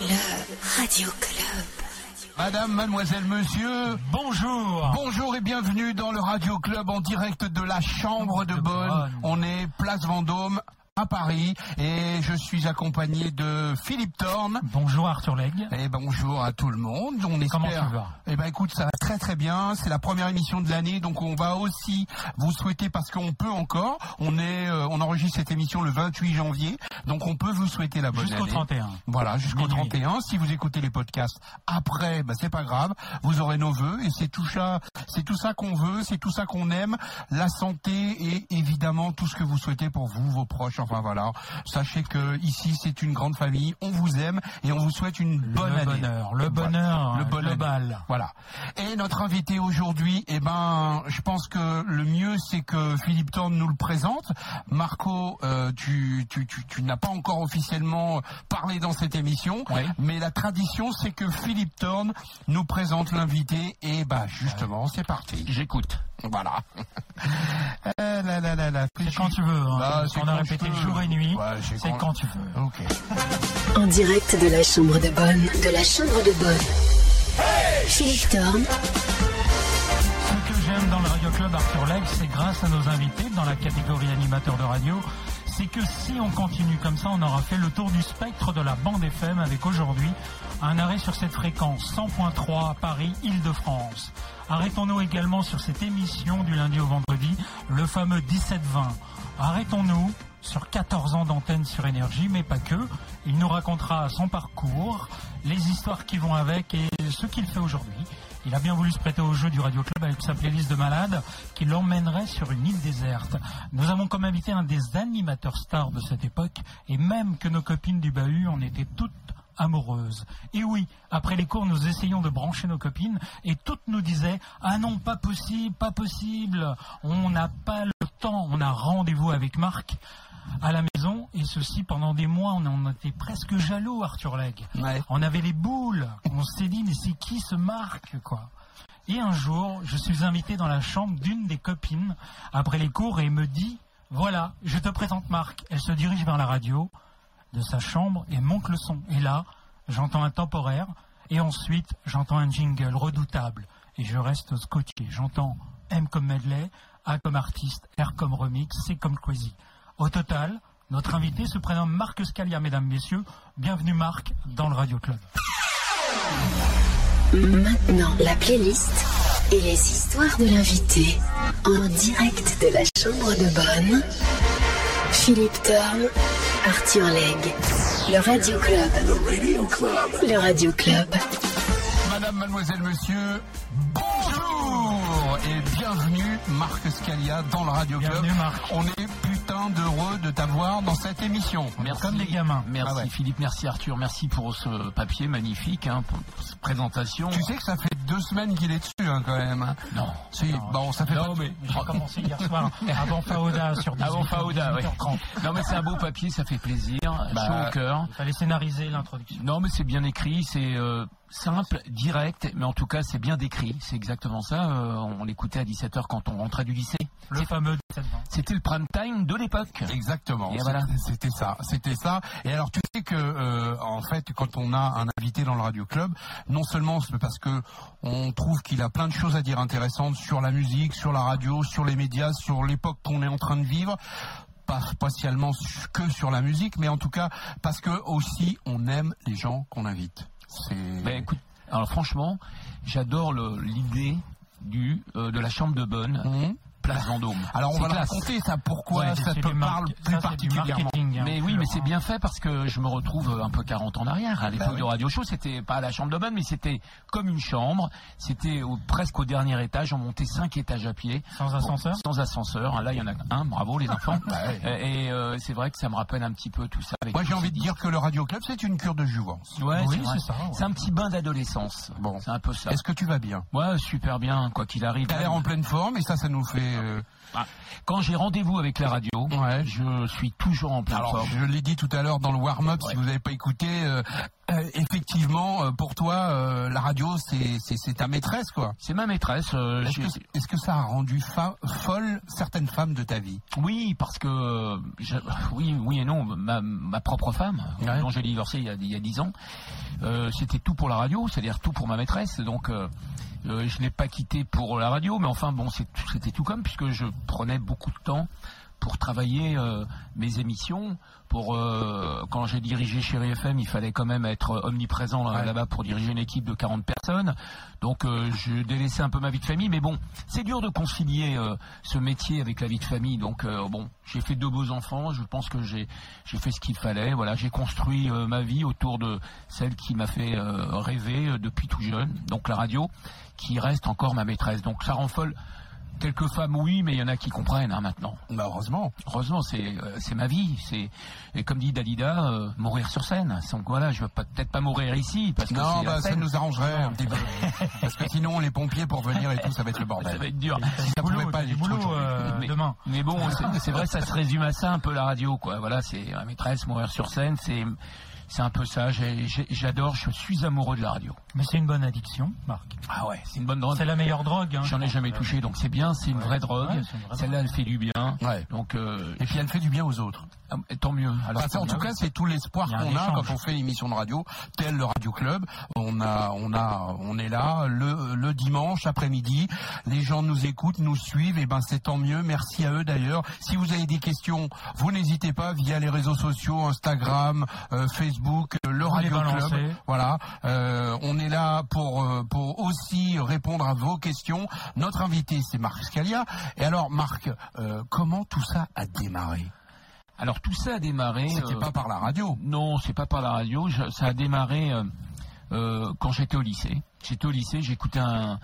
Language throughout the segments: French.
Le Radio Club. Madame, mademoiselle, monsieur, Bonjour. bonjour et bienvenue dans le Radio Club en direct de la Chambre de. Bonne. On est place Vendôme à Paris et je suis accompagné de Philippe Thorne. Bonjour Arthur Legge. Et bonjour à tout le monde. On espère. Comment tu vas? Eh ben écoute, ça va très très bien. C'est la première émission de l'année, donc on va aussi vous souhaiter parce qu'on peut encore. On est, euh, on enregistre cette émission le 28 janvier, donc on peut vous souhaiter la bonne Jusqu'au année. 31. Voilà, jusqu'au Minuit. 31. Si vous écoutez les podcasts après, bah, c'est pas grave. Vous aurez nos vœux et c'est tout ça, c'est tout ça qu'on veut, c'est tout ça qu'on aime. La santé et évidemment tout ce que vous souhaitez pour vous, vos proches. Enfin voilà. Sachez que ici c'est une grande famille. On vous aime et on vous souhaite une bonne le année. bonheur, le bonheur Le bonheur. global. Voilà. Et notre invité aujourd'hui, eh ben, je pense que le mieux, c'est que Philippe Thorne nous le présente. Marco, euh, tu, tu, tu, tu n'as pas encore officiellement parlé dans cette émission, Oui. mais la tradition, c'est que Philippe Thorne nous présente l'invité. Et bah, justement, c'est parti. J'écoute. Voilà. Là là là là, C'est quand tu veux. hein. Bah, c'est On a quand répété jour et nuit. Ouais, c'est quand- tu veux. En direct de la Chambre de Bonne. De la Chambre de Bonne. Philippe Thorne. Ce que j'aime dans le Radio Club Arthur Legge, c'est grâce à nos invités dans la catégorie animateur de radio, c'est que si on continue comme ça, on aura fait le tour du spectre de la bande FM avec aujourd'hui un arrêt sur cette fréquence 100.3 Paris-Île-de-France. Arrêtons-nous également sur cette émission du lundi au vendredi, le fameux 17-20. Arrêtons-nous sur 14 ans d'antenne sur énergie, mais pas que. Il nous racontera son parcours, les histoires qui vont avec et ce qu'il fait aujourd'hui. Il a bien voulu se prêter au jeu du Radio Club avec sa playlist de malades qui l'emmènerait sur une île déserte. Nous avons comme invité un des animateurs stars de cette époque et même que nos copines du bahut en étaient toutes amoureuses. Et oui, après les cours, nous essayons de brancher nos copines et toutes nous disaient Ah non, pas possible, pas possible, on n'a pas le temps, on a rendez-vous avec Marc à la maison et ceci pendant des mois, on en était presque jaloux, Arthur Legge. Ouais. On avait les boules. On s'est dit, mais c'est qui ce Marc, quoi? Et un jour, je suis invité dans la chambre d'une des copines après les cours et me dit, voilà, je te présente Marc. Elle se dirige vers la radio de sa chambre et monte le son. Et là, j'entends un temporaire et ensuite, j'entends un jingle redoutable et je reste scotché. J'entends M comme medley, A comme artiste, R comme remix, C comme crazy. Au total, notre invité se prénomme Marc Scalia, mesdames, messieurs. Bienvenue Marc dans le Radio Club. Maintenant, la playlist et les histoires de l'invité. En direct de la Chambre de Bonne. Philippe Thorne. Arthur Legge. Le Radio Club. Le Radio Club. Madame, mademoiselle, monsieur, bonjour et bienvenue Marc Scalia dans le Radio Club. Bienvenue, Marc. On est putain d'heureux de t'avoir dans cette émission. Merci. Comme des gamins. Merci Ah ouais. Philippe, merci Arthur, merci pour ce papier magnifique, hein, pour, cette présentation. Tu sais que ça fait deux semaines qu'il est dessus hein, quand même. hein. Non. Si, bon, ça fait Non, pas... mais J'ai commencé hier soir avant Faouda sur 18 avant Faouda, ouais. 18h30. Non mais c'est un beau papier, ça fait plaisir, Bah, chaud au cœur. Il fallait scénariser l'introduction. Non mais c'est bien écrit, c'est euh, simple, direct, mais en tout cas c'est bien décrit. C'est exactement ça. euh, on l'écoutait à 17h quand on rentrait du lycée. Le fameux 17 C'était le prime time de l'époque. Exactement. C'était- voilà. C'était ça. C'était ça. Et alors tu sais que euh, en fait quand on a un invité dans le Radio Club, non seulement parce que on trouve qu'il a plein de choses à dire intéressantes sur la musique, sur la radio, sur les médias, sur l'époque qu'on est en train de vivre. Pas spécialement que sur la musique, mais en tout cas parce que aussi on aime les gens qu'on invite. Ben écoute, alors franchement, j'adore l'idée du euh, de la chambre de bonne Mhm. Place Vendôme. Alors on va le classe. raconter ça pourquoi Ouais, ça te parle plus particulièrement. hein, Mais oui, mais c'est bien fait parce que je me retrouve un peu 40 ans en arrière. À l'époque Bah oui. de Radio Show, c'était pas à la chambre de bonne, mais c'était comme une chambre. C'était presque au dernier étage. On montait cinq étages à pied. Sans ascenseur? Sans ascenseur. Là, il y en a un. Bravo les enfants. Bah ouais. Et euh, c'est vrai que ça me rappelle un petit peu tout ça. avec Moi j'ai envie de dire que le Radio Club c'est une cure de jouvence. Ouais, Oui, c'est ça, ouais. C'est un petit bain d'adolescence. Bon. C'est un peu ça. Est-ce que tu vas bien? Ouais, super bien, quoi qu'il arrive. T'as l'air en pleine forme et ça, ça nous fait, Ah, Quand j'ai rendez-vous avec la radio, Ouais. je suis toujours en pleine Alors, forme. je l'ai dit tout à l'heure dans le warm-up, si vous n'avez pas écouté, euh, euh, effectivement, euh, pour toi, euh, la radio, c'est ta maîtresse, quoi. C'est ma maîtresse. euh, Est-ce que, ça a rendu folle certaines femmes de ta vie? Oui, parce que euh, je- oui, oui et non. Ma, ma propre femme, Ouais. dont j'ai divorcé il y a, 10 ans, euh, c'était tout pour la radio, c'est-à-dire tout pour ma maîtresse. Donc euh, je l'ai pas quitté pour la radio, mais enfin bon, c'était tout comme puisque je prenais beaucoup de temps pour travailler euh, mes émissions. Pour euh, quand j'ai dirigé chez FM, il fallait quand même être omniprésent là- Ouais. là-bas pour diriger une équipe de 40 personnes. Donc euh, je délaissais un peu ma vie de famille, mais bon, c'est dur de concilier euh, ce métier avec la vie de famille. Donc euh, bon, j'ai fait deux beaux enfants. Je pense que j'ai j'ai fait ce qu'il fallait. Voilà, j'ai construit euh, ma vie autour de celle qui m'a fait euh, rêver euh, depuis tout jeune. Donc la radio, qui reste encore ma maîtresse. Donc ça rend folle. Quelques femmes, oui, mais il y en a qui comprennent hein, maintenant. bah, Heureusement. Heureusement, c'est euh, c'est ma vie. C'est et comme dit Dalida, euh, mourir sur scène. Donc voilà, je pas- peut-être pas mourir ici parce que Non, la bah, ça nous arrangerait un petit peu. Parce que sinon, les pompiers pour venir et tout, ça va être le Ça bordel. va être dur. Si ça boulot, pouvait pas du boulot euh, Mais- demain. Mais bon, c'est- vrai, ça se résume à ça un peu la radio, quoi. Voilà, c'est la maîtresse, mourir sur scène, c'est c'est un peu ça. J'adore, je suis amoureux de la radio. Mais c'est une bonne addiction, Marc. Ah ouais, c'est une bonne drogue. C'est la meilleure drogue. hein, J'en ai jamais touché, donc c'est bien, c'est une vraie drogue. Ouais, c'est une vraie Celle-là, elle fait du bien. Ouais. Donc, euh, Et puis elle fait du bien aux autres. ah, tant mieux. Alors, Enfin, ça, en tout cas, c'est tout l'espoir qu'on a quand on fait l'émission de radio, tel le Radio Club. On a, on a, on est là le, le dimanche après-midi. Les gens nous écoutent, nous suivent. Et ben, c'est tant mieux. Merci à eux d'ailleurs. Si vous avez des questions, vous n'hésitez pas via les réseaux sociaux, Instagram, euh, Facebook, euh, le les Radio Club. Voilà. Euh, on est là pour euh, pour aussi répondre à vos questions. Notre invité, c'est Marc Scalia. Et alors, Marc, euh, comment tout ça a démarré? Alors tout ça a démarré. C'était euh, pas par la radio. Non, c'est pas par la radio. Je- ça a démarré quand j'étais au lycée. J'étais au lycée, j'écoutais un,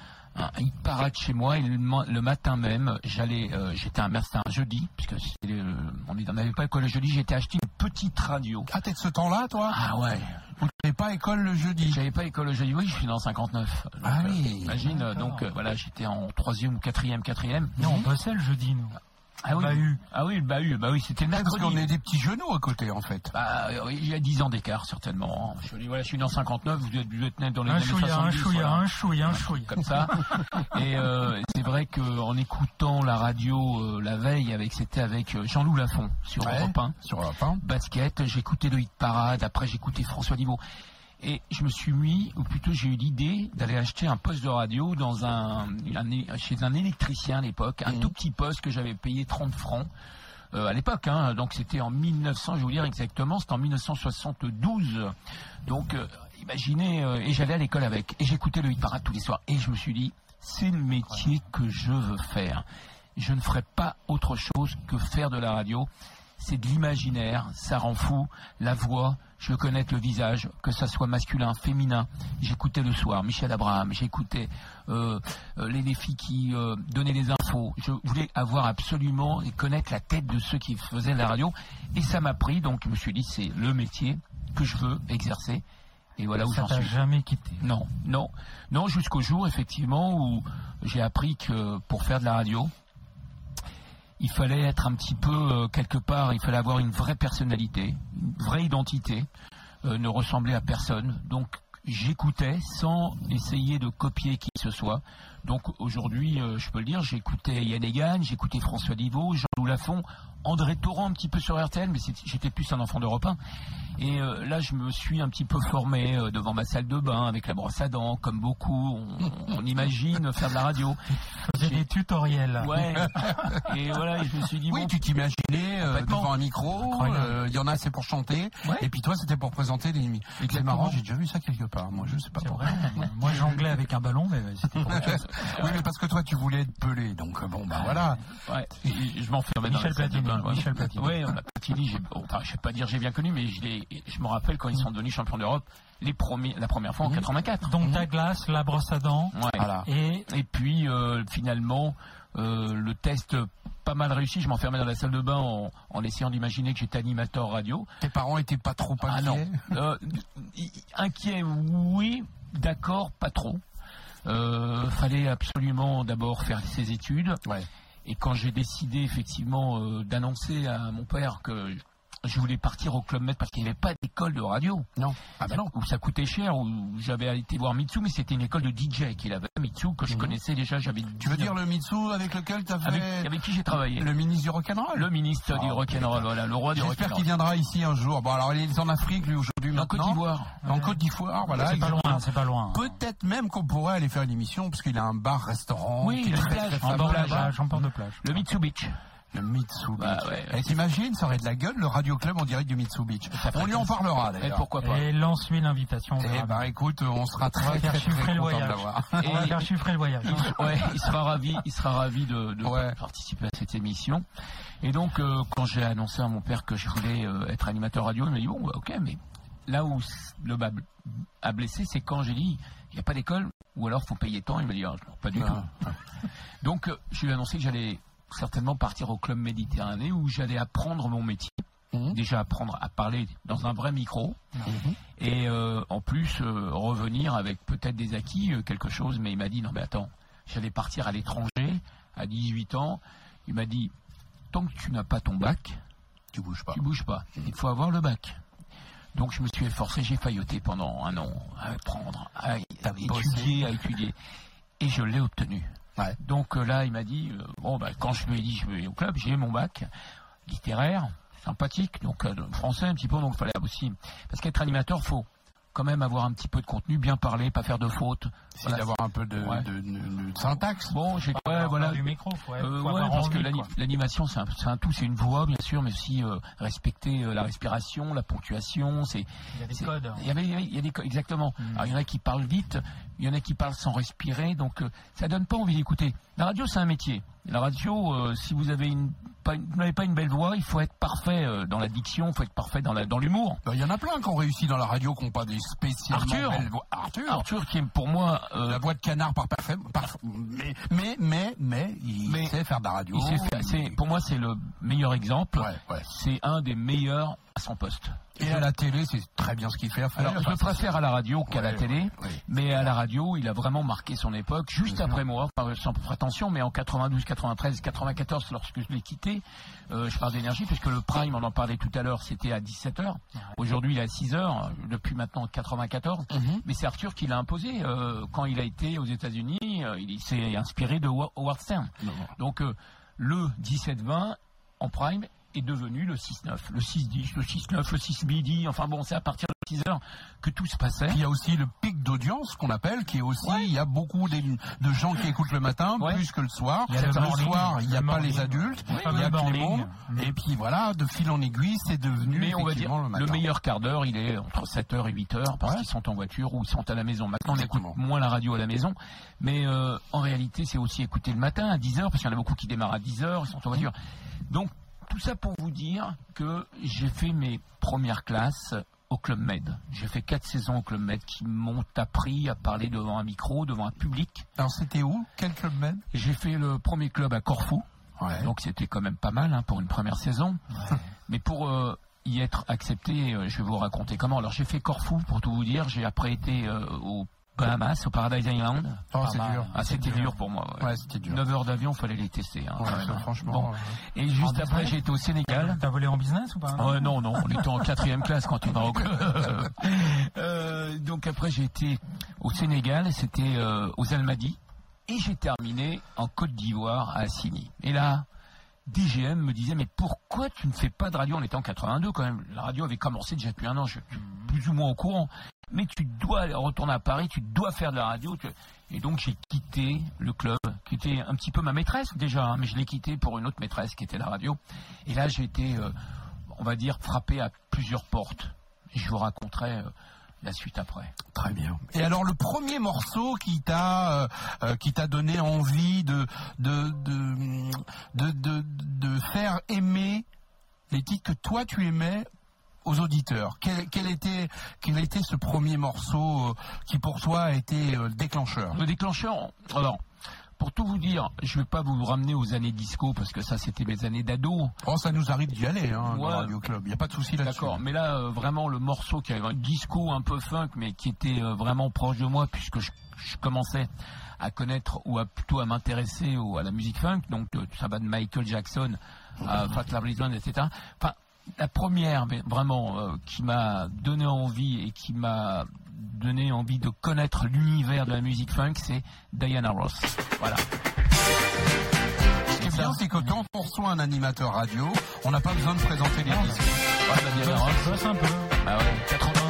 hit parade chez moi et le, ma- le matin même, j'allais, euh, j'étais un, c'était un jeudi puisque le- on n'avait pas école le jeudi. J'étais acheté une petite radio. Ah, t'es de ce temps-là, toi? Ah ouais. Vous n'avez pas école le jeudi? J'avais pas école le jeudi. Oui, je suis dans 59. Donc, Ah euh, oui. Imagine. euh. Donc euh, voilà, j'étais en troisième ou quatrième, quatrième. Non, on bossait le jeudi, nous. Ah oui. Bahut. Ah oui, le bahut. Bah oui, c'était le Parce mercredi. qu'on est des petits genoux à côté, en fait. Bah, euh, il y a 10 ans d'écart, certainement. Je dis, voilà, je suis dans 59, vous êtes, vous êtes né dans les Un années chouïa, un 70. chouïa, voilà. un chouïa, un chouïa. Comme ça. Et euh, c'est vrai qu'en écoutant la radio euh, la veille, avec c'était avec euh, Jean-Loup Lafont sur Ouais. Europe 1, Sur Europe 1. basket, j'écoutais le hit parade, après j'écoutais François Libaud. Et je me suis mis, ou plutôt j'ai eu l'idée d'aller acheter un poste de radio dans un, un- chez un électricien à l'époque, un Mhm. tout petit poste que j'avais payé 30 francs. euh, à l'époque, hein, donc c'était en 1900, je vais vous dire exactement, c'était en 1972. Donc, euh, imaginez, euh, et j'allais à l'école avec, et j'écoutais le hit parade tous les soirs, et je me suis dit, c'est le métier que je veux faire. Je ne ferai pas autre chose que faire de la radio. C'est de l'imaginaire, ça rend fou. La voix, je veux connaître le visage, que ça soit masculin, féminin. J'écoutais le soir Michel Abraham, j'écoutais euh, euh, les, les filles qui euh, donnaient les infos. Je voulais avoir absolument et connaître la tête de ceux qui faisaient la radio. Et ça m'a pris, donc je me suis dit, c'est le métier que je veux exercer. Et voilà où Ça j'en t'a suis. jamais quitté. Non, non, non, jusqu'au jour effectivement où j'ai appris que pour faire de la radio, il fallait être un petit peu euh, quelque part, il fallait avoir une vraie personnalité, une vraie identité, euh, ne ressembler à personne. Donc j'écoutais sans essayer de copier qui que ce soit. Donc aujourd'hui, euh, je peux le dire, j'écoutais Yann Egan, j'écoutais François Divo, Jean-Loup Lafont, André Torrent un petit peu sur RTL, mais j'étais plus un enfant d'Europe 1. Et euh, là, je me suis un petit peu formé euh, devant ma salle de bain avec la brosse à dents, comme beaucoup. On, on imagine faire de la radio. Faisais des tutoriels. Ouais. Et voilà, et je me suis dit Oui, bon, tu t'imaginais euh, devant un micro, euh, il y en a c'est pour chanter, Ouais. et puis toi c'était pour présenter des émissions. C'est marrant, j'ai déjà vu ça quelque part, moi je sais pas pourquoi. Moi, jonglais avec un ballon, mais c'était pour autre chose. Oui, mais parce que toi tu voulais être pelé, donc bon bah voilà. Ouais, et je m'en fais Michel ouais. Michel Platini. Ouais, on a Platini, j'ai, enfin, je vais pas dire j'ai bien connu, mais je, l'ai- je me rappelle quand ils sont devenus champions d'Europe, les premiers, la première fois en Mhm. 84. Donc ta glace, la brosse à dents, Ouais. Voilà. et Et puis euh, finalement, euh, le test pas mal réussi. Je m'enfermais dans la salle de bain en, en essayant d'imaginer que j'étais animateur radio. Tes parents étaient pas trop Ah non. inquiets? Euh, i- inquiet, oui, d'accord, pas trop. Euh, fallait absolument d'abord faire ses études. Ouais. Et quand j'ai décidé effectivement euh, d'annoncer à mon père que je voulais partir au Club Med parce qu'il n'y avait pas d'école de radio. Non. Ah bah non. Où ça coûtait cher, où j'avais été voir Mitsu, mais c'était une école de DJ qu'il avait, Mitsu, que je Mhm. connaissais déjà. J'avais Tu veux dire le Mitsu avec lequel tu as fait avec, avec qui j'ai travaillé le ministre du rock'n'roll Le ministre du Ah, rock'n'roll, voilà, le roi du J'espère qu'il rock'n'roll. viendra ici un jour. Bon, alors il est en Afrique, lui, aujourd'hui, En Côte maintenant. d'Ivoire. En Côte d'Ivoire, voilà. c'est pas loin, c'est pas loin. Peut-être même qu'on pourrait aller faire une émission, parce qu'il a un bar-restaurant. Oui, une plage, en bord de plage. Le Mitsu Beach. Le Mitsu Bah ouais, Et t'imagines, ça aurait de la gueule, le Radio Club en direct du Mitsu Beach. On lui en parlera, Et d'ailleurs. pourquoi pas Et lance-lui l'invitation. on Eh ben, écoute, on sera très, faire très, très, le content de voyage. l'avoir. On va Et- faire chiffrer le voyage. il, ouais, il sera ravi, il sera ravi de, de Ouais. participer à cette émission. Et donc, euh, quand j'ai annoncé à mon père que je voulais euh, être animateur radio, il m'a dit bon, bah, ok, mais là où le bas a blessé, c'est quand j'ai dit il n'y a pas d'école, ou alors faut payer tant. Il m'a dit Ah, pas du Non. tout. Donc, euh, je lui ai annoncé que j'allais certainement partir au club méditerranéen où j'allais apprendre mon métier. Mhm. Déjà apprendre à parler dans un vrai micro Mhm. et euh, en plus euh, revenir avec peut-être des acquis, euh, quelque chose. Mais il m'a dit non mais attends, j'allais partir à l'étranger à 18 ans. Il m'a dit tant que tu n'as pas ton bac, Tu bouges pas. tu bouges pas. Il faut avoir le bac. Donc je me suis efforcé, j'ai failloté pendant un an à apprendre, à, à étudier, à étudier. Et je l'ai obtenu. Donc euh, là, il m'a dit, euh, bon, bah, quand je lui ai dit je vais au club, j'ai mon bac littéraire, sympathique, donc euh, français un petit peu, donc il fallait aussi... Parce qu'être animateur, faut quand même avoir un petit peu de contenu, bien parler, pas faire de fautes. C'est Voilà. d'avoir un peu de, Ouais. de- de- de syntaxe. Bon, j'ai... Ouais, voilà. du micro, Euh, parce que l'animation, c'est un, tout, c'est une voix, bien sûr, mais aussi euh, respecter euh, la respiration, la ponctuation. C'est, Il y a des codes. il y avait, il y a des codes, exactement. Mm. Alors, il y en a qui parlent vite, il y en a qui parlent sans respirer, donc euh, ça donne pas envie d'écouter. La radio, c'est un métier. La radio, euh, si vous avez une, pas, une- vous n'avez pas une belle voix, il faut être parfait euh, dans la diction, il faut être parfait dans la, dans l'humour. Ben, Il y en a plein qui ont réussi dans la radio, qui n'ont pas des spécialement Arthur. belles voix. Arthur. Arthur, qui est pour moi, euh, La voix de canard par parfait, par- mais, mais, mais, mais, il Mais- sait faire de la radio. il sait faire- c'est, pour moi, c'est le meilleur exemple. Ouais, ouais. C'est un des meilleurs à son poste. Et à la télé, c'est très bien ce qu'il fait. Alors, je préfère à la radio qu'à la télé, ouais. mais à la radio, il a vraiment marqué son époque, juste Bien après moi, sans prétention, mais en 92, 93, 94, lorsque je l'ai quitté, euh, je parle d'énergie, puisque le prime, on en parlait tout à l'heure, c'était à 17h. Aujourd'hui, il est à 6h, depuis maintenant 94. Mhm. Mais c'est Arthur qui l'a imposé. euh, quand il a été aux États-Unis, euh, il s'est inspiré de Wa- Howard Stern. Donc, euh, le 17-20 en prime est devenu le 6-9, le 6-10, le 6-9, le 6 midi. Enfin bon, c'est à partir de 6 heures que tout se passait. Il y a aussi le pic d'audience qu'on appelle, qui est aussi, il y a beaucoup de gens qui écoutent le matin, Ouais. plus que le soir. Il y a le le soir, il n'y a pas les adultes, il y a que les mômes. Mm. Et puis voilà, de fil en aiguille, c'est devenu Mais on va dire, le meilleur quart d'heure, il est entre 7h et 8h, parce Ouais. qu'ils sont en voiture ou ils sont à la maison. Maintenant, on écoute moins la radio à la maison. Mais euh, en réalité, c'est aussi écouter le matin à 10h, parce qu'il y en a beaucoup qui démarrent à 10h, ils sont en voiture. Donc, tout ça pour vous dire que j'ai fait mes premières classes au Club Med. J'ai fait quatre saisons au Club Med qui m'ont appris à parler devant un micro, devant un public. Alors c'était où? Quel club même J'ai fait le premier club à Corfou, Ouais. donc c'était quand même pas mal hein, pour une première saison. Mais pour euh, y être accepté, euh, je vais vous raconter comment. Alors j'ai fait Corfou pour tout vous dire. J'ai après été euh, au Bahamas, au Paradise Island. Oh, c'est Pas mal. dur. Ah, c'était dur. dur pour moi. ouais. Ouais, c'était dur. 9 heures d'avion, fallait les tester. hein, Ouais, hein. franchement. Bon. euh, Et juste En après, été au Sénégal. T'as volé en business ou pas? Ouais, non, non, on était en quatrième classe quand on va au club. Euh, donc après, j'ai été au Sénégal, c'était euh, aux Almadies, et j'ai terminé en Côte d'Ivoire à Assigny. Et là, DGM me disait, mais pourquoi tu ne fais pas de radio? On était en 82 quand même. La radio avait commencé déjà depuis un an, je suis plus ou moins au courant. Mais tu dois retourner à Paris, tu dois faire de la radio. tu- Et donc j'ai quitté le club, qui était un petit peu ma maîtresse déjà, hein, mais je l'ai quitté pour une autre maîtresse qui était la radio. Et là j'ai été, euh, on va dire, frappé à plusieurs portes. Je vous raconterai euh, la suite après. Très bien. Et alors le premier morceau qui t'a euh, euh, qui t'a donné envie de de de, de de de faire aimer les titres que toi tu aimais aux auditeurs. Quel, quel était quel était ce premier morceau euh, qui pour toi a été euh, le déclencheur? Le déclencheur, alors, pour tout vous dire, je vais pas vous ramener aux années disco parce que ça c'était mes années d'ado. Oh, ça nous arrive d'y aller, hein, Ouais. Radio Club. Il n'y a pas de souci là-dessus. D'accord, mais là euh, vraiment le morceau qui avait un disco un peu funk, mais qui était euh, vraiment proche de moi puisque je, je commençais à connaître ou à plutôt à m'intéresser à la musique funk, donc euh, ça va de Michael Jackson à Fat Larry etc. Enfin, la première mais vraiment euh, qui m'a donné envie et qui m'a donné envie de connaître l'univers de la musique funk, c'est Diana Ross. Voilà. Ce qui est bien, c'est que quand on reçoit un animateur radio, on n'a pas besoin de présenter les disques. Ouais, bah, Diana Ross. Bosse un peu. Bah ouais, 80.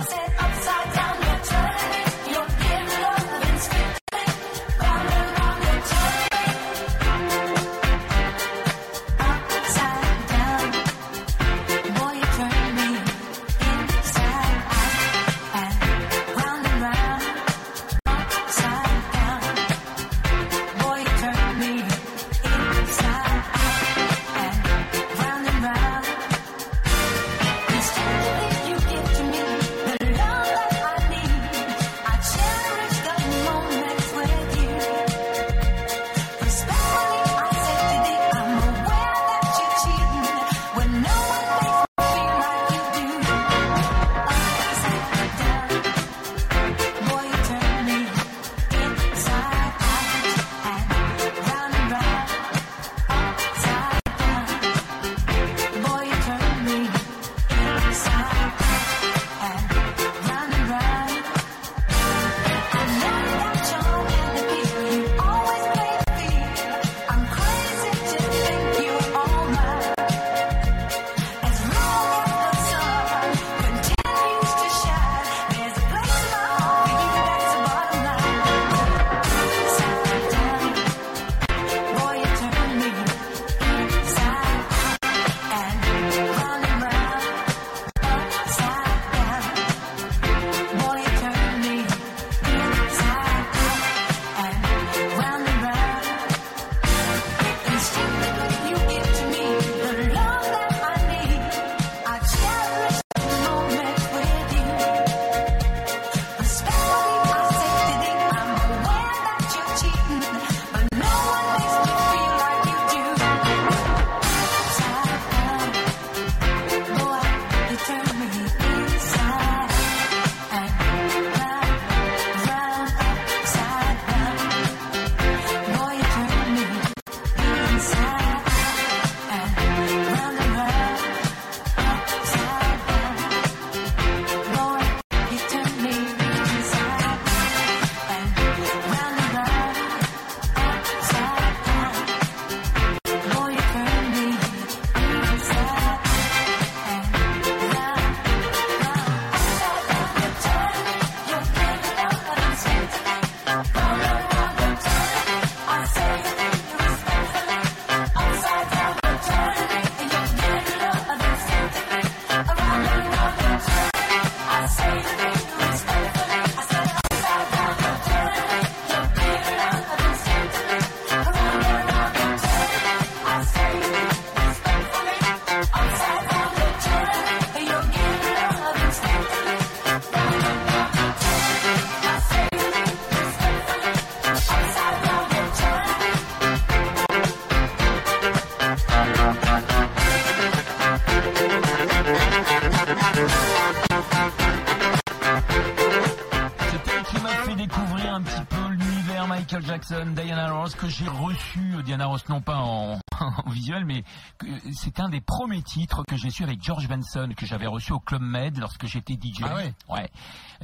J'ai reçu, euh, Diana Ross non pas en, en visuel, mais que- c'est un des premiers titres que j'ai su avec George Benson, que j'avais reçu au Club Med lorsque j'étais DJ. Ah ouais? Ouais.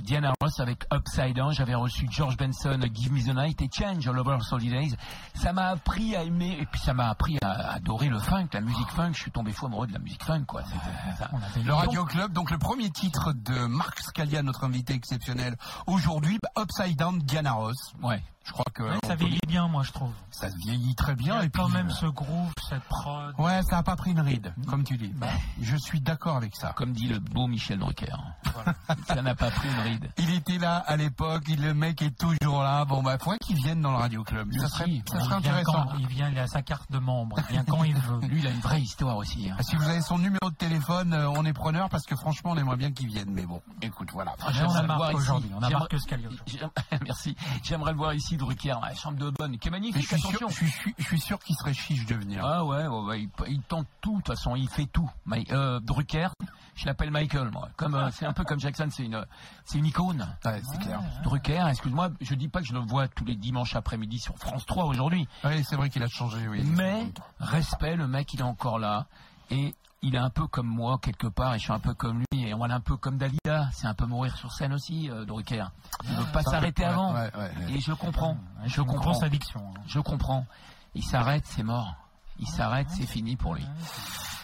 Diana Ross avec Upside Down, j'avais reçu George Benson, Give Me the Night et Change All Over Holidays. Ça m'a appris à aimer, et puis ça m'a appris à adorer le funk, la musique funk. Je suis tombé fou amoureux de la musique funk, quoi. Ça. Le Radio Club, donc le premier titre de Marc Scalia, notre invité exceptionnel aujourd'hui, bah, Upside Down Diana Ross. Ouais. Je crois que Ouais, ça peut vieillit bien, moi, je trouve. ça se vieillit très Il y bien a et quand puis, même euh, ce groove cette prod Ouais, ça a pas pris une ride, comme tu dis. Je suis d'accord avec ça. Comme dit le beau Michel Drucker. Ça n'a pas pris une ride. Il était là à l'époque, il- le mec est toujours là. Bon, bah, faudrait qu'il vienne dans le Radio Club. Ça aussi. serait, ça il serait intéressant. quand, il vient, il a sa carte de membre, il vient quand il veut. Lui, il a une vraie histoire aussi. hein. Ah, Si vous avez son numéro de téléphone, euh, on est preneur parce que franchement, on aimerait bien qu'il vienne. Mais bon, écoute, voilà. Mais on a ici. aujourd'hui, on a J'aimerais- marqué Scalio. J'aime- Merci. J'aimerais le voir ici, Drucker, la chambre de bonne, qui est magnifique, je suis sûr, attention. je suis, je suis- je suis sûr qu'il serait chiche de venir. Ah ouais, ouais, ouais, il, il tente tout, de toute façon, il fait tout. Euh, Drucker, je l'appelle Michael, moi. Comme euh, c'est un peu comme Jackson, c'est une, c'est une icône. Ouais, c'est clair. Drucker, excuse-moi, je dis pas que je le vois tous les dimanches après-midi sur France 3 aujourd'hui, Oui, c'est vrai qu'il a changé, oui. mais respect, le mec, il est encore là et il est un peu comme moi quelque part et je suis un peu comme lui et on est un peu comme Dalida. C'est un peu mourir sur scène aussi, euh, Drucker. Il veut pas s'arrêter avant ouais, ouais, ouais. et je comprends, je comprends, grosse addiction. hein. je comprends. Il s'arrête, c'est mort. Il s'arrête, c'est fini pour lui.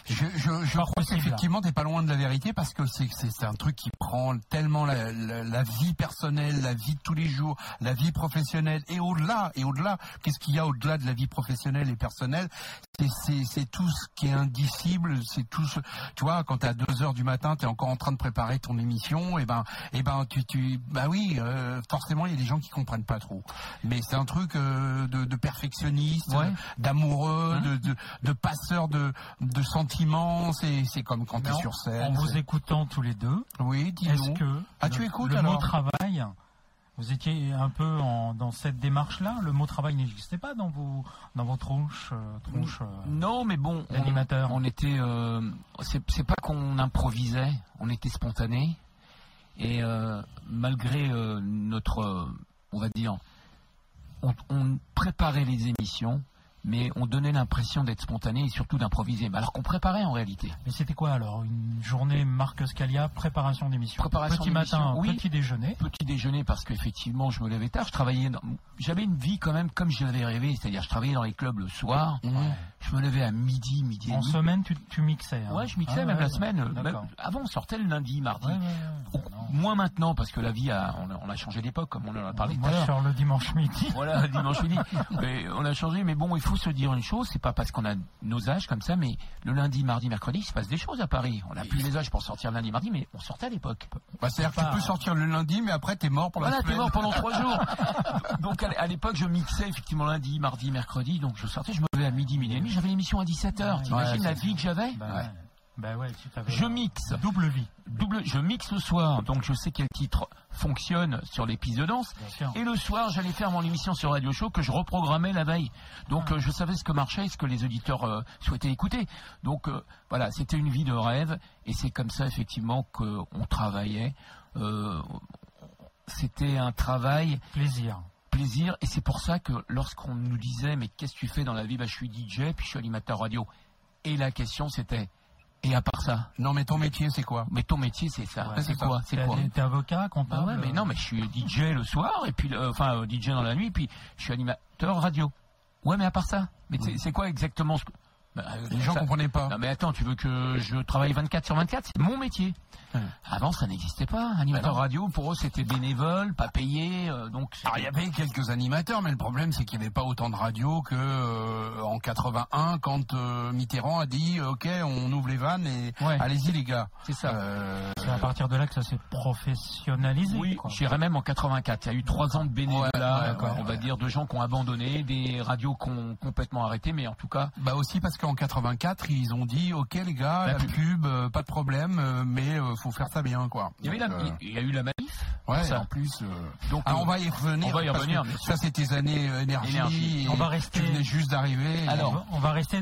Je, je, je crois qu'effectivement, t'es pas loin de la vérité parce que c'est c'est c'est un truc qui prend tellement la, la, la vie personnelle, la vie de tous les jours, la vie professionnelle et au-delà. Et au-delà, qu'est-ce qu'il y a au-delà de la vie professionnelle et personnelle? C'est- tout ce qui est indicible. C'est tout ce, tu vois, quand t'es à 2 heures du matin, t'es encore en train de préparer ton émission. Et ben, et ben, tu, tu, bah oui, euh, forcément, il y a des gens qui comprennent pas trop. Mais c'est un truc euh, de, de perfectionniste, Ouais. d'amoureux, Hein de, de, de passeur de, de sentiments. C'est, c'est comme quand t'es Mais en- sur scène. En vous écoutant tous les deux, Oui, dis-nous. est-ce que Ah, tu écoutes, le alors mot travail, vous étiez un peu en- dans cette démarche-là. Le mot travail n'existait pas dans vos, dans vos tronches, euh, tronches euh, Non, mais bon, on, on était, euh, c'est pas qu'on improvisait, on était spontané. Et euh, malgré notre, on va dire, on, on préparait les émissions, mais on donnait l'impression d'être spontané et surtout d'improviser, alors qu'on préparait en réalité. Mais c'était quoi alors Une journée Marc Scalia, préparation d'émission Préparation Petit matin, oui. petit déjeuner. Petit déjeuner parce qu'effectivement je me levais tard, je travaillais, dans- j'avais une vie quand même comme je l'avais rêvé, c'est-à-dire je travaillais dans les clubs le soir, je me levais à midi, midi et En demi. semaine, tu, tu mixais. hein Ouais, je mixais Ah, même ouais, la semaine. même- avant, on sortait le lundi, mardi. Ouais, ouais, ouais. Oh, moins maintenant, parce que la vie a, on a, on a changé d'époque, comme on en a parlé tout à l'heure. le dimanche midi. Voilà, dimanche midi. Mais on a changé, mais bon, il faut se dire une chose, c'est pas parce qu'on a nos âges comme ça, mais le lundi, mardi, mercredi, il se passe des choses à Paris. On n'a plus les âges pour sortir le lundi, mardi, mais on sortait à l'époque. Bah, c'est-à-dire que tu peux sortir le lundi, mais après t'es mort la Voilà, t'es mort pendant trois jours. Donc à l'époque, je mixais effectivement lundi, mardi, mercredi, donc je sortais, je me levais à midi, midi et demi, j'avais l'émission à 17h. T'imagines la vie que j'avais? Ouais. t'avais Je mixe. double vie, Double, je mixe le soir, donc je sais quel titre fonctionne sur les pistes de danse. Et le soir, j'allais faire mon émission sur Radio Show que je reprogrammais la veille. Donc euh, je savais ce que marchait et ce que les auditeurs euh, souhaitaient écouter. Donc euh, voilà, c'était une vie de rêve et c'est comme ça effectivement qu'on travaillait. C'était un travail Plaisir. plaisir et c'est pour ça que lorsqu'on nous disait mais qu'est-ce que tu fais dans la vie? Bah, Je suis DJ puis je suis animateur radio. Et la question c'était et à part ça Non, mais ton métier, c'est quoi? Mais ton métier c'est ça. Ouais, c'est quoi? C'est quoi? t'es avocat, bah comptable ouais, mais non, mais je suis DJ le soir, et puis, euh, enfin, euh, DJ dans la nuit, puis je suis animateur radio. Ouais, mais à part ça, mais c'est- c'est quoi exactement ce que... Bah, euh, Les gens ça- comprenaient pas. Non, mais attends, tu veux que je travaille 24 sur 24 C'est mon métier. Ouais. Avant, ça n'existait pas. Animateur radio, pour eux, c'était bénévole, pas payé, euh, donc... Alors, Ah, il y avait quelques animateurs, mais le problème, c'est qu'il n'y avait pas autant de radio que euh, en 81, quand euh, Mitterrand a dit OK, on ouvre les vannes et Ouais. allez-y les gars. C'est ça. Euh, C'est à partir de là que ça s'est professionnalisé. Oui, j'irais même en 84. Il y a eu trois ans de bénévolat, Ouais, ouais, ouais, on va ouais. dire, de gens qui ont abandonné, des radios qui ont complètement arrêté, mais en tout cas, Bah aussi parce qu'en 84, ils ont dit OK les gars, La la, pub. pub, euh, pas de problème, euh, mais euh, faut faire ça bien quoi. il y, avait la- Donc, euh, il y a eu la manif. ouais, ça. en plus. Donc, ah, on va y revenir. on va y parce revenir, que. Ça, c'est tes années énergie. Énergie. et On va rester- Tu venais juste d'arriver. Alors, on, va, rester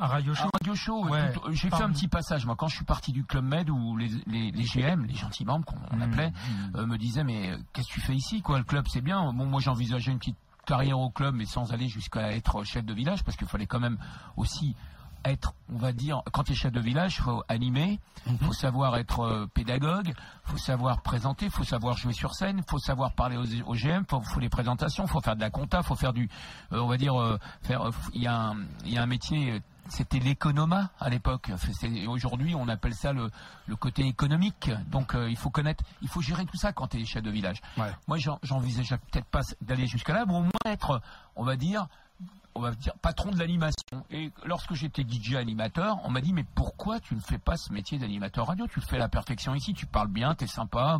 à Radio Show. À Radio Show, Ouais. j'ai fait un petit passage. Moi, quand je suis parti du Club Med, où les, les, les GM, les gentils membres qu'on on Mmh, appelait, mmh. me disaient mais qu'est-ce que tu fais ici quoi Le club c'est bien. Bon, moi j'envisageais une petite carrière au club, mais sans aller jusqu'à être chef de village, parce qu'il fallait quand même aussi être, on va dire, quand tu es chef de village, faut animer, Mhm. faut savoir être euh, pédagogue, faut savoir présenter, faut savoir jouer sur scène, faut savoir parler aux, aux GM, faut, faut les présentations, faut faire de la compta, faut faire du, euh, on va dire, euh, faire, euh, il y il y a un métier. C'était l'économa à l'époque. Aujourd'hui, on appelle ça le, le côté économique. Donc, euh, il faut connaître, il faut gérer tout ça quand tu es chef de village. Ouais. Moi, j'en- j'envisageais peut-être pas d'aller jusqu'à là, mais au moins être, on va dire, on va dire, patron de l'animation. Et lorsque j'étais DJ animateur, on m'a dit, mais pourquoi tu ne fais pas ce métier d'animateur radio? Tu le fais à la perfection ici, tu parles bien, t'es sympa.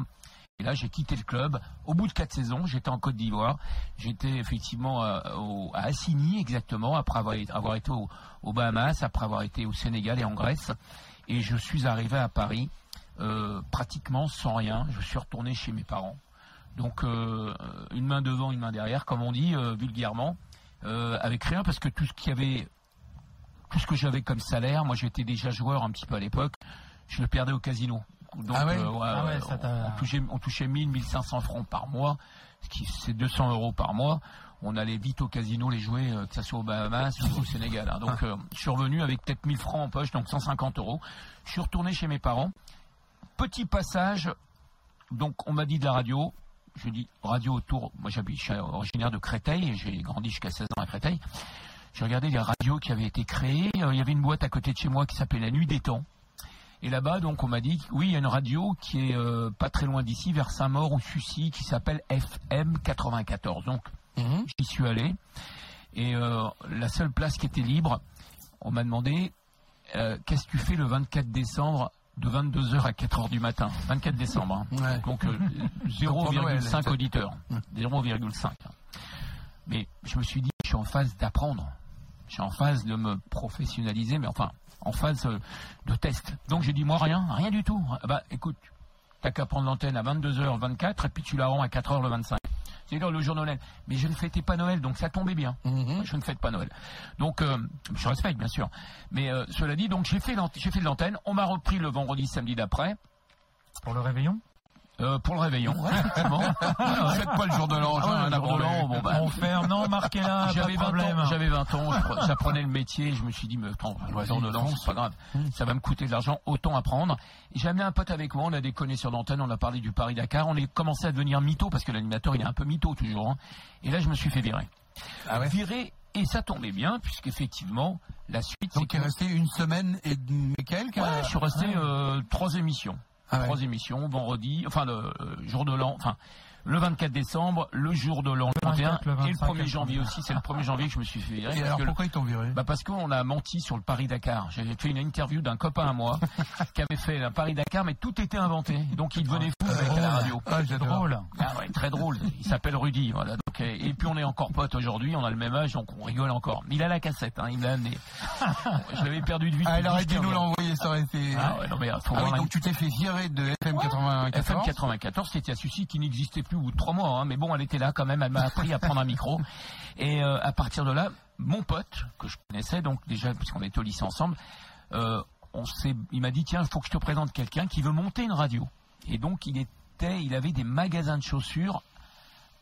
Et là, j'ai quitté le club. Au bout de quatre saisons, j'étais en Côte d'Ivoire. J'étais effectivement euh, à Assigny, exactement, après avoir, été au, Bahamas, après avoir été au Sénégal et en Grèce. Et je suis arrivé à Paris, euh, pratiquement sans rien. Je suis retourné chez mes parents. Donc, euh, une main devant, une main derrière, comme on dit vulgairement, avec rien, parce que tout ce qu'il y avait, tout ce que j'avais comme salaire, moi j'étais déjà joueur un petit peu à l'époque, je le perdais au casino. Donc, Ah ouais Ah ouais, ça t'a- on, touchait, on touchait 1000, 1500 francs par mois, ce qui c'est 200 euros par mois. On allait vite au casino les jouer, euh, que ce soit au Bahamas ou au Sénégal. hein. Donc, euh, je suis revenu avec peut-être 1000 francs en poche, donc 150 euros. Je suis retourné chez mes parents. Petit passage, donc on m'a dit de la radio. Je dis radio autour. Moi, j'habite, je suis originaire de Créteil. J'ai grandi jusqu'à 16 ans à Créteil. J'ai regardé les radios qui avaient été créées. Euh, Il y avait une boîte à côté de chez moi qui s'appelait La Nuit des Temps. Et là-bas, donc, on m'a dit, oui, il y a une radio qui est euh, pas très loin d'ici, vers Saint-Maur ou Sucy, qui s'appelle FM 94. Donc, Mhm. j'y suis allé. Et euh, la seule place qui était libre, on m'a demandé, euh, qu'est-ce que tu fais le 24 décembre de 22h à 4h du matin? 24 décembre. hein. Ouais. Donc euh, Pour Noël, 0,5 c'est- auditeurs. 0,5. Mais je me suis dit, je suis en phase d'apprendre. Je suis en phase de me professionnaliser, mais enfin, en phase euh, de test. Donc j'ai dit, moi, rien, rien du tout. Ah Bah écoute, t'as qu'à prendre l'antenne à 22h24 et puis tu la rends à 4h le 25. C'est-à-dire le jour de Noël. Mais je ne fêtais pas Noël, donc ça tombait bien. Mhm. Je ne fête pas Noël. Donc, euh, je respecte, bien sûr. Mais euh, cela dit, donc j'ai fait, l'ant- j'ai fait de l'antenne. On m'a repris le vendredi, samedi d'après. Pour le réveillon? Euh, pour le réveillon, ouais. Faites pas le jour de l'an, Ah l'an, bon, bah, On ferme, non, marquez-là, pas j'avais de 20 problème. ans, j'avais 20 ans, je- j'apprenais le métier, je me suis dit, mais attends, le jour de l'an, c'est pas grave, ça va me coûter de l'argent, autant apprendre. J'ai amené un pote avec moi, on a déconné sur l'antenne, on a parlé du Paris-Dakar, on est commencé à devenir mytho, parce que l'animateur, il est un peu mytho toujours. hein. Et là, je me suis fait virer. Ah ouais? Virer, et ça tombait bien, puisqu'effectivement, la suite, Donc, il est resté une semaine et quelques Ouais, je suis resté Ouais. euh, trois émissions. Ah ouais. Trois émissions, vendredi, enfin le euh, jour de l'an, enfin le 24 décembre, le jour de l'an le 31 24, le et le 25, 1er janvier aussi. C'est le 1er janvier que je me suis fait virer. Et alors, pourquoi ils t'ont viré? Bah parce qu'on a menti sur le Paris-Dakar. J'avais fait une interview d'un copain à moi qui avait fait un Paris-Dakar, mais tout était inventé. Donc il devenait fou avec la radio. Ah, C'est drôle. Ah ouais, très drôle. Il s'appelle Rudy. Voilà. Donc, et puis on est encore potes aujourd'hui. On a le même âge, donc on rigole encore. Il a la cassette. Hein, il l'a amené. Je l'avais perdu de vue. Ah, il aurait 10, dû 15 nous l'envoyer, ça aurait été. Ah ouais, non mais faut Ah oui, donc tu t'es fait virer de FM 94. FM 94, c'était à Sucy qui n'existait plus au bout de trois mois, hein, mais bon, elle était là quand même, elle m'a appris à prendre un micro. Et euh, à partir de là, mon pote, que je connaissais, donc déjà, puisqu'on était au lycée ensemble, euh, on s'est, il m'a dit, tiens, il faut que je te présente quelqu'un qui veut monter une radio. Et donc, il était, il avait des magasins de chaussures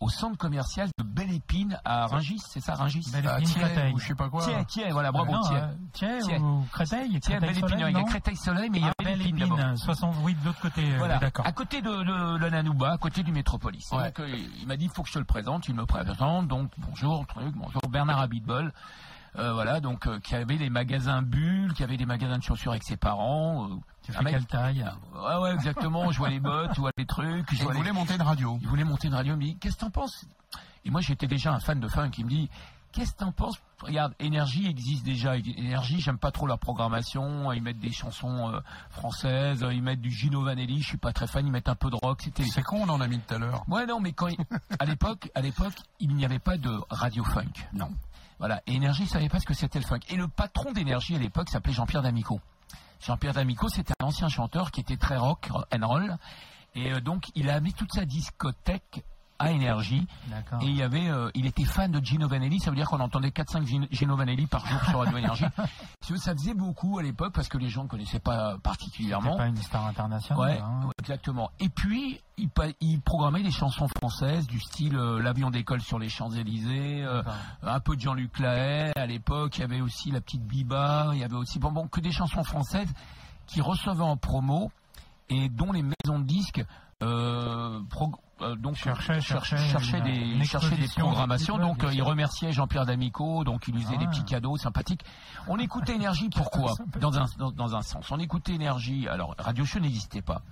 au centre commercial de Belle Épine à Rungis, c'est ça, Rungis Belle Épine, Thiers, Créteil. ou je sais pas quoi. Tiens, tiens, voilà, bravo, non, tiens. euh, Thiers. ou Créteil Tiens, Belle Épine, il y a Créteil Soleil, mais il y a Belle Épine. Épine, 68 de l'autre côté, euh, Voilà, d'accord. à côté de, de, de Nanouba, à côté du Métropolis. Ouais. Donc, il m'a dit, il faut que je te le présente. Il me présente, donc bonjour, truc, bonjour, Bernard Abitbol. Euh, voilà, donc euh, qui avait des magasins bulles, qui avait des magasins de chaussures avec ses parents. euh, Tu un fais mec- quelle taille? Ouais, ouais, exactement. je vois les bottes, je vois les trucs. Je vois il les- voulait monter une radio. il voulait monter une radio. Il me dit, qu'est-ce que t'en penses? Et moi, j'étais déjà un fan de funk. Il me dit, qu'est-ce que t'en penses? Regarde, Énergie existe déjà. Énergie, j'aime pas trop la programmation. Ils mettent des chansons euh, françaises. Ils mettent du Gino Vanelli. Je suis pas très fan. Ils mettent un peu de rock. C'était C'est con, on en a mis tout à l'heure. Ouais, non, mais quand à l'époque, à l'époque, il n'y avait pas de radio funk. Non. Voilà. Et Énergie ne savait pas ce que c'était le funk. Et le patron d'Énergie à l'époque s'appelait Jean-Pierre D'Amico. Jean-Pierre D'Amico, c'était un ancien chanteur qui était très rock and roll. Et euh, donc, il a amené toute sa discothèque à Énergie. Et il y avait, euh, il était fan de Gino Vanelli. Ça veut dire qu'on entendait 4-5 Gino- Vanelli par jour sur Radio Énergie. Ça faisait beaucoup à l'époque parce que les gens ne connaissaient pas particulièrement. pas une star internationale. Ouais, hein. exactement. Et puis, il, il programmait des chansons françaises du style euh, L'avion d'école sur les Champs-Élysées, euh, un peu de Jean-Luc Lahaye. À l'époque, il y avait aussi La Petite Biba, il y avait aussi bon, bon, que des chansons françaises qui recevaient en promo et dont les maisons de disques pro- euh, donc Cherchaient- cherch- cherchaient cherchaient une- des, exposition programmations. Donc, euh, il remerciait Jean-Pierre D'Amico. Donc, il lui faisait des Ah. petits cadeaux sympathiques. On écoutait Énergie, pourquoi? dans un, dans, dans un sens. On écoutait Énergie. Alors, Radio Show n'existait pas.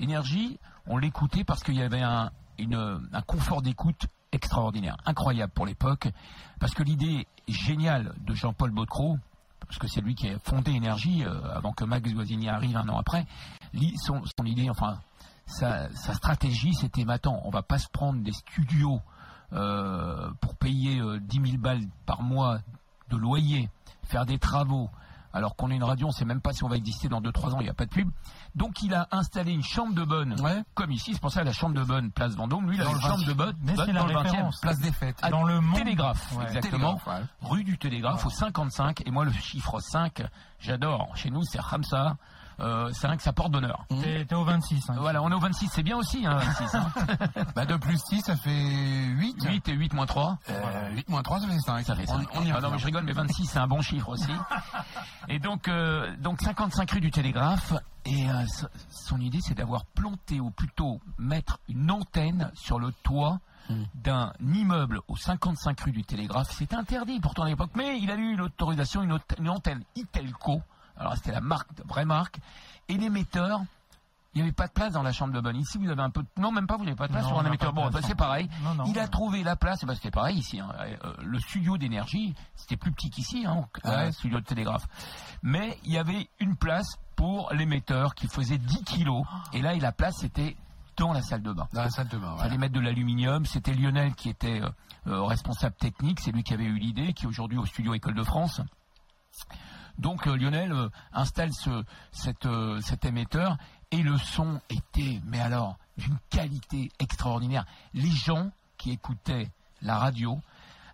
Énergie, on l'écoutait parce qu'il y avait un, une- un confort d'écoute extraordinaire, incroyable pour l'époque, parce que l'idée géniale de Jean-Paul Baudecroux, parce que c'est lui qui a fondé Énergie euh, avant que Max Guazzini arrive un an après, son, son idée, enfin sa, sa stratégie, c'était maintenant, on va pas se prendre des studios euh, pour payer euh, 10 000 balles par mois de loyer, faire des travaux, alors qu'on est une radio, on sait même pas si on va exister dans 2-3 ans, il n'y a pas de pub. Donc il a installé une chambre de bonne, Ouais. comme ici, c'est pour ça la chambre de bonne, place Vendôme, lui il a une chambre 20e. de bonne, Mais bonne la dans le 20e, référence. Place des fêtes. à Dans le monde. Télégraphe, Ouais. exactement, Télégraphe, ouais. rue du Télégraphe au 55, et moi le chiffre 5, j'adore, chez nous c'est Ramsa, euh, c'est rien que ça porte bonheur. T'es t'es au 26. hein. Voilà, on est au 26, c'est bien aussi, hein, 26. Hein. Bah, 2 plus 6, ça fait 8. 8 et 8 moins 3. Euh, 8 moins 3, ça fait 5. Ça fait on, ça. on y Ah non, mais je rigole, mais 26, c'est un bon chiffre aussi. Et donc, euh, donc 55 rue du Télégraphe. Et euh, so- son idée, c'est d'avoir planté, ou plutôt mettre une antenne sur le toit d'un immeuble au 55 rue du Télégraphe. C'était interdit pourtant à l'époque, mais il a eu l'autorisation, une, une antenne Itelco. Alors c'était la marque, vraie marque. Et l'émetteur, il n'y avait pas de place dans la chambre de bonne. Ici, vous avez un peu de... Non, même pas, vous n'avez pas de place Non, sur on un émetteur. Bon, bah, c'est pareil. Non, non. il a trouvé la place, ben, c'était pareil ici. hein. Euh, le studio d'énergie, c'était plus petit qu'ici, hein, Ouais. ouais, studio de télégraphe. Mais il y avait une place pour l'émetteur qui faisait 10 kilos. Et là, et la place, c'était dans la salle de bain. Dans la salle de bain, Il voilà. fallait mettre de l'aluminium. C'était Lionel qui était euh, euh, responsable technique. C'est lui qui avait eu l'idée, qui est aujourd'hui au studio École de France. Donc euh, Lionel euh, installe ce, cette, euh, cet émetteur et le son était, mais alors, d'une qualité extraordinaire. Les gens qui écoutaient la radio,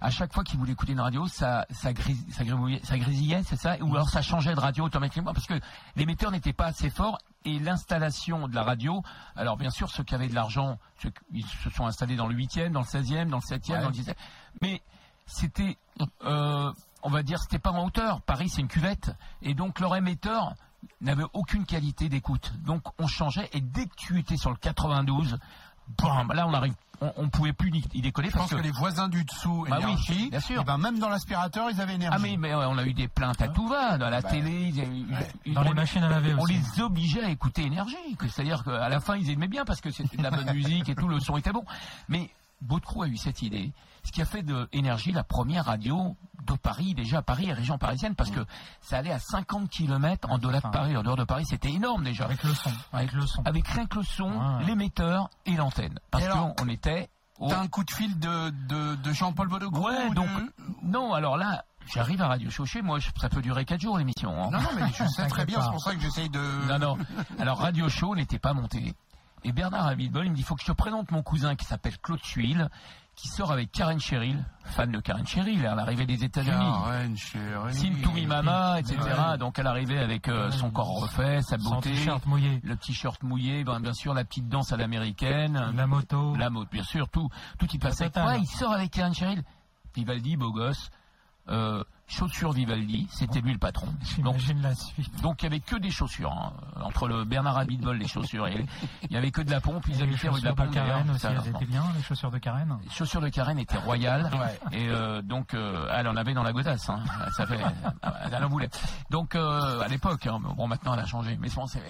à chaque fois qu'ils voulaient écouter une radio, ça, ça, gris- ça, ça grésillait, c'est ça? Ou alors ça changeait de radio automatiquement parce que l'émetteur n'était pas assez fort et l'installation de la radio, alors bien sûr ceux qui avaient de l'argent, ils se sont installés dans le 8e, dans le 16e, dans le 7e, Ouais. dans le 17e, mais c'était, euh, on va dire, c'était pas en hauteur. Paris, c'est une cuvette. Et donc, leur émetteur n'avait aucune qualité d'écoute. Donc, on changeait. Et dès que tu étais sur le 92, bam, là, on arrive, on, on pouvait plus y y décoller Je pense parce que que. les voisins du dessous, Bah oui, énergie, bien sûr. et ben même dans l'aspirateur, ils avaient énergie. Ah mais, on a eu des plaintes à tout va dans la Bah, télé. ils- ils- ils- Dans les on- machines à laver on aussi. les obligeait à écouter énergie. que- C'est-à-dire qu'à la fin, ils aimaient bien parce que c'était de la bonne musique et tout, le son était bon. Mais Baudecroux a eu cette idée, ce qui a fait de énergie la première radio de Paris, déjà à Paris et région parisienne, parce que ça allait à 50 km en dehors de Paris. En dehors de Paris, c'était énorme déjà. Avec le son. Avec le son. Avec rien que le son, Ouais. l'émetteur et l'antenne. Parce qu'on était au... T'as un coup de fil de, de, de Jean-Paul Baudecroux Ouais, ou donc... de- Non, alors là, j'arrive à Radio Chauchet, moi, ça peut durer 4 jours l'émission. hein. Non, non, mais je sais très bien, c'est pour ça que j'essaye de... Non, non. Alors, Radio Show n'était pas monté. Et Bernard Abitbol, il me dit, il faut que je te présente mon cousin qui s'appelle Claude Suil, qui sort avec Karen Cheryl, fan de Karen Cheryl, à l'arrivée des États-Unis. Karen Cheryl. Sin to me mama, etc. Ouais. Donc, elle arrivait avec euh, son corps refait, sa Son beauté, t-shirt mouillé. le t-shirt mouillé, ben, bien sûr, la petite danse à l'américaine, La moto. la mode, bien sûr, tout, tout y passait. Ouais, il sort avec Karen Cheryl. Vivaldi, beau gosse, euh, chaussures Vivaldi, c'était lui le patron. Donc, J'imagine la suite. donc il y avait que des chaussures hein. entre le Bernard Abitbol les chaussures et il y avait que de la pompe ils rue de la chaussures de pompe d'ailleurs. Karen aussi, elles étaient bien, les chaussures de Karen. les chaussures de Karen étaient royales Ouais. et euh, donc euh, elle en avait dans la godasse hein. ça fait elle en voulait donc euh, à l'époque hein, bon maintenant elle a changé mais bon, c'est-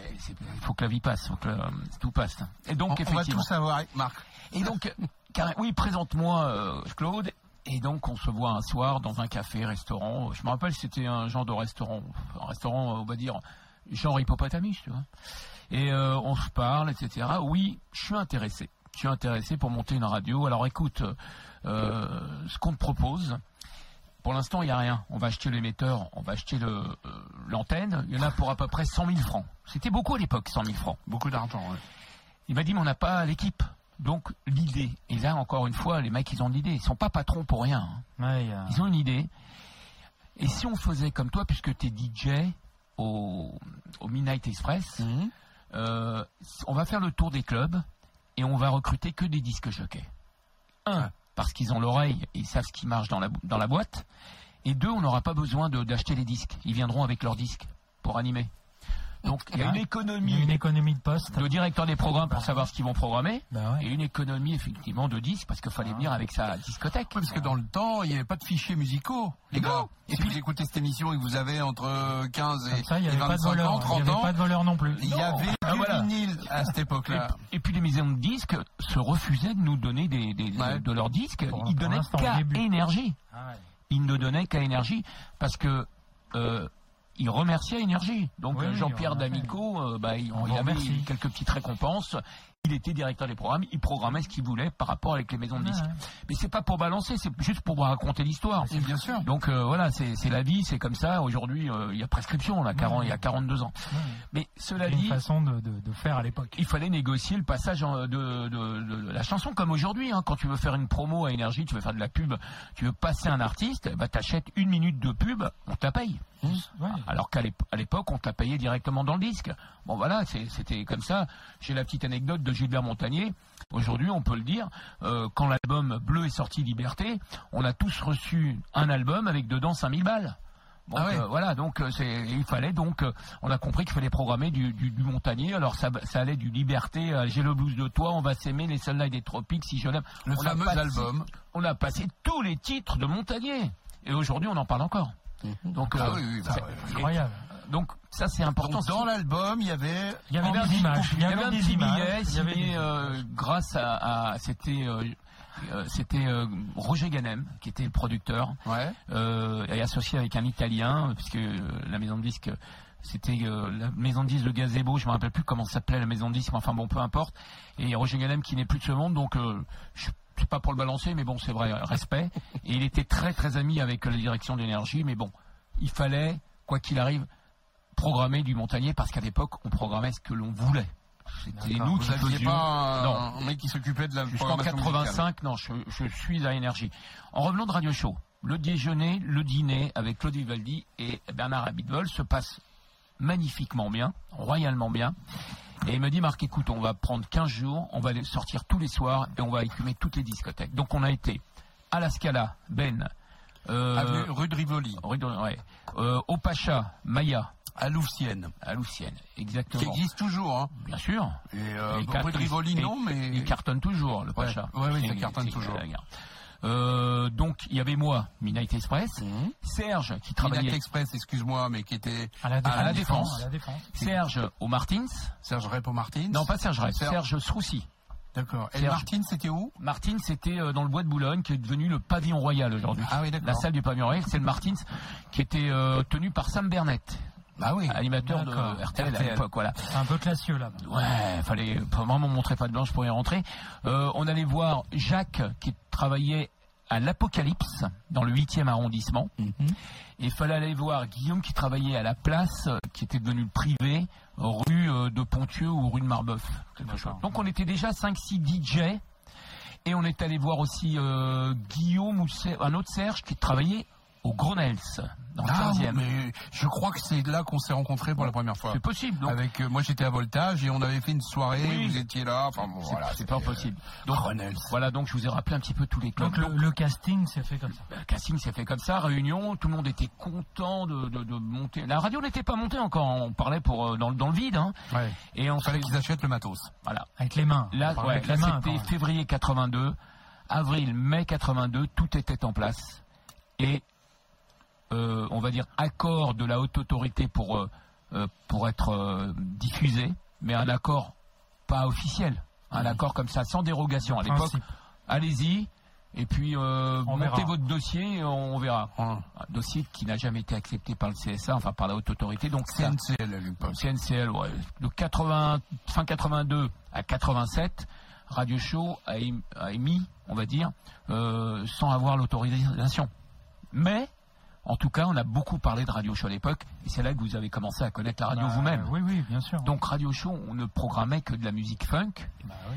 faut que la vie passe faut que euh, tout passe et On, donc on va effectivement tout savoir, Marc. et donc, Karen- oui, présente-moi euh, Claude. Et donc, on se voit un soir dans un café, restaurant. Je me rappelle, c'était un genre de restaurant, un restaurant, on va dire, genre hippopotamus, tu vois. Et euh, on se parle, etc. Oui, je suis intéressé. Je suis intéressé pour monter une radio. Alors, écoute, euh, ce qu'on te propose. Pour l'instant, il n'y a rien. On va acheter l'émetteur, on va acheter euh, l'antenne. Il y en a pour à peu près 100 000 francs. C'était beaucoup à l'époque, 100 000 francs. Beaucoup d'argent, ouais. Il m'a dit, mais on n'a pas l'équipe. Donc, l'idée. Et là, encore une fois, les mecs, ils ont de l'idée. Ils sont pas patrons pour rien. hein. Ouais, Ils ont une idée. Et si on faisait comme toi, puisque tu es DJ au, au Midnight Express, Mhm. euh, on va faire le tour des clubs et on va recruter que des disques jockeys. Un, parce qu'ils ont l'oreille et ils savent ce qui marche dans la, dans la boîte. Et deux, on n'aura pas besoin d'acheter les disques. Ils viendront avec leurs disques pour animer. Donc il y a une y a économie une économie de poste. de directeur des programmes pour savoir ce qu'ils vont programmer Bah ouais. et une économie effectivement de disques parce qu'il fallait venir avec sa discothèque. Oui, parce que dans le temps, il n'y avait pas de fichiers musicaux, les gars. Et Et puis- vous écoutez cette émission et que vous avez entre 15 et, ça, il n'y et avait pas de 25 voleur. ans, Il n'y 30 avait ans, pas de voleur non plus. il y avait Ah, du voilà. vinyle à cette Et, époque-là. et puis les maisons de disques se refusaient de nous donner des, des- Ouais. de leurs disques. Pour- Ils pour donnaient qu'à énergie. Ah ouais. Ils ne donnaient qu'à énergie parce que euh, ils remerciaient énergie. Donc Oui, euh, Jean-Pierre. D'Amico, euh, bah, il, il vous avait quelques petites récompenses. Il était directeur des programmes, il programmait ce qu'il voulait par rapport avec les maisons de disques. Ouais. Mais c'est pas pour balancer, c'est juste pour vous raconter l'histoire. Bien sûr. Donc euh, voilà, c'est la vie, c'est comme ça. Aujourd'hui, euh, il y a prescription, là, 40, il y a 42 ans. Ouais. Mais cela C'est une dit, façon de, de, de faire à l'époque. il fallait négocier le passage de, de- de- de la chanson comme aujourd'hui. hein. Quand tu veux faire une promo à énergie, tu veux faire de la pub, tu veux passer un artiste, bah t'achètes une minute de pub, on te la paye. Alors qu'à l'époque, on te la payait directement dans le disque. Bon voilà, c'était comme ça. J'ai la petite anecdote de Gilbert Montagnier. Aujourd'hui, on peut le dire, euh, quand l'album Bleu est sorti Liberté, on a tous reçu un album avec dedans 5000 balles. Ah ouais. euh, voilà, donc euh, c'est, il fallait donc, on a compris qu'il fallait programmer du, du, du Montagnier. Alors ça, ça allait du Liberté, J'ai le blues de toi, On va s'aimer, Les soldats des tropiques, Si je l'aime. Le On a fameux passé- album. On a passé tous les titres de Montagnier. Et aujourd'hui, on en parle encore. Donc, Ah oui, oui, bah c'est- ouais. Incroyable. Donc ça c'est important. Donc, dans l'album, il y avait Il y avait des images. Il y avait des images, il y avait euh, grâce à, à- c'était euh, euh, c'était euh, Roger Ganem qui était le producteur ouais. et associé avec un Italien puisque la maison de disques c'était euh, la maison de disques de Gazebo, je me rappelle plus comment s'appelait la maison de disques, mais enfin bon peu importe. Et Roger Ganem qui n'est plus de ce monde, donc euh, je suis pas pour le balancer, mais bon c'est vrai, respect. Et il était très très ami avec la direction d'énergie, mais bon, il fallait quoi qu'il arrive programmer du Montagnier parce qu'à l'époque on programmait ce que l'on voulait. C'était nous qui faisions. pas un, Non. un mec qui s'occupait de la Jusqu'en programmation musicale. 85, non, je, je suis à Énergie. En revenant de Radio Show, le déjeuner, le dîner avec Claude Vivaldi et Bernard Abitbol se passe magnifiquement bien, royalement bien. Et il me dit, Marc, écoute, on va prendre 15 jours, on va sortir tous les soirs et on va écumer toutes les discothèques. Donc on a été à la Scala, Ben, euh, Avenue rue de Rivoli, rue de- ouais, euh, au Pacha, Maya, à Louvciennes, à Loucienne, qui exactement. existe toujours. Hein. Bien sûr. Et euh, de Rivoli, non, mais Il cartonne toujours, le Pacha. ouais, ouais, ça cartonne toujours. Euh, donc, il y avait moi, Midnight Express, Mhm. Serge, qui Midnight travaillait, Express, excuse-moi, mais qui était À la défense. à la Défense. À la défense. Serge au Martins. Serge Repo Martins. Non, pas Serge Rey, Serge. Serge. D'accord. Et Serge. Martins, c'était où? Martins, c'était euh, dans le bois de Boulogne, qui est devenu le pavillon royal aujourd'hui. Ah oui, d'accord. La salle du pavillon royal, c'est le Martins, qui était euh, tenu par Sam Bernett, Bah oui. animateur de. RTL à l'époque, voilà. C'est un peu classieux là. Ouais, fallait vraiment montrer pas de blanche pour y rentrer. Euh, on allait voir Jacques qui travaillait à l'Apocalypse dans le 8e arrondissement. Mhm. Et il fallait aller voir Guillaume qui travaillait à la place, euh, qui était devenu privé, rue euh, de Pontieux ou rue de Marbeuf. Donc on était déjà 5-6 DJ. Et on est allé voir aussi euh, Guillaume ou un autre Serge qui travaillait au Gronels, dans le Ah, 15e. mais je crois que c'est là qu'on s'est rencontrés pour la première fois. C'est possible. Donc, Avec euh, moi j'étais à Voltage et on avait fait une soirée, Oui. vous étiez là, enfin bon c'est voilà. c'est pas possible. Donc, Gronels. voilà, donc je vous ai rappelé un petit peu tous les clubs. Donc le, le casting s'est fait comme ça. Le casting s'est fait comme ça, réunion, tout le monde était content de, de- de monter. La radio n'était pas montée encore, on parlait pour euh, dans, le- dans le vide, hein. Ouais. Et on Il fallait qu'ils achètent le matos. voilà. Avec les mains. Là, ouais, avec là, les mains, c'était février 82, avril, mai 82, tout était en place. Et euh, on va dire accord de la haute autorité pour euh, euh, pour être euh, diffusé, mais un accord pas officiel, un accord comme ça sans dérogation. À l'époque, allez-y. Et puis euh, On montez verra. votre dossier, et on verra. Hein. Un dossier qui n'a jamais été accepté par le CSA, enfin par la haute autorité. Donc CNCL à l'époque. CNCL, ouais. De 80, fin 82 à 87, Radio Show a émis, a émis, on va dire, euh, sans avoir l'autorisation. Mais, en tout cas, on a beaucoup parlé de Radio Show à l'époque, et c'est là que vous avez commencé à connaître la radio Bah, vous-même. Oui, oui, bien sûr. Donc Radio Show, on ne programmait que de la musique funk, Bah oui.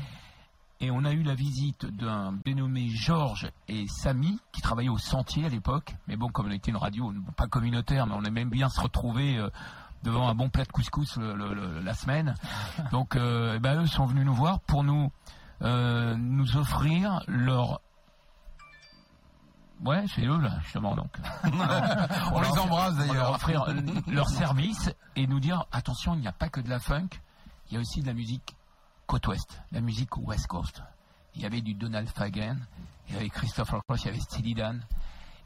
et on a eu la visite d'un dénommé Georges et Samy qui travaillaient au Sentier à l'époque. Mais bon, comme on était une radio pas communautaire, mais on aimait bien se retrouver euh, devant un bon plat de couscous le- le- le- la semaine. Donc, euh, eh ben, eux sont venus nous voir pour nous euh, nous offrir leur Ouais, c'est eux là, justement. Donc, On les embrasse on leur d'ailleurs. offrir leur service et nous dire attention, il n'y a pas que de la funk, il y a aussi de la musique côte ouest, la musique West Coast. Il y avait du Donald Fagen, il y avait Christopher Cross, il y avait Steely Dan.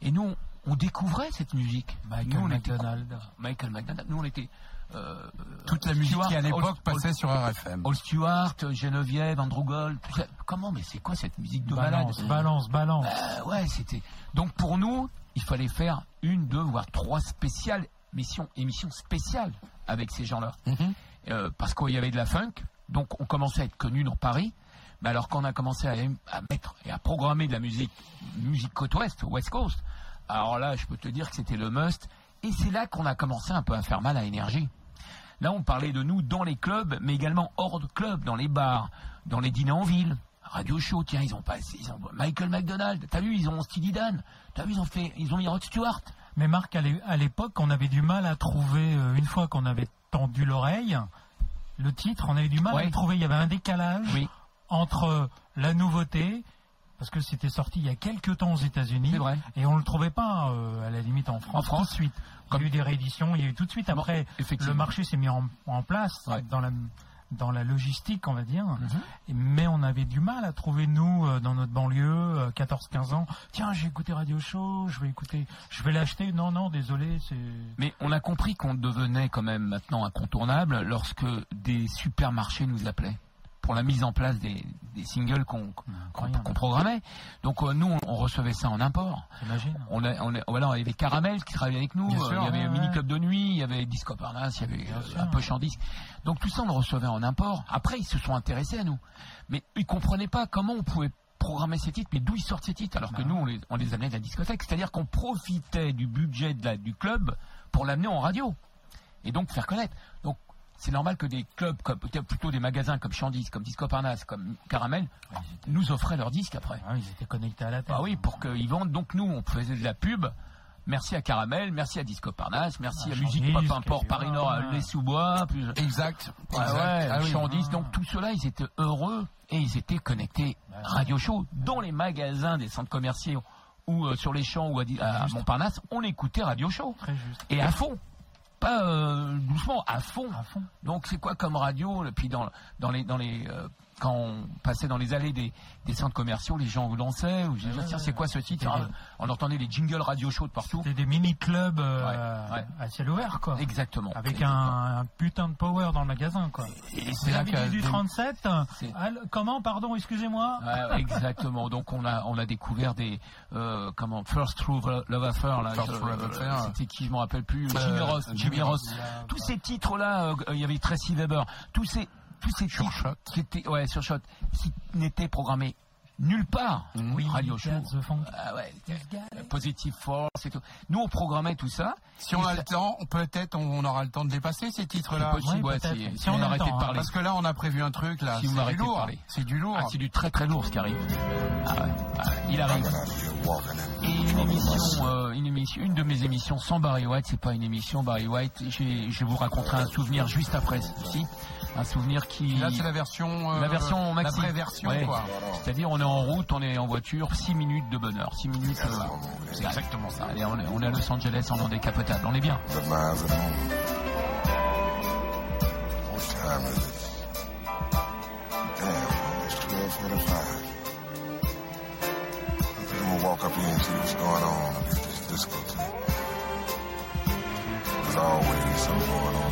Et nous, on, découvrait cette musique. Michael nous, on était- McDonald. Michael McDonald. Nous, on était. Euh, Toute la musique qui à l'époque passait sur RFM. Old Stewart, Geneviève, Andrew Gold. Comment Mais c'est quoi cette musique de malade Balance, balance, balance. Euh, ouais, c'était. Donc pour nous, il fallait faire une, deux, voire trois spéciales missions, émissions spéciales avec ces gens-là, Mhm. Euh, parce qu'il y avait de la funk. Donc on commençait à être connu dans Paris. Mais alors quand on a commencé à, à mettre et à programmer de la musique, musique côte ouest, West Coast, alors là, je peux te dire que c'était le must. Et c'est là qu'on a commencé un peu à faire mal à énergie. Là, on parlait de nous dans les clubs, mais également hors de clubs, dans les bars, dans les dîners en ville. Radio Show, tiens, ils ont passé, ils ont Michael McDonald. T'as vu, ils ont Steely Dan. T'as vu, ils ont fait, ils ont mis Rod Stewart. Mais Marc, à l'é- à l'époque, on avait du mal à trouver, euh, une fois qu'on avait tendu l'oreille, le titre, on avait du mal à le trouver. Il y avait un décalage Oui. entre la nouveauté, parce que c'était sorti il y a quelques temps aux États-Unis, et on ne le trouvait pas euh, à la limite en France, En France. tout de suite. Il y a eu des rééditions, il y a eu tout de suite. Bon, Après, effectivement. le marché s'est mis en, en place Ouais. dans la dans la logistique, on va dire. Mhm. Et- Mais on avait du mal à trouver, nous, euh, dans notre banlieue, euh, 14-15 ans, tiens, j'ai écouté Radio Show, je vais écouter, je vais l'acheter. Non, non, désolé. Mais on a compris qu'on devenait quand même maintenant incontournable lorsque des supermarchés nous appelaient pour la mise en place des, des singles qu'on qu'on programmait. Donc euh, nous, on, recevait ça en import. On a, on a- voilà, il y avait Caramel qui travaillait avec nous, euh, sûr, il y avait ouais, Mini. Club de Nuit, il y avait Disco Parnasse, il y avait euh, un peu Chandisque. Donc tout ça, on le recevait en import. Après, ils se sont intéressés à nous. Mais ils comprenaient pas comment on pouvait programmer ces titres, mais d'où ils sortent ces titres, alors que Bah. nous, on les, on les amenait de la discothèque. C'est-à-dire qu'on profitait du budget de la- du club pour l'amener en radio. Et donc faire connaître. Donc c'est normal que des clubs, comme, peut-être plutôt des magasins comme Chandis, comme Disco Parnasse, comme Caramel, Ouais, étaient, nous offraient leurs disques après. ah, ils étaient connectés à la tête. Ah oui, pour qu'ils vendent. Donc nous, on faisait de la pub. Merci à Caramel, merci à Disco Parnasse, merci Ah, à Musique Pop Import Paris Nord, à. Les Sous-Bois, plus. Exact. Ouais, exact. ouais, Ah oui. Chandis. Donc tout cela, ils étaient heureux et ils étaient connectés radio show dans les magasins des centres commerciaux ou euh, sur les champs ou à, à Montparnasse, on écoutait radio show Très juste. et à fond. Pas euh, doucement, à fond. À fond. Donc c'est quoi comme radio Puis dans dans les dans les euh, quand on passait dans les allées des, des centres commerciaux, les gens dansaient. Ou tiens, c'est quoi ce titre Ah, On entendait les jingles radio show de partout. C'était des mini-clubs euh, Ouais, ouais. à ciel ouvert, quoi. Exactement. Avec un, un putain de power dans le magasin, quoi. Et Vous c'est là que du 37 C'est- Ah, le- Comment Pardon, excusez-moi Ouais, exactement. Donc on a on a découvert des euh, comment First True Love Affair là. First Love Affair. C'était qui je me rappelle plus. Euh, Jimmy Ross. Jimmy Ross. Tous ces titres là, il y avait Tracy Weber. Tous ces tous ces Sur titres Shot. qui étaient ouais sur Shot qui n'étaient programmés nulle part. Oui. Radio show. Ah ouais, euh, Positive Force et tout. Nous, on programmait tout ça. Si on a le temps, peut-être on aura le temps de dépasser ces titres-là. Possible, Ouais, si, Si si on on arrêtait de hein. parler. Parce que là, on a prévu un truc, là. Si vous c'est du lourd. parler. C'est du lourd. Ah, c'est du très très lourd ce qui arrive. Ah ouais, ah il arrive. Et une émission, euh, une émission, une de mes émissions sans Barry White, c'est pas une émission Barry White. Je vais vous raconter un souvenir juste après ceci, un souvenir qui. Là, c'est la version. euh, La version maxi. La version, Ouais. quoi. C'est-à-dire, on est en route, on est en voiture, 6 minutes de bonheur. 6 minutes. euh, c'est exactement ça. Allez, on est, on est à Los Angeles en non décapotable. On est bien. The miles at home. What time is it? Damn, it's 1245. I think I'm gonna walk up here and see what's going on at this disco thing. There's always something going on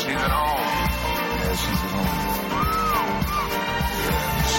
She's at home. Yeah, she's at home. Yeah,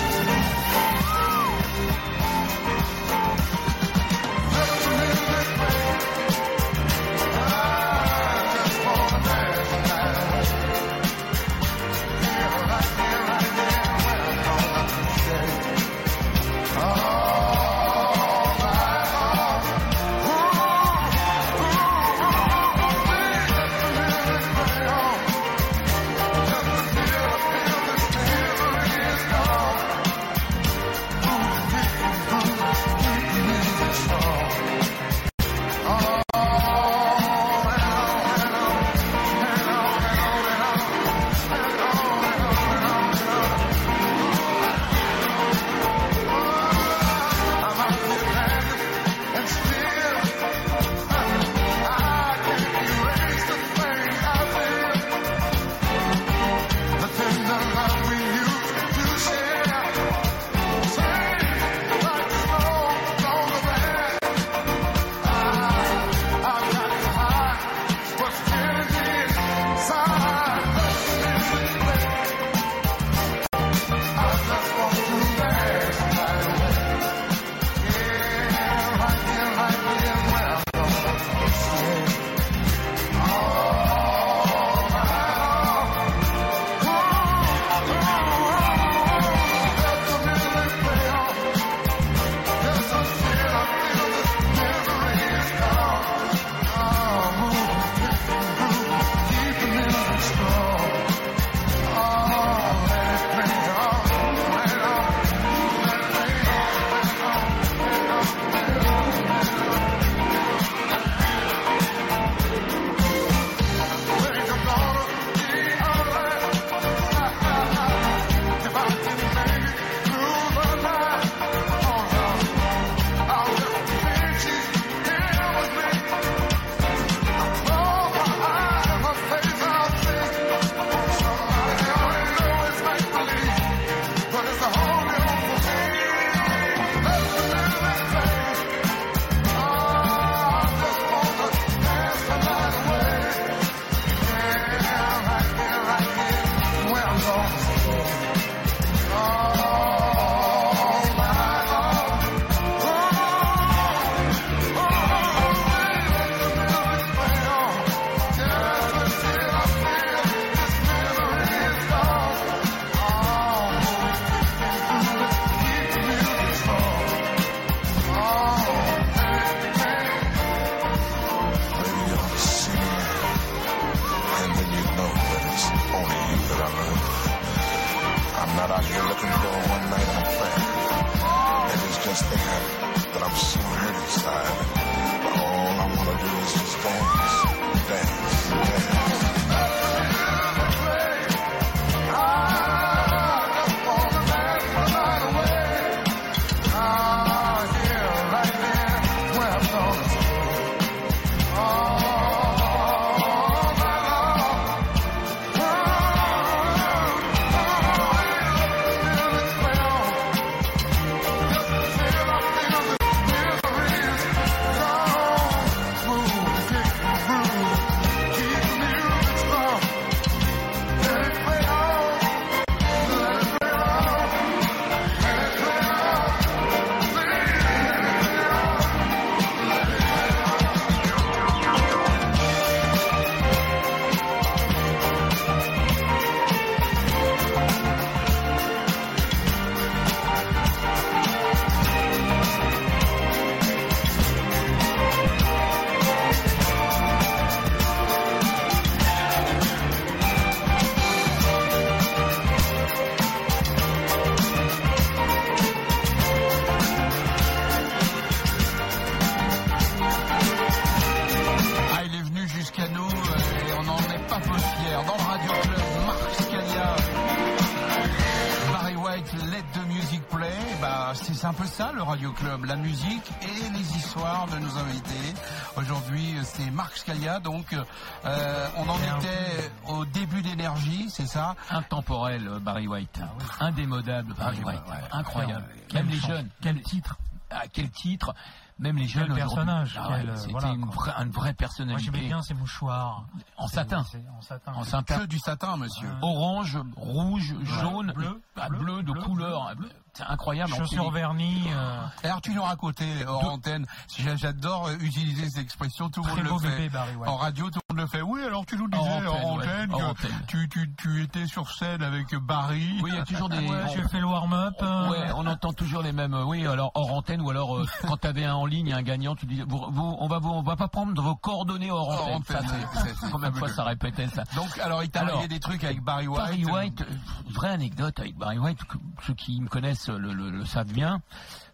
la musique et les histoires de nos invités. Aujourd'hui, euh, c'est Marc Scalia, donc euh, on en était au début d'énergie, c'est ça? Intemporel, euh, Barry White. Indémodable, Barry Ah, White. ouais, ouais. Incroyable. Même les jeunes. Quel titre À quel titre Même les jeunes. personnage, Ah ouais, C'était voilà, une, vraie, une vraie Moi personnalité. j'aimais bien ces mouchoirs. En satin. En satin. En satin. Que du satin, monsieur. Orange, rouge, jaune, bleu, ah, bleu, bleu, de bleu, couleur. bleu. C'est incroyable. Chaussures vernis. euh, Alors tu nous racontais hors antenne, j'a- j'adore euh, utiliser cette expression, tout le monde beau le fait. bébé, Barry White. En radio, tout monde le fait. Oui, alors tu nous disais en ouais. antenne Hors que antenne. Tu, tu, tu étais sur scène avec Barry. Oui, il y a toujours des. Ouais, j'ai fait le warm-up. Ouais, on entend toujours les mêmes. Oui, alors hors antenne ou alors euh, quand tu avais un en ligne, un gagnant, tu disais, vous, vous- on va vous, on va pas prendre vos coordonnées hors Hors antenne. antenne, Ça, c'est- c'est- c'est combien de fois ça répétait ça Donc, alors il t'est Alors, arrivé des trucs avec Barry White. Barry White, euh, vraie anecdote avec Barry White, ceux qui me connaissent le, le- le savent bien.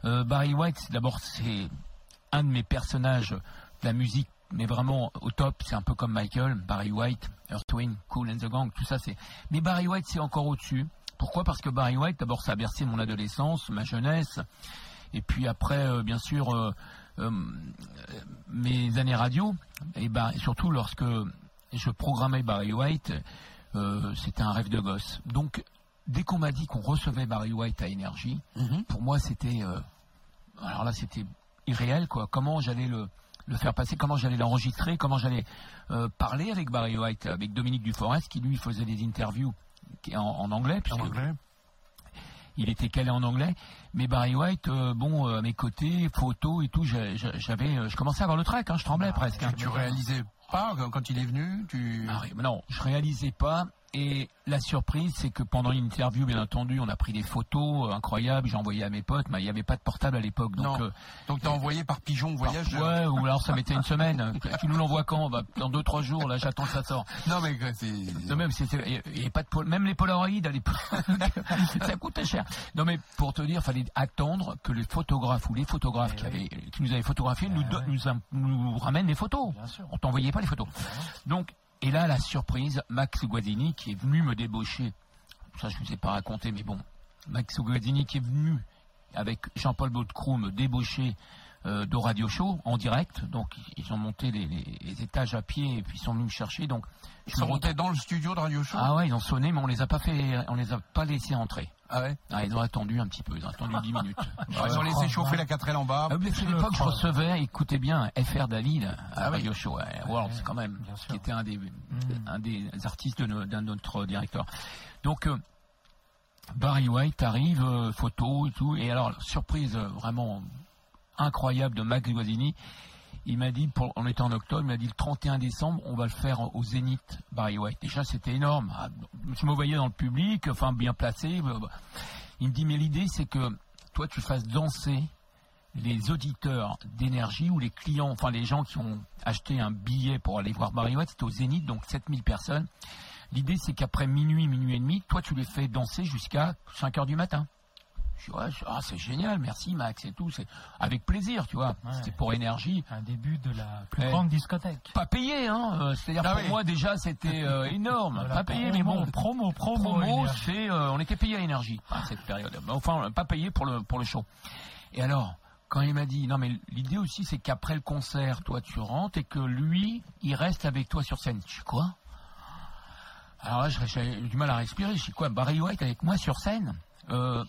Euh, Barry White, d'abord c'est un de mes personnages de la musique, mais vraiment au top. C'est un peu comme Michael, Barry White, Earth Wind, Cool and the Gang, tout ça c'est. Mais Barry White, c'est encore au-dessus. Pourquoi? Parce que Barry White, d'abord, ça a bercé mon adolescence, ma jeunesse, et puis après, euh, bien sûr, euh, euh, mes années radio, et ben et surtout lorsque je programmais Barry White, c'était un rêve de gosse. Donc, dès qu'on m'a dit qu'on recevait Barry White à Énergie, Mhm. pour moi, c'était, alors là, c'était irréel, quoi. Comment j'allais le, le faire passer, comment j'allais l'enregistrer, comment j'allais euh, parler avec Barry White, avec Dominique Duforest, qui lui faisait des interviews en, en anglais, En anglais. il était calé en anglais. Mais Barry White, euh, bon, euh, à mes côtés, photos et tout, j'a- j'a- j'avais, je commençais à avoir le trac, hein, je tremblais presque. hein. Tu réalisais pas quand- il est venu tu... Ah non, je réalisais pas. Et la surprise, c'est que pendant une interview, bien entendu, on a pris des photos euh, incroyables. J'ai envoyé à mes potes, mais il n'y avait pas de portable à l'époque. Donc, euh, Donc t'as envoyé par pigeon voyage ouais, ou alors ça mettait une semaine. tu nous l'envoies quand? Bah, Dans deux, trois jours, là, j'attends que ça sort. Non mais c'est... Même, il y pas de même les Polaroids à l'époque, ça coûtait cher. Non, mais pour te dire, fallait attendre que les photographes ou les photographes qui, avaient, qui nous avaient photographiés nous, do- nous, nous ramènent les photos. Bien sûr. On t'envoyait pas les photos. Donc, et là, la surprise, Max Guazzini qui est venu me débaucher. Ça, je ne vous ai pas raconté, mais bon, Max Guazzini qui est venu avec Jean-Paul Baudecroux me débaucher euh, de Radio Show en direct. Donc, ils ont monté les, les- les étages à pied et puis ils sont venus me chercher. Donc, Ils sont montés dans le studio de Radio Show ah ouais, ils ont sonné, mais on les a pas fait, on les a pas laissés entrer. Ah ouais Ah, ils ont attendu un petit peu, ils ont attendu 10 minutes. Ils ont laissé chauffer la 4L en bas. Ah c'est Je l'époque, je crois. recevais, écoutez bien, FR David à Ah oui. Radio Show, ouais, World, quand même, qui était un des, Mm. un des artistes d'un de notre directeur. Donc, euh, Barry White arrive, euh, photo et tout, et alors, surprise euh, vraiment incroyable de Max Guazzini, il m'a dit, on était en octobre, il m'a dit le 31 décembre, on va le faire au Zénith, Barry White. Déjà, c'était énorme. Ah, Je me voyais dans le public, enfin, bien placé. Il me dit, mais l'idée, c'est que toi, tu fasses danser les auditeurs d'énergie ou les clients, enfin, les gens qui ont acheté un billet pour aller voir Barry White, c'était au Zénith, donc 7000 personnes. L'idée, c'est qu'après minuit, minuit et demi, toi, tu les fais danser jusqu'à 5 heures du matin. Je dis, ouais, ah, c'est génial, merci Max et tout. C'est avec plaisir, tu vois. Ouais. C'était pour énergie. Un début de la plus grande discothèque. Pas payé, hein. euh, C'est-à-dire Ah pour oui. moi déjà c'était euh, énorme. Voilà, pas payé, mais promo, bon. Promo, promo. promo, c'est euh, on était payé à énergie à cette période. Enfin, pas payé pour le pour le show. Et alors, quand il m'a dit non mais l'idée aussi c'est qu'après le concert, toi tu rentres et que lui, il reste avec toi sur scène. Je dis quoi? Alors là, eu du mal à respirer. Je dis quoi Barry White avec moi sur scène? Euh,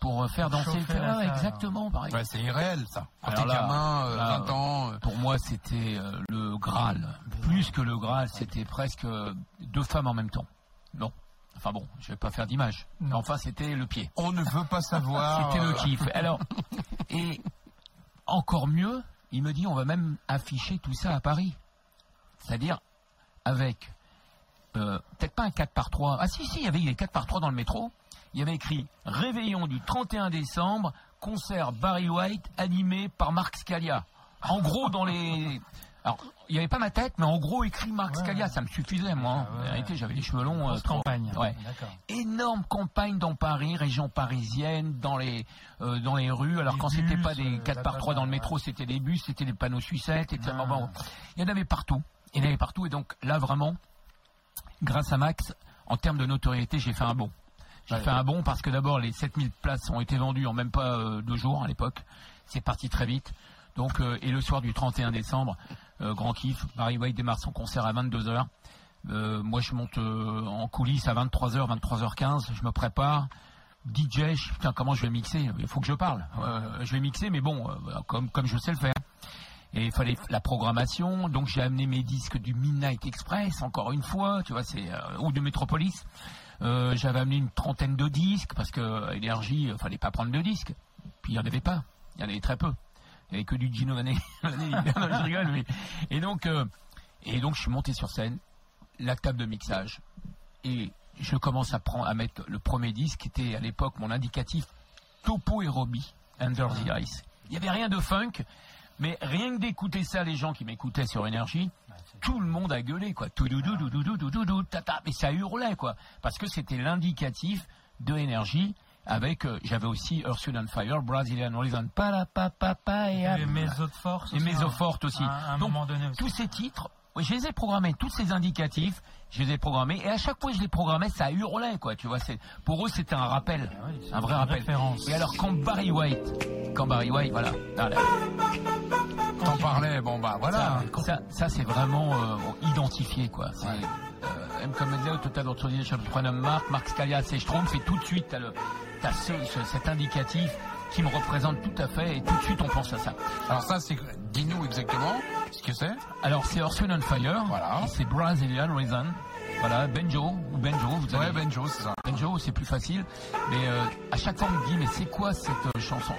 pour faire danser. Salle. exactement, pareil. Ouais, c'est irréel, ça. Quand t'es gamin, euh, là, 20 ans. euh, Pour moi, c'était euh, le Graal. Plus que le Graal, c'était presque euh, deux femmes en même temps. Non. Enfin bon, je vais pas faire d'image. Enfin, c'était le pied. on ne veut pas savoir. C'était le euh, kiff. Alors, et encore mieux, il me dit on va même afficher tout ça à Paris. C'est-à-dire avec euh, peut-être pas un 4 par 3. Ah si, si, il y avait les 4 par 3 dans le métro. Il y avait écrit Réveillon du 31 décembre, concert Barry White animé par Marc Scalia. En gros, dans les. Alors, il n'y avait pas ma tête, mais en gros, écrit Marc Ouais. Scalia, ça me suffisait, moi. hein. Ah ouais. En réalité, j'avais les cheveux longs. euh, campagne. Énorme campagne dans Paris, région parisienne, dans les euh, dans les rues. Alors Des quand c'était pas des euh, 4 par 3 dans le métro, c'était des bus, c'était des panneaux sucettes, etc. Ah. Bon, il y en avait partout. Il y en avait partout et donc là vraiment, grâce à Max, en termes de notoriété, j'ai fait un bond. J'ai fait un bond parce que d'abord les 7000 places ont été vendues en même pas euh, deux jours à l'époque. C'est parti très vite. Donc euh, et le soir du 31 décembre, euh, grand kiff. Barry White démarre son concert à 22 h euh, moi, je monte euh, en coulisses à 23h, 23h15. Je me prépare. DJ, je, putain, comment je vais mixer? Il faut que je parle. Euh, je vais mixer, mais bon, comme, comme je sais le faire. Et il fallait la programmation. Donc, j'ai amené mes disques du Midnight Express, encore une fois, tu vois, c'est ou de Metropolis. Euh, J'avais amené une trentaine de disques parce que euh, énergie, euh, fallait pas prendre de disques. Puis il y en avait pas. Il y en avait très peu. Il y avait que du Gino. Non, je rigole, mais- Et donc, euh, et donc, je suis monté sur scène la table de mixage et je commence à prendre à mettre le premier disque qui était à l'époque mon indicatif Topo et Robbie Under the Ice. Il n'y avait rien de funk, mais rien que d'écouter ça, les gens qui m'écoutaient sur énergie, tout le monde a gueulé quoi. Tout doudou doudou doudou doudou tata, mais ça hurlait quoi, parce que c'était l'indicatif de énergie. Avec, euh, j'avais aussi Earth, Wind and Fire, Brazilian Reason, pa la pa pa pa et Et Méso de force. et aussi, Méso hein. Forte aussi. À à un Donc, moment donné aussi. tous ces titres, je les ai programmés, tous ces indicatifs, je les ai programmés, et à chaque fois que je les programmais, ça hurlait, quoi, tu vois, c'est, pour eux, c'était un rappel, Ah oui, c'est un vrai rappel. référence. Et alors, quand Barry White, quand Barry White, voilà, là, là, T'en parlais, bon bah voilà. ça, ça, ça, c'est vraiment euh, identifié, quoi. C'est, euh, M comme disait au total d'autres je prénomme Marc, Marc Scalia, c'est Schtroumpf, et tout de suite, t'as le, t'as ce, ce- cet indicatif qui me représente tout à fait, et tout de suite, on pense à ça. Alors ça, c'est dis-nous exactement ce que c'est. Alors c'est Earth, Wind and Fire, Voilà. c'est Brazilian Reason, voilà, Benjo, ou Benjo, vous Ouais, avez Benjo, c'est ça. Benjo, c'est plus facile, mais euh, à chaque fois on me dit, mais c'est quoi cette euh, chanson?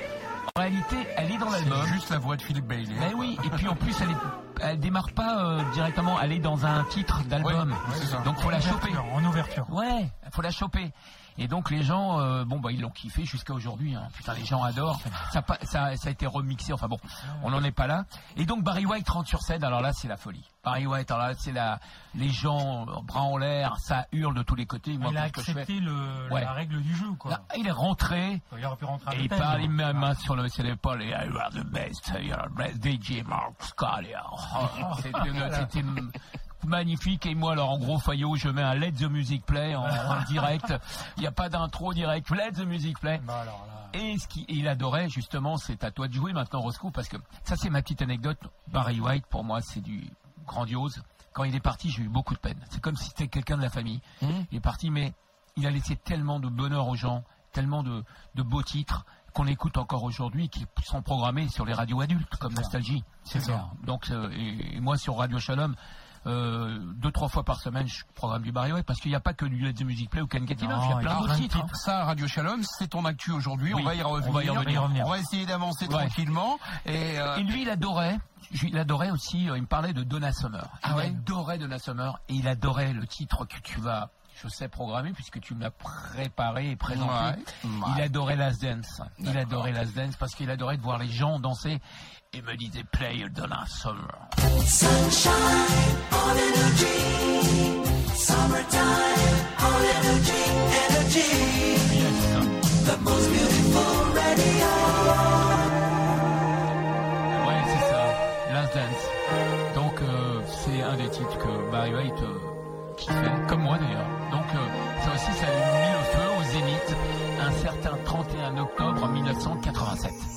En réalité, elle est dans l'album, C'est juste la voix de Philippe Bailey. mais oui, et puis en plus elle, est, elle démarre pas euh, directement, elle est dans un titre d'album, Ouais, ça. donc faut la choper. En ouverture. Ouais, faut la choper. Et donc les gens, euh, bon bah ils l'ont kiffé jusqu'à aujourd'hui. hein. Putain, les gens adorent. Ça, a pas- ça, ça a été remixé. Enfin bon, on n'en est pas là. Et donc Barry White rentre sur scène. Alors là, c'est la folie. Barry White, alors là, c'est la, les gens euh, bras en l'air, ça hurle de tous les côtés. Moi, Il a qu'est-ce que je fais accepté le, Ouais. la règle du jeu, quoi. Là, Il est rentré. Il aurait pu rentrer à Et il parle, il met la main sur, le, sur l'épaule et You are the best, you are the best DJ Mark Scalia. Oh, C'était magnifique. Et moi, alors, en gros, Fayot, je mets un Let the Music Play en, en direct. Il n'y a pas d'intro direct. Let the Music Play. Bah alors là. Et ce qu'il adorait, justement, c'est à toi de jouer maintenant, Roscoe, parce que ça, c'est ma petite anecdote. Barry White, pour moi, c'est du grandiose. Quand il est parti, j'ai eu beaucoup de peine. C'est comme si c'était quelqu'un de la famille. Mhm. Il est parti, mais il a laissé tellement de bonheur aux gens, tellement de, de beaux titres qu'on écoute encore aujourd'hui, qui sont programmés sur les radios adultes, comme Nostalgie. C'est ça. Donc, euh, et, et moi, sur Radio Shalom, euh, deux, trois fois par semaine, je programme du Barry White, parce qu'il n'y a pas que du Let the Music Play ou Ken Enough, il y a plein d'autres de titres. hein. Ça, Radio Shalom, c'est ton actu aujourd'hui. Oui, on va y revenir. on va y revenir. On va essayer d'avancer Ouais. tranquillement. Et, euh, Et lui, il adorait. Il adorait aussi. euh, il me parlait de Donna Summer. Ah il ouais adorait Donna Summer et il adorait le titre que tu vas, je sais programmer puisque tu me l'as préparé et présenté. Ouais, Il adorait Last Dance. Il adorait Last Dance parce qu'il adorait de voir les gens danser et me disait play de la summer. Sunshine on energy. Summertime on energy. Energy. The most beautiful. Ouais, c'est ça. Last Dance. Donc, euh, c'est un des titres que Barry White euh, fait comme moi d'ailleurs. Donc, euh, ça aussi, ça a mis le feu au zénith un certain 31 octobre 1987.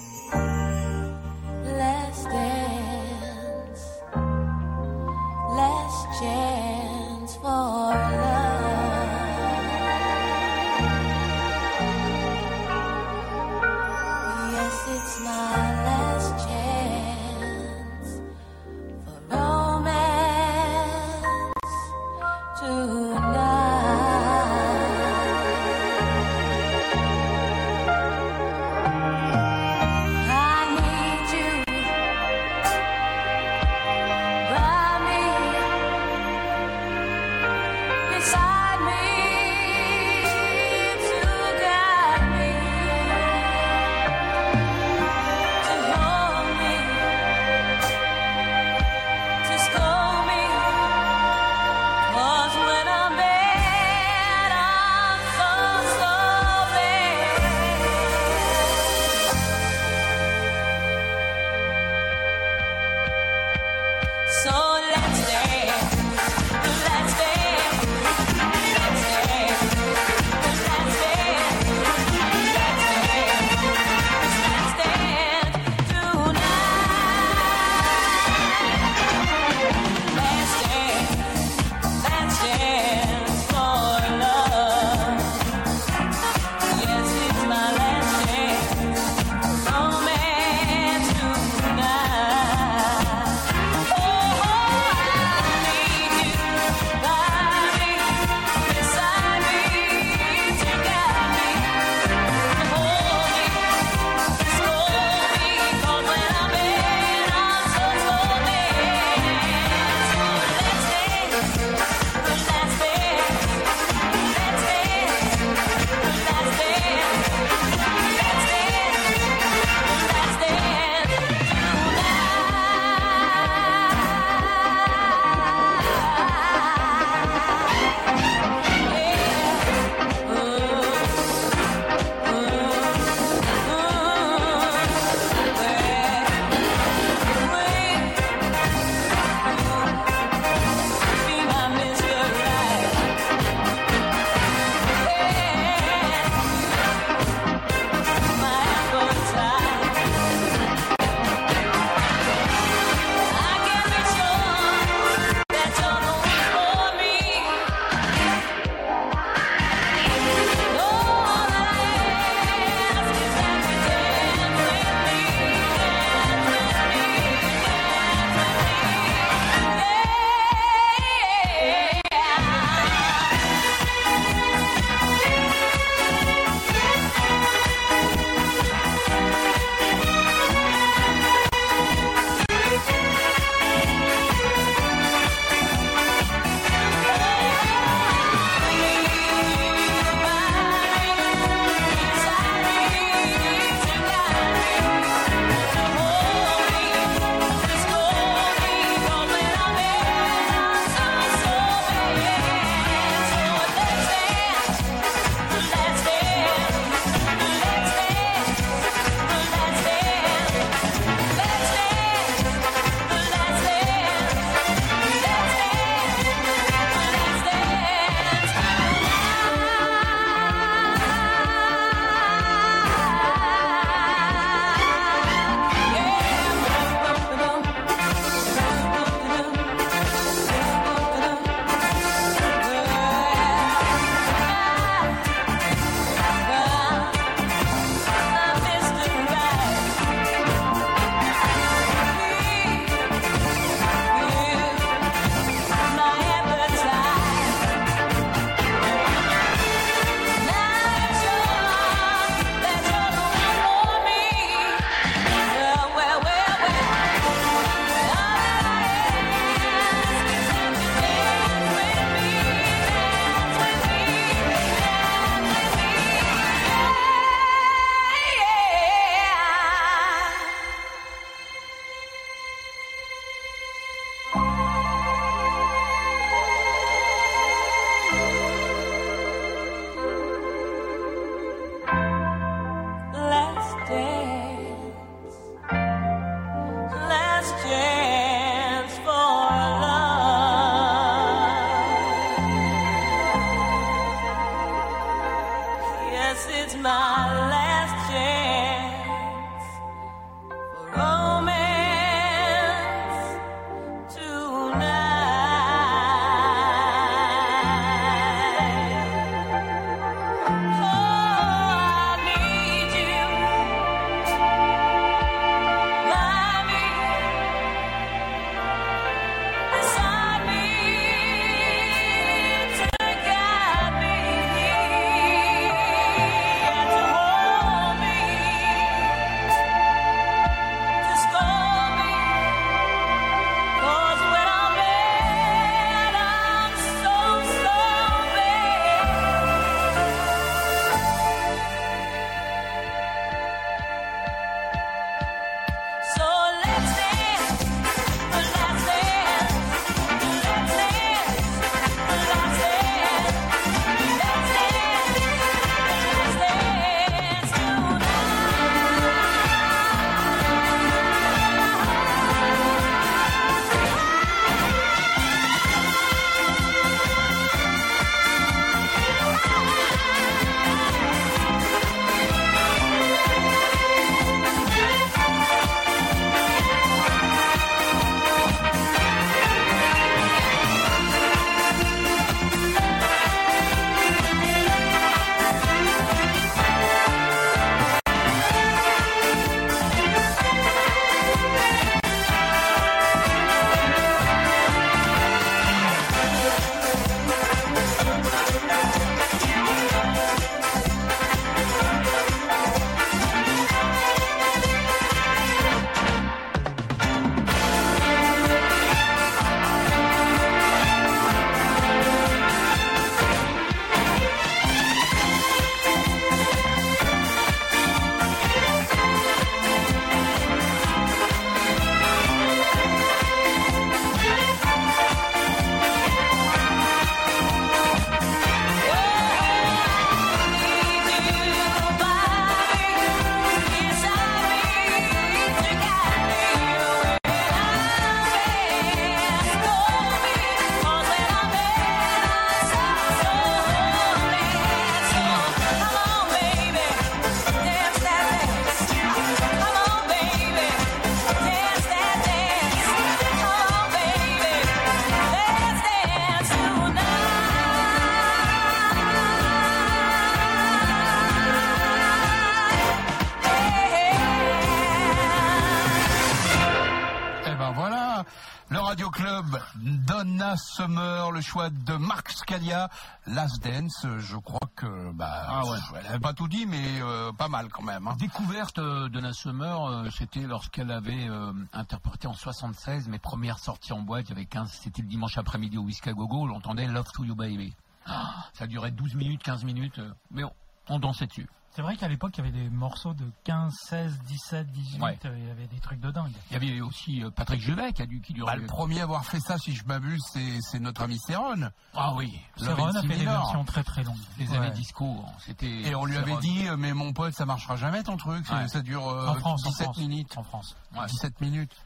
Le choix de Marc Scalia, Last Dance, je crois que, bah, Ah ouais. elle avait pas tout dit, mais euh, pas mal quand même. hein. Découverte euh, de Summer, euh, c'était lorsqu'elle avait interprété en 76 mes premières sorties en boîte. Il y avait 15, c'était le dimanche après-midi au Whisky à Gogo. On entendait Love to You Baby. Ah, ça durait 12 minutes, 15 minutes, mais on, on dansait dessus. C'est vrai qu'à l'époque, il y avait des morceaux de 15, 16, 17, 18. Ouais. euh, Il y avait des trucs de dingue. Il y avait aussi euh, Patrick Juvet qui a dû qui Bah, le premier à avoir fait ça, si je m'abuse, c'est c'est notre ami Céron. ah oui, and a fait des versions très très longues. les Ouais. années disco, c'était. Et on lui avait Céron. dit, euh, mais mon pote, ça marchera jamais ton truc, Ouais. ça dure euh, En France, en 17 France. minutes. En France. Ouais. 17 minutes.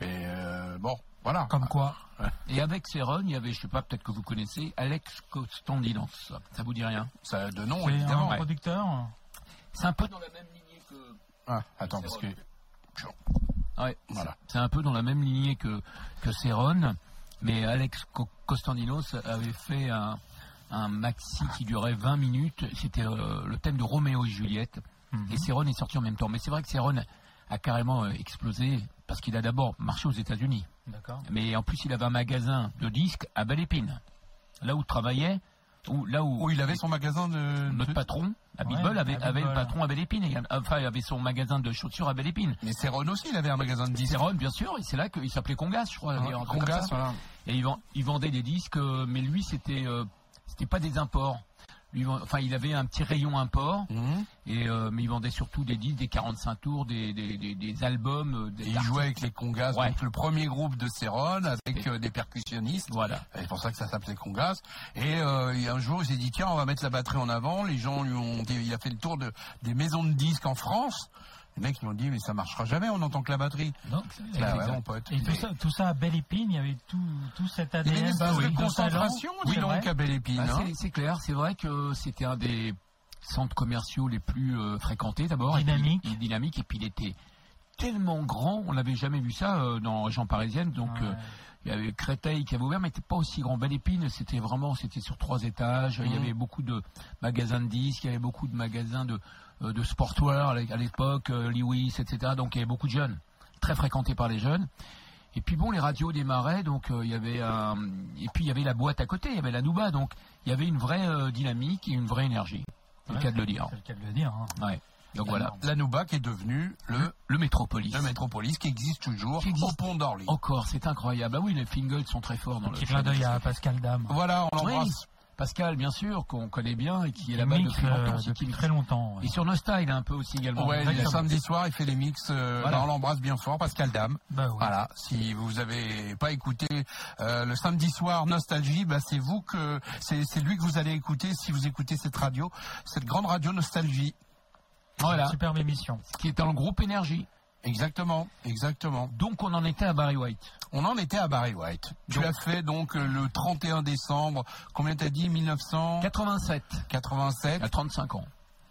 Et euh, bon, voilà. Comme quoi. Et avec Céron, il y avait, je sais pas, peut-être que vous connaissez, Alex Costandinos. Ça vous dit rien? Ça de nom, C'est évidemment. un producteur. C'est un peu dans la même lignée que. Ah, attends, parce que Ouais, Voilà. C'est un peu dans la même lignée que, que Céron, mais Alex Co- Costandinos avait fait un, un maxi qui durait 20 minutes. C'était euh, le thème de Roméo et Juliette. Mhm. Et Céron est sorti en même temps. Mais c'est vrai que Céron a carrément euh, explosé parce qu'il a d'abord marché aux États-Unis. D'accord. Mais en plus, il avait un magasin de disques à Belle-Épine. Là où travaillait, où, là où, où il avait son magasin de. notre patron, à Ouais, avait, avait le patron à Belle-Épine. également. Enfin, il avait son magasin de chaussures à Belle-Épine. Mais Céron aussi, il avait un magasin de disques. Céron, bien sûr, et c'est là qu'il s'appelait Congas, je crois. Congas, voilà. Et il, vend- il vendait des disques, euh, mais lui, c'était euh, c'était pas des imports. Enfin, il avait un petit rayon import, Mhm. et, euh, mais il vendait surtout des disques, des 45 tours, des, des, des, des albums. euh, Des Et il jouait avec les Congas, Ouais. donc le premier groupe de Céron, avec euh, des percussionnistes. Voilà. Et C'est pour ça que ça s'appelait Congas. Et euh, a un jour, il s'est dit tiens, on va mettre la batterie en avant. Les gens lui ont, il a fait le tour de, des maisons de disques en France. Les mecs lui ont dit mais ça marchera jamais, on n'entend que la batterie. Donc, c'est Bah ouais, mon pote. Et tout ça, tout ça à Belle Épine, il y avait tout, tout cet Il y avait une ADN. espèce bah de oui, concentration, C'est donc, à Belle Épine. Bah, hein. c'est- clair, c'est vrai que c'était un des centres commerciaux les plus euh, fréquentés d'abord. et puis- Dynamique. et dynamique, et puis il était tellement grand, on n'avait jamais vu ça euh, dans la région parisienne. Donc Ouais. euh, il y avait Créteil qui avait ouvert, mais n'était pas aussi grand. Belle Épine, c'était vraiment, c'était sur trois étages. Il y Mhm. avait beaucoup de magasins de disques, il y avait beaucoup de magasins de, de sportwear à l'é- à l'époque, euh, Lewis, etc. Donc il y avait beaucoup de jeunes, très fréquentés par les jeunes. Et puis bon, les radios démarraient, donc euh, il y avait un... et puis il y avait la boîte à côté, il y avait la Nouba, donc il y avait une vraie euh, dynamique et une vraie énergie. C'est le Ouais, cas de le dire. C'est le cas de le dire. hein. Ouais. Donc voilà, La Nouba qui est devenue le, le Métropolis. le Métropolis qui existe toujours Qui existe. au pont d'Orly. Encore, c'est incroyable. Ah oui, les Fingles sont très forts dans le Petit clin d'œil à Pascal Dame. Voilà, on Oui, l'embrasse. Pascal, bien sûr, qu'on connaît bien et qui est là-bas depuis euh, longtemps. aussi, depuis qui- très longtemps. ouais. Et sur Nostal, il a un peu aussi également. Ouais, le samedi soir, il fait les mix. euh, Voilà. on l'embrasse bien fort, Pascal Dame. Bah ouais. Voilà, si vous avez pas écouté euh, le samedi soir Nostalgie, bah c'est vous que c'est c'est lui que vous allez écouter si vous écoutez cette radio, cette grande radio Nostalgie. Voilà, Superbe émission. qui est dans le groupe Énergie. Exactement, exactement. Donc on en était à Barry White. On en était à Barry White. Tu l'as fait donc euh, le 31 décembre. Combien t'as dit? 1987. 87, à 35 ans.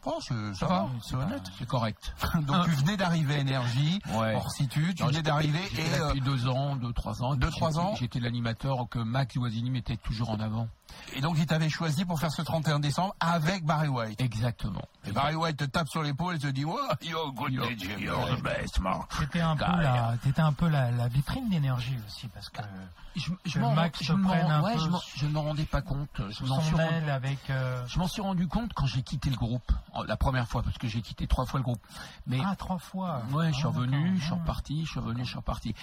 Oh, c'est- ça Ça va, va, c'est honnête. C'est correct. Donc tu venais d'arriver à Énergie, Ouais. tu Non, venais d'arriver et là euh, depuis deux ans, deux, trois ans. deux, trois j'étais- ans. J'étais l'animateur que Max Voisini mettait toujours en avant. et donc il t'avait choisi pour faire ce 31 décembre avec Barry White. Exactement. Et Barry White te tape sur l'épaule et te dit oh, you're good DJ, You're the best, Mark. C'était un un peu la, la vitrine d'énergie aussi parce que Je, je m'en Max je se m'en- prenne un ouais, peu je je ne m'en rendais pas compte. Je m'en suis rendu- euh, Je m'en suis rendu compte quand j'ai quitté le groupe, Oh, la première fois, parce que j'ai quitté trois fois le groupe. Mais Ah trois fois. ouais, je suis Ah, revenu, je suis reparti, je suis revenu, je suis reparti.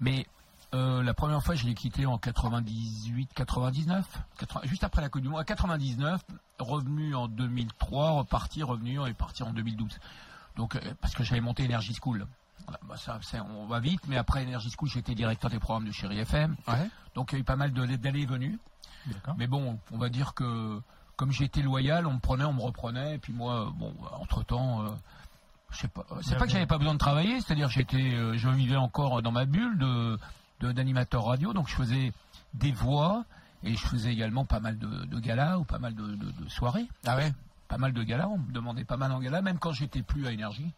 Mais euh, la première fois, je l'ai quitté en 98, 99, 80 juste après la Coupe du Monde, à 99, revenu en 2003, reparti, revenu et parti en 2012. Donc euh, parce que j'avais monté Energy School. Voilà, bah, ça, on va vite, mais après Energy School, j'étais directeur des programmes de Chéri FM. Ouais. Donc il y a eu pas mal d'allées et venues. Mais bon, on va dire que comme j'étais loyal, on me prenait, on me reprenait, et puis moi, bon, entre temps, je sais pas. C'est pas que j'avais pas besoin de travailler, c'est-à-dire que j'étais, euh, je vivais encore dans ma bulle de d'animateur radio, donc je faisais des voix et je faisais également pas mal de, de galas ou pas mal de, de- de soirées, Ah ouais? pas mal de galas. On me demandait pas mal en galas, même quand j'étais plus à énergie.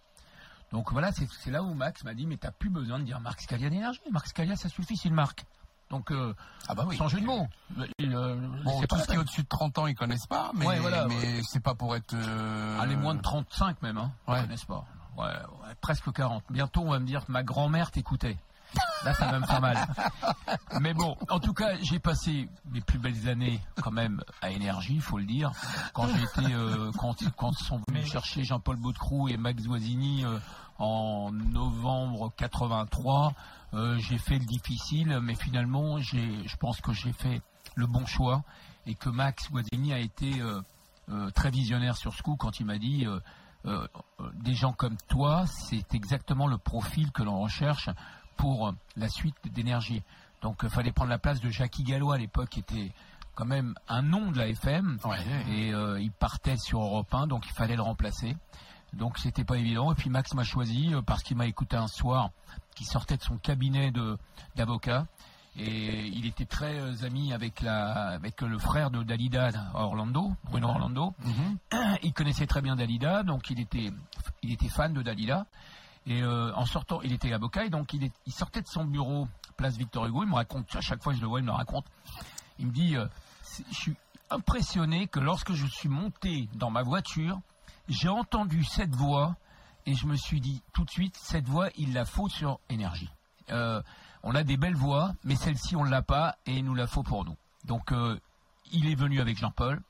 Donc voilà, c'est c'est là où Max m'a dit, mais t'as plus besoin de dire Marc Scalia d'énergie. Marc Scalia, ça suffit, c'est une marque. Donc, euh, Ah bah oui. sans jeu de mots. Euh, Bon, c'est tout pas ce qui est au-dessus de 30 ans, ils connaissent pas, mais, Ouais, voilà, mais c'est pas pour être. euh, les moins de 35 même, hein. Ouais. Ils connaissent pas. Ouais, ouais, presque 40. Bientôt, on va me dire que ma grand-mère t'écoutait. Là, ça va me faire mal. Mais bon, en tout cas, j'ai passé mes plus belles années quand même à énergie, il faut le dire. Quand j'ai été, euh, quand, quand ils sont venus chercher Jean-Paul Baudecroux et Max Voisini euh, en novembre 83, euh, j'ai fait le difficile, mais finalement, je pense que j'ai fait le bon choix et que Max Guazzini a été euh, euh, très visionnaire sur ce coup quand il m'a dit des gens comme toi, c'est exactement le profil que l'on recherche pour la suite d'énergie. Donc il fallait prendre la place de Jackie Gallois à l'époque, qui était quand même un nom de la FM, et il partait sur Europe 1, donc il fallait le remplacer. Donc c'était pas évident. Et puis Max m'a choisi euh, parce qu'il m'a écouté un soir, qui sortait de son cabinet d'avocat. Et il était très euh, ami avec la avec le frère de Dalida à Orlando, Bruno Orlando. Il connaissait très bien Dalida, donc il était il était fan de Dalida. Et euh, en sortant, il était avocat, et donc il, est, il sortait de son bureau, place Victor Hugo. Il me raconte à chaque fois que je le vois, il me le raconte. Il me dit, euh, je suis impressionné que lorsque je suis monté dans ma voiture, j'ai entendu cette voix et je me suis dit tout de suite, cette voix, il la faut sur énergie. Euh, on a des belles voix, mais celle-ci, on ne l'a pas et il nous la faut pour nous. Donc, euh, il est venu avec Jean-Paul.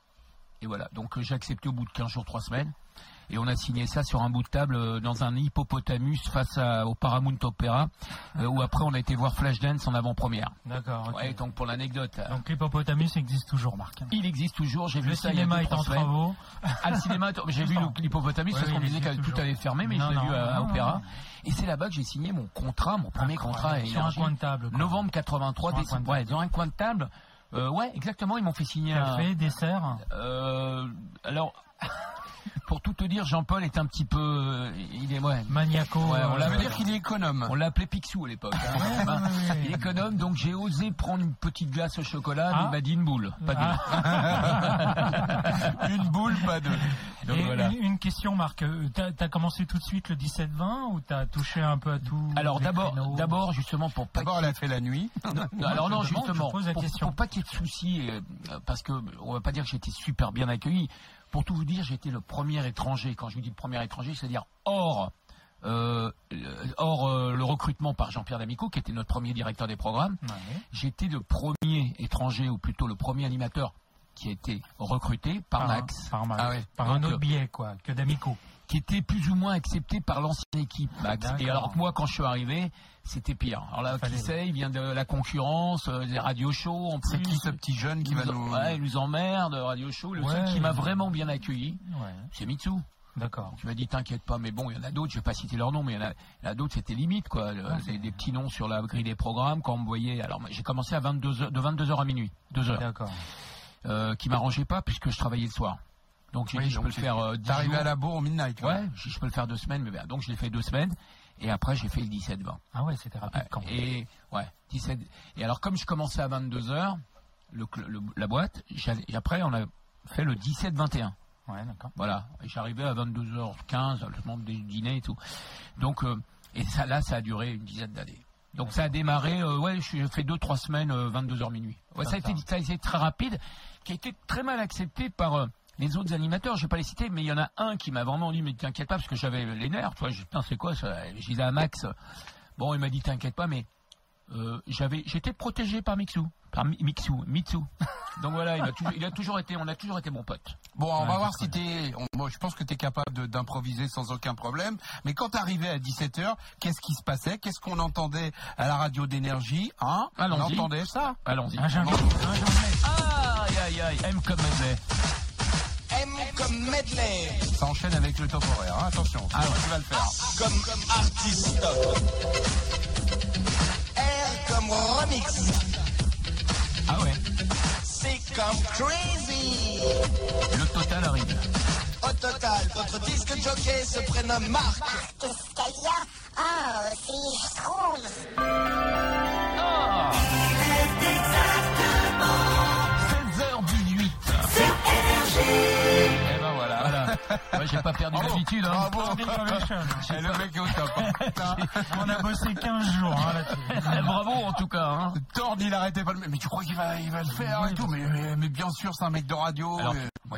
Et voilà, donc euh, j'ai accepté au bout de 15 jours, 3 semaines. Et on a signé ça sur un bout de table euh, dans un hippopotamus face à- au Paramount Opera, euh, où après on a été voir Flashdance en avant-première. D'accord. ok. Ouais, donc pour l'anecdote, Donc l'hippopotamus existe toujours, Marc. il existe toujours, j'ai vu Le ça a cinéma est en travaux. Ah, le cinéma, j'ai vu le- l'hippopotamus parce qu'on disait que tout avait fermé, mais Non, je l'ai vu à, non, Opéra. non. Et c'est là-bas que j'ai signé mon contrat, mon premier contrat Sur un coin de table. quoi. Novembre 83, Sur un décembre. Ouais, dans un coin de table. Euh, ouais, exactement, ils m'ont fait signer un. Café, dessert. Euh, alors, pour tout te dire, Jean-Paul est un petit peu. euh, Il est, ouais. Maniaco. Ouais, on euh, l'a veut dire qu'il est économe. On l'appelait Picsou à l'époque. hein. Ouais, ouais, ouais. Il est économe, donc j'ai osé prendre une petite glace au chocolat, mais Ah. il m'a dit une boule, pas deux. Une boule, pas deux. Donc Et voilà. une, une question, Marc. Euh, T'as as commencé tout de suite le 17-20 ou t'as touché un peu à tout Alors d'abord, d'abord justement pour pas D'abord, elle a fait la nuit. Non, alors non, justement, pour, pas qu'il y ait de soucis, euh, parce que on va pas dire que j'étais super bien accueilli. Pour tout vous dire, j'étais le premier étranger. Quand je vous dis le premier étranger, c'est-à-dire hors, euh, hors euh, le recrutement par Jean-Pierre D'Amico, qui était notre premier directeur des programmes. Ouais. J'étais le premier étranger, ou plutôt le premier animateur qui a été recruté par, Max, Par, Max. Ah ouais. Par un autre biais, quoi, que d'Amico. Qui était plus ou moins accepté par l'ancienne équipe, Max. D'accord. Et alors que moi, quand je suis arrivé, c'était pire. Alors là, qui sait, il vient de la concurrence, euh, des radio shows en C'est qui ce petit jeune qui Il va nous, ouais, il nous emmerde, Radio Show. Le seul qui m'a vraiment bien accueilli, Ouais. c'est Mitsu. D'accord. Tu m'as dit, t'inquiète pas, mais bon, il y en a d'autres, je vais pas citer leur nom, mais il y en a, il y en a d'autres, c'était limite, quoi. Le- Ah, des, des petits noms sur la grille des programmes, quand on me voyait. Alors, j'ai commencé à 22 heures, de 22h à minuit, 2 heures, D'accord. euh, qui m'arrangeait pas puisque je travaillais le soir. Donc, j'ai Oui, dit, je peux le faire euh, 10 T'es arrivé jours. à la bourre au midnight. quoi. Ouais, je, je peux le faire deux semaines, mais bien, donc je l'ai fait deux semaines. Et après, j'ai fait le 17-20. Ah ouais, c'était rapide Ouais, quand même. et ouais, 17. Et alors comme je commençais à 22 h le, cl- le- la boîte, après on a fait le 17-21. Ouais, d'accord. Voilà, et j'arrivais à 22h15, le moment des dîner et tout. Donc euh, et ça là, ça a duré une dizaine d'années. Donc ça a démarré, euh, ouais, j'ai fait deux trois semaines, 22h minuit. Ouais, ça a, été, ça a été très rapide, qui a été très mal accepté par euh, les autres animateurs. Je vais pas les citer, mais il y en a un qui m'a vraiment dit, mais t'inquiète pas, parce que j'avais les nerfs. Tu vois, je dis, putain, c'est quoi ça? Je disais à Max, bon, il m'a dit, t'inquiète pas, mais euh, j'avais, j'étais protégé par Mixu, par Mi- Mixu, Mitsu. Donc voilà, il a, toujours, il a toujours été, on a toujours été mon pote. Bon, on Ouais, va voir si t'es. on- Moi, je pense que t'es capable d'improviser sans aucun problème. Mais quand t'arrivais à 17h, qu'est-ce qui se passait? Qu'est-ce qu'on entendait à la radio d'énergie Hein? On entendait ça? Allons-y. Un jungle. Un jungle. Aïe aïe aïe, M comme medley. Comme medley, Ça enchaîne avec le top horaire. hein. Attention, Ah ouais. tu vas le faire. comme, comme artiste. R comme remix, Ah ouais, C comme crazy. le total arrive. Au total, votre disque jockey se prénomme Marc. Qu'est-ce qu'il y a Oh, si, je trouve. Ah Ouais, j'ai pas perdu l'habitude. Hein. Bravo. Et le mec au top. hein. On a bossé 15 jours hein. Bravo en tout cas. Hein. Tord, il arrêtait pas le Mais tu crois qu'il va, il va le faire et tout mais, mais, mais bien sûr, c'est un mec de radio. Euh,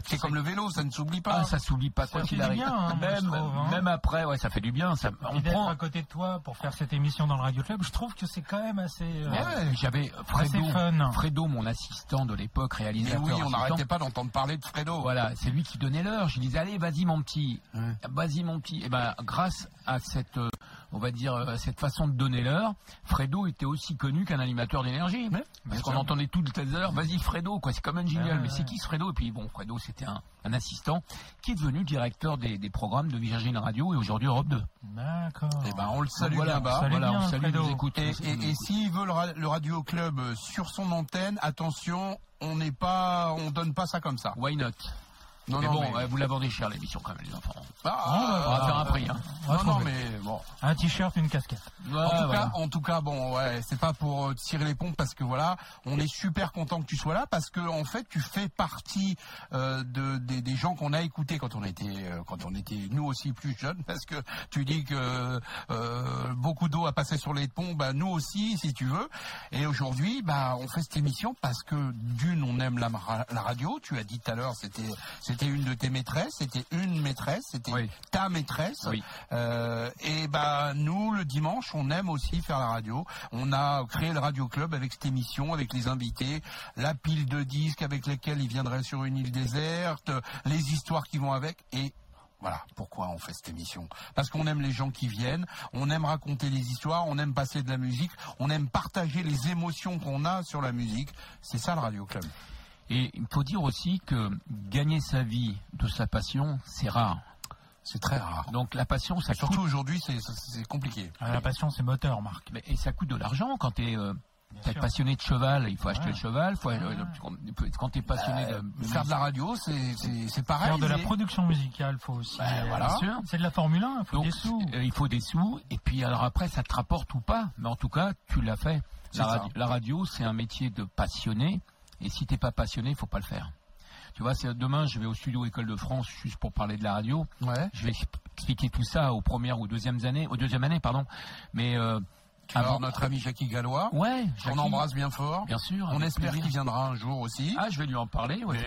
c'est comme le vélo, ça ne s'oublie pas. Ah, ça s'oublie pas quoi qu'il arrive. bien, hein, même, trouve, hein. même après, ouais, ça fait du bien. Ça, on prend. à côté de toi pour faire cette émission dans le Radio Club, je trouve que c'est quand même assez. euh, Ouais, J'avais Fredo, fun. Fredo, mon assistant de l'époque, mais réalisateur. oui, on n'arrêtait pas d'entendre parler de Fredo. Voilà, c'est lui qui donnait l'heure. Je disais, allez, vas-y, mon petit. Ouais. Vas-y, mon petit. Et ben, grâce à cette, euh, on va dire, euh, cette façon de donner l'heure, Fredo était aussi connu qu'un animateur d'énergie. Ouais, Parce qu'on entendait toutes les heures, vas-y, Fredo, quoi. C'est comme un jingle. Ouais, mais c'est qui ce Fredo? Et puis, bon, Fredo, c'était un, un assistant qui est devenu directeur des, des programmes de Virgin Radio et aujourd'hui Europe 2. D'accord. Eh ben, on le salue voilà, bien bas. Salut voilà, bien, on salue, Fredo. nous écoute. Et, et, et s'il veut le, le radio club euh, sur son antenne, attention, on n'est pas, on donne pas ça comme ça. Why not? Non, mais non, bon, mais- vous la vendez cher l'émission quand même, les enfants. Ah, On va faire un prix, hein. Non, non, mais bon. Un t-shirt, une casquette. En, tout voilà. cas, en tout cas, bon, ouais, c'est pas pour euh, tirer les pompes parce que voilà, on est super content que tu sois là parce que en fait, tu fais partie euh, de des, des gens qu'on a écoutés quand on était euh, quand on était nous aussi plus jeunes parce que tu dis que euh, beaucoup d'eau a passé sur les ponts, bah nous aussi, si tu veux. Et aujourd'hui, bah on fait cette émission parce que d'une, on aime la, la radio. Tu as dit tout à l'heure, c'était c'était une de tes maîtresses, c'était une maîtresse, c'était Oui. ta maîtresse. Oui. Euh, et bah nous le dimanche, on aime aussi faire la radio. On a créé le Radio Club avec cette émission, avec les invités, la pile de disques avec lesquels ils viendraient sur une île déserte, les histoires qui vont avec et voilà pourquoi on fait cette émission. Parce qu'on aime les gens qui viennent, on aime raconter les histoires, on aime passer de la musique, on aime partager les émotions qu'on a sur la musique. C'est ça le Radio Club. Et il faut dire aussi que gagner sa vie de sa passion, c'est rare. C'est très rare. Donc la passion, ça Surtout coûte, aujourd'hui, c'est c'est compliqué. Ah, La passion, c'est moteur, Marc. mais- et ça coûte de l'argent quand tu es Bien sûr. passionné de cheval. Il faut acheter Ouais. le cheval. Faut, euh, quand tu es passionné Euh, de faire de la radio, c'est c'est c'est pareil. Faire de la production musicale, faut aussi. Ben, euh, voilà. C'est de la Formule 1, il faut Donc, des sous. euh, il faut des sous. Et puis alors après, ça te rapporte ou pas. Mais en tout cas, tu l'as fait. Ça. la radio, c'est un métier de passionné. Et si t'es pas passionné, il faut pas le faire. Tu vois, demain, je vais au studio École de France juste pour parler de la radio. Ouais. Je vais expliquer tout ça aux premières ou deuxièmes années, aux deuxième années, pardon. Mais euh, Avant- avoir notre ami Jackie Gallois. ouais, Jackie, embrasse bien fort. bien sûr. On espère qu'il viendra un jour aussi. Ah, je vais lui en parler, ouais.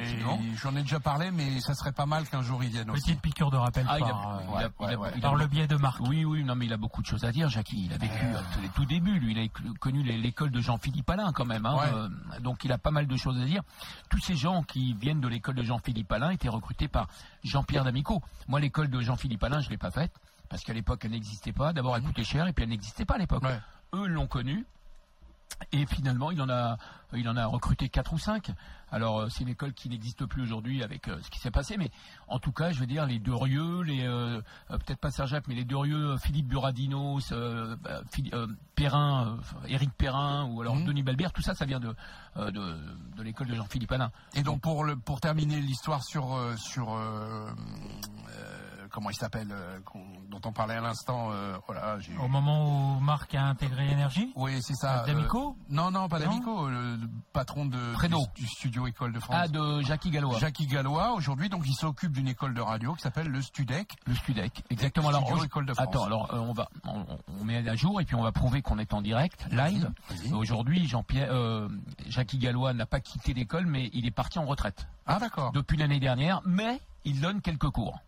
J'en ai déjà parlé, mais ça serait pas mal qu'un jour il vienne aussi. Petite piqûre de rappel Ah, il a- par, euh, il a- ouais, a- il le biais de Marc. Oui, oui, non, mais il a beaucoup de choses à dire, Jackie. Il a vécu euh, les tout débuts, lui. Il a connu l'école de Jean-Philippe Alain, quand même. hein. Ouais. Euh, donc, il a pas mal de choses à dire. Tous ces gens qui viennent de l'école de Jean-Philippe Alain étaient recrutés par Jean-Pierre D'Amico. Moi, l'école de Jean-Philippe Alain, je l'ai pas faite. Parce qu'à l'époque, elle n'existait pas. D'abord, elle coûtait cher, et puis elle n'existait pas à l'époque. Ouais. Eux l'ont connue. Et finalement, il en a, il en a recruté quatre ou cinq. Alors, euh, c'est une école qui n'existe plus aujourd'hui avec euh, ce qui s'est passé, mais en tout cas, je veux dire, les Durieux, les euh, peut-être pas Serge-Jacques, mais les Durieux, Philippe Buradino, euh, Phili- euh, Perrin, Éric Perrin, ou alors Mhm. Denis Balbert, tout ça, ça vient de de, de l'école de Jean-Philippe Alain. Et donc pour le pour terminer l'histoire sur sur comment il s'appelle euh, dont on parlait à l'instant. euh, voilà. Au moment où Marc a intégré Énergie Oui, c'est ça. Euh, D'Amico Non, non, pas d'Amico, le, patron de du, du studio École de France. Ah, de Jackie Gallois. Jackie Gallois aujourd'hui, donc il s'occupe d'une école de radio qui s'appelle le Studec. Le Studec, exactement. Alors, École de France. attends, alors on va, on, on met à jour et puis on va prouver qu'on est en direct, live. Aujourd'hui, Jean-Pierre, Jackie Gallois n'a pas quitté l'école, mais il est parti en retraite Ah d'accord. depuis l'année dernière, mais il donne quelques cours.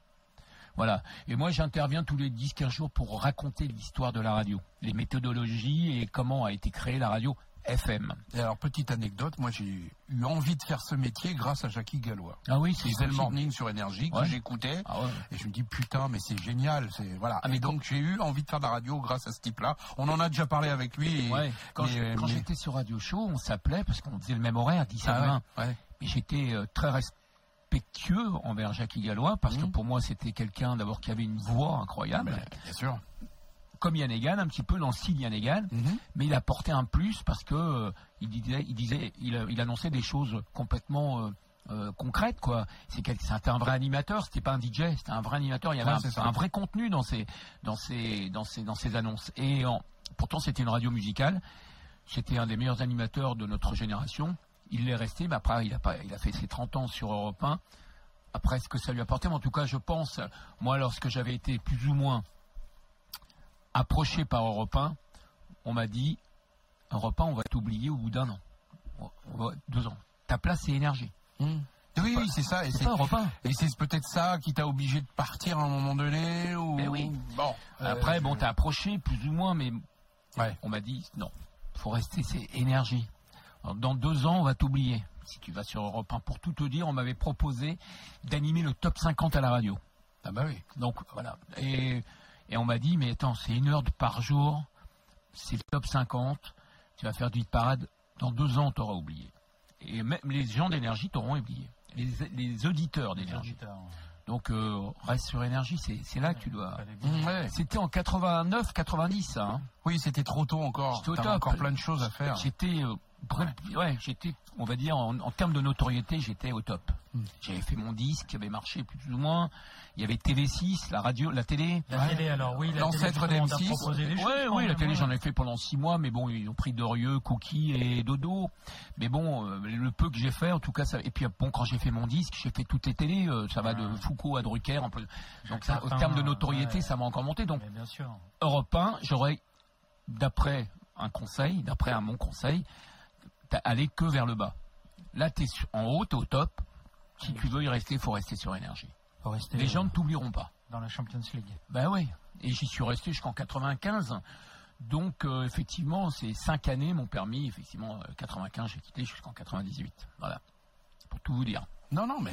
Voilà. Et moi, j'interviens tous les 10-15 jours pour raconter l'histoire de la radio, les méthodologies et comment a été créée la radio FM. Et alors petite anecdote, moi j'ai eu envie de faire ce métier grâce à Jackie Gallois. Ah oui, c'est le morning sur énergie que Ouais. j'écoutais. Ah ouais. Et je me dis putain mais c'est génial, c'est voilà. Ah, mais et donc j'ai eu envie de faire de la radio grâce à ce type-là. On en a déjà parlé avec lui. Et, Ouais. Quand mais, euh, mais- j'étais sur Radio Show, on s'appelait parce qu'on faisait le même horaire, 17 Ah 20 ouais, ouais. Et j'étais euh, très respectueux envers Jackie Gallois parce que Mhm. pour moi c'était quelqu'un d'abord qui avait une voix incroyable, Mais, bien sûr. comme Yann Egan, un petit peu dans le style Yann Egan, Mhm. mais il apportait un plus parce que euh, il disait, il disait, il, il annonçait des choses complètement euh, euh, concrètes quoi. C'était un vrai animateur, c'était pas un DJ, c'était un vrai animateur. Il y avait Ouais, un, vrai contenu dans ses dans ses dans ses dans ses annonces. Et en- pourtant c'était une radio musicale. C'était un des meilleurs animateurs de notre génération. Il l'est resté, mais après il a pas, il a fait ses 30 ans sur Europe 1. après ce que ça lui apportait, mais en tout cas, je pense, moi, lorsque j'avais été plus ou moins approché par Europe 1, on m'a dit Europe 1, on va t'oublier au bout d'un an. On va- Deux ans. Ta place, c'est énergie. Oui, oui, c'est ça. Et C'est c'est pas Europe 1. et c'est peut-être ça qui t'a obligé de partir à un moment donné ou. Mais oui. Bon. Après, euh, bon, t'as approché plus ou moins, mais Ouais. on m'a dit non, faut rester, c'est énergie. Dans deux ans, on va t'oublier. Si tu vas sur Europe 1, pour tout te dire, on m'avait proposé d'animer le top 50 à la radio. Ah bah oui. Donc voilà. Et, et on m'a dit, mais attends, c'est une heure par jour, c'est le top 50, tu vas faire du hit parade, dans deux ans, t'auras oublié. Et même les gens d'énergie t'auront oublié. Les, les auditeurs d'énergie. Donc euh, reste sur énergie, c'est c'est là que tu dois. Ouais. C'était en 89, 90, ça. hein. Oui, c'était trop tôt encore. J'étais encore plein de choses à faire. J'étais, euh, ouais, j'étais, on va dire, en, en termes de notoriété, j'étais au top. J'avais fait mon disque qui avait marché plus ou moins. Il y avait TV6, la radio, la télé. La télé, alors oui, la L'ancêtre télé, justement, d'M6. t'as proposé des choses, Ouais, quand oui, la télé, ouais. j'en ai fait pendant six mois, mais bon, ils ont pris Dorieux, Cookie et Dodo. Mais bon, euh, le peu que j'ai fait, en tout cas, ça. Et puis bon, quand j'ai fait mon disque, j'ai fait toutes les télés. euh, ça va de Foucault à Drucker. peu. Donc ça, au Martin, terme de notoriété, ouais. ça m'a encore monté. Donc bien sûr. Europe 1, j'aurais, d'après un conseil, d'après un mon conseil, aller que vers le bas. Là, tu es en haut, tu au top. Si tu veux y rester, il faut rester sur énergie. Faut rester Les euh, gens ne t'oublieront pas. dans la Champions League. Ben oui. Et j'y suis resté jusqu'en 95. Donc, euh, effectivement, ces cinq années m'ont permis, effectivement, euh, 95, j'ai quitté jusqu'en 98. Voilà. Pour tout vous dire. Non, non, mais.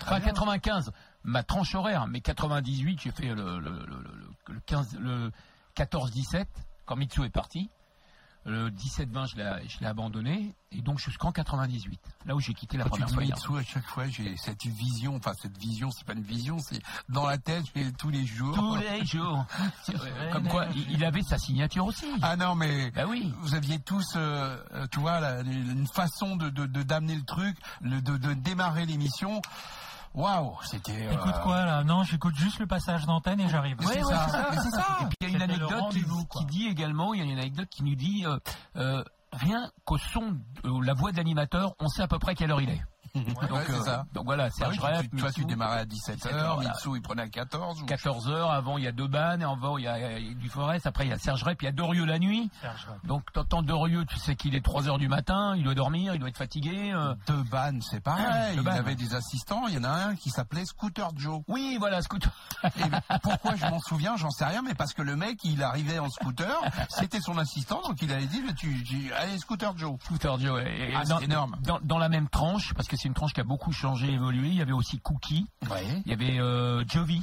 Enfin, bien. 95, ma tranche horaire, mais 98, j'ai fait le, le, le, le- le 15, le 14-17, quand Mitsu est parti. Le 17-20, je l'ai je l'ai abandonné, et donc jusqu'en 98, là où j'ai quitté la Quand tu première dis fois. Mitsu, à chaque fois, j'ai cette vision, enfin cette vision, c'est pas une vision, c'est dans la tête, j'ai tous les jours. Tous les jours. Comme quoi, il avait sa signature aussi. Ah non, mais Bah oui. vous aviez tous, euh, euh, tu vois, la- une façon de de- de- d'amener le truc, de, de démarrer l'émission. Waouh, c'était. euh, Écoute quoi là? Non, j'écoute juste le passage d'antenne et j'arrive. Ouais, C'est ouais, ça. ça. Et puis il y a une anecdote qui, qui dit également, il y a une anecdote qui nous dit, euh, euh, rien qu'au son, euh, la voix de l'animateur, on sait à peu près quelle heure il est. Ouais, donc, c'est euh, ça. donc voilà, Ah oui, Serge tu- Rep, tu, toi, tu Mitsou, démarrais à 17h, 17h, voilà. Mitsu, il prenait à 14 ou... 14 heures, avant il y a deux bannes, et avant il y a, il y a du Forest, après il y a Serge Rep, il y a Dorieux la nuit. Donc t'entends Dorieux, tu sais qu'il est 3 heures du matin, il doit dormir, il doit être fatigué. euh. De Ban, c'est pareil. Ouais, il Deban, avait des assistants. Il y en a un qui s'appelait Scooter Joe. Oui, voilà, scooter. Et pourquoi je m'en souviens, j'en sais rien, mais parce que le mec, il arrivait en scooter, c'était son assistant, donc il avait dit, tu, tu- allez, Scooter Joe. Scooter Joe. et- Ah, dans, énorme. Dans, dans la même tranche, parce que c'est une tranche qui a beaucoup changé, évolué, il y avait aussi Cookie, Ouais. il y avait euh, Jovi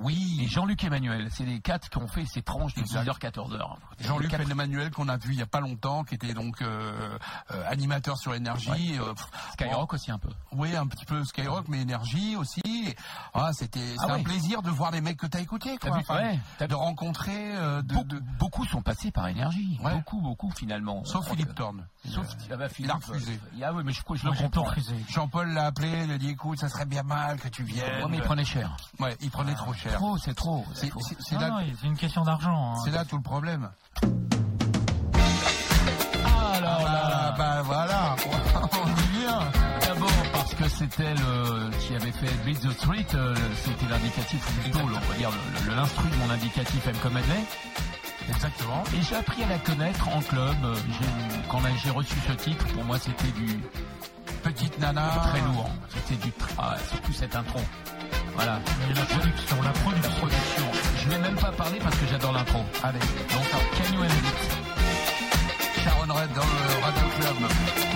et Oui. Jean-Luc Emmanuel. C'est les quatre qui ont fait ces tranches de Exact. 10h, 14h. Jean-Luc Emmanuel qu'on a vu il y a pas longtemps, qui était donc euh, euh, animateur sur énergie. euh, Skyrock aussi un peu. Oui, un petit peu Skyrock, mais énergie aussi. Ah, c'était Ah c'est un plaisir de voir les mecs que t'as écoutés, quoi. vu, ouais, t'as de rencontrer, de, Beaucoup, de- beaucoup sont passés par énergie. Beaucoup, beaucoup finalement. sauf Philippe Thorne. Sauf ah bah, il Philippe, a refusé. Ah oui, mais je, je Moi, le j'ai tout comprends. refusé. Jean-Paul l'a appelé, il a dit écoute, ça serait bien mal que tu viennes. Mais il prenait cher. Ouais, il prenait trop cher. C'est trop. C'est trop. c'est- une question d'argent. hein. c'est là tout le problème. Ah là Ah, là. bah voilà, on y vient. D'abord parce que c'était le qui avait fait Beat the Street, euh, c'était l'indicatif plutôt, on va dire l'instru de mon indicatif M comme Medley. Exactement. Et j'ai appris à la connaître en club. Quand j'ai reçu ce titre, pour moi c'était du Petite nana. très lourd. C'était du ah, surtout cette intro. Voilà. Et la production, la production. Je vais même pas parler parce que j'adore l'intro. Allez, Donc, Can You Sharon Red dans le Radio Club.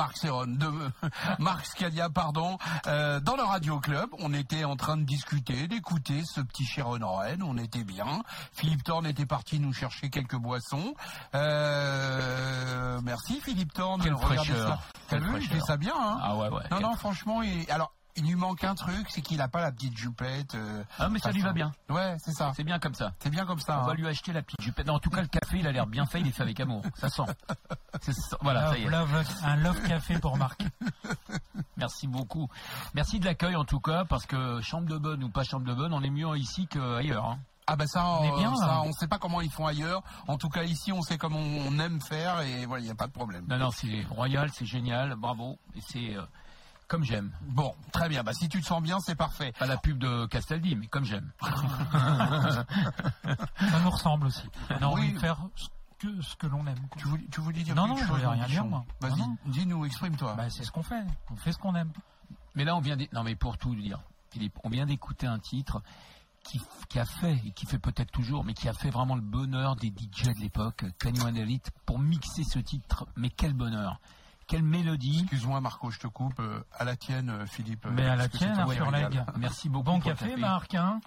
Marc Serron, de Marc Scalia, pardon, euh, dans le Radio Club. On était en train de discuter, d'écouter ce petit Sharon Red, on était bien. Philippe Thorne était parti nous chercher quelques boissons. Euh, merci Philippe Thorne. Quelle fraîcheur. T'as vu, il fait ça bien, hein Ah ouais, ouais. Non, non, franchement, il... alors, il lui manque un truc, c'est qu'il a pas la petite jupette. euh, Ah, mais ça lui va bien. Ouais, c'est ça. C'est bien comme ça. C'est bien comme ça. On va hein. lui acheter la petite jupette. Non, en tout cas, le café, il a l'air bien fait. Il est fait avec amour. Ça sent. Ça. Voilà, ça y est. Love- love- un love café pour Marc. Merci beaucoup. Merci de l'accueil en tout cas, parce que chambre de bonne ou pas chambre de bonne, on est mieux ici qu'ailleurs. Hein. Ah bah ça, On est euh, bien, ça, là. on sait pas comment ils font ailleurs. En tout cas ici, on sait comment on aime faire et voilà, il n'y a pas de problème. Non, non, c'est royal, c'est génial, bravo. Et c'est euh, comme j'aime. Bon, très bien. Bah si tu te sens bien, c'est parfait. Pas la pub de Castaldi, mais comme j'aime. Ça nous ressemble aussi. On a envie Oui. de faire ce que, ce que l'on aime. quoi. Tu voulais, tu voulais dire Non, quelque non, je voulais rien dire, moi. Vas-y, Non, non. dis-nous, exprime-toi. Bah, c'est ce qu'on fait. On fait ce qu'on aime. Mais là, on vient d'é- non mais pour tout dire, Philippe, on vient d'écouter un titre qui, qui a fait et qui fait peut-être toujours, mais qui a fait vraiment le bonheur des DJ de l'époque, Can You Handle It, pour mixer ce titre. Mais quel bonheur, quelle mélodie. Excuse-moi Marco, je te coupe. euh, à la tienne, euh, Philippe. Mais à la tienne, toi hein, l'aigle. Merci beaucoup. Bon le café, Marc. Hein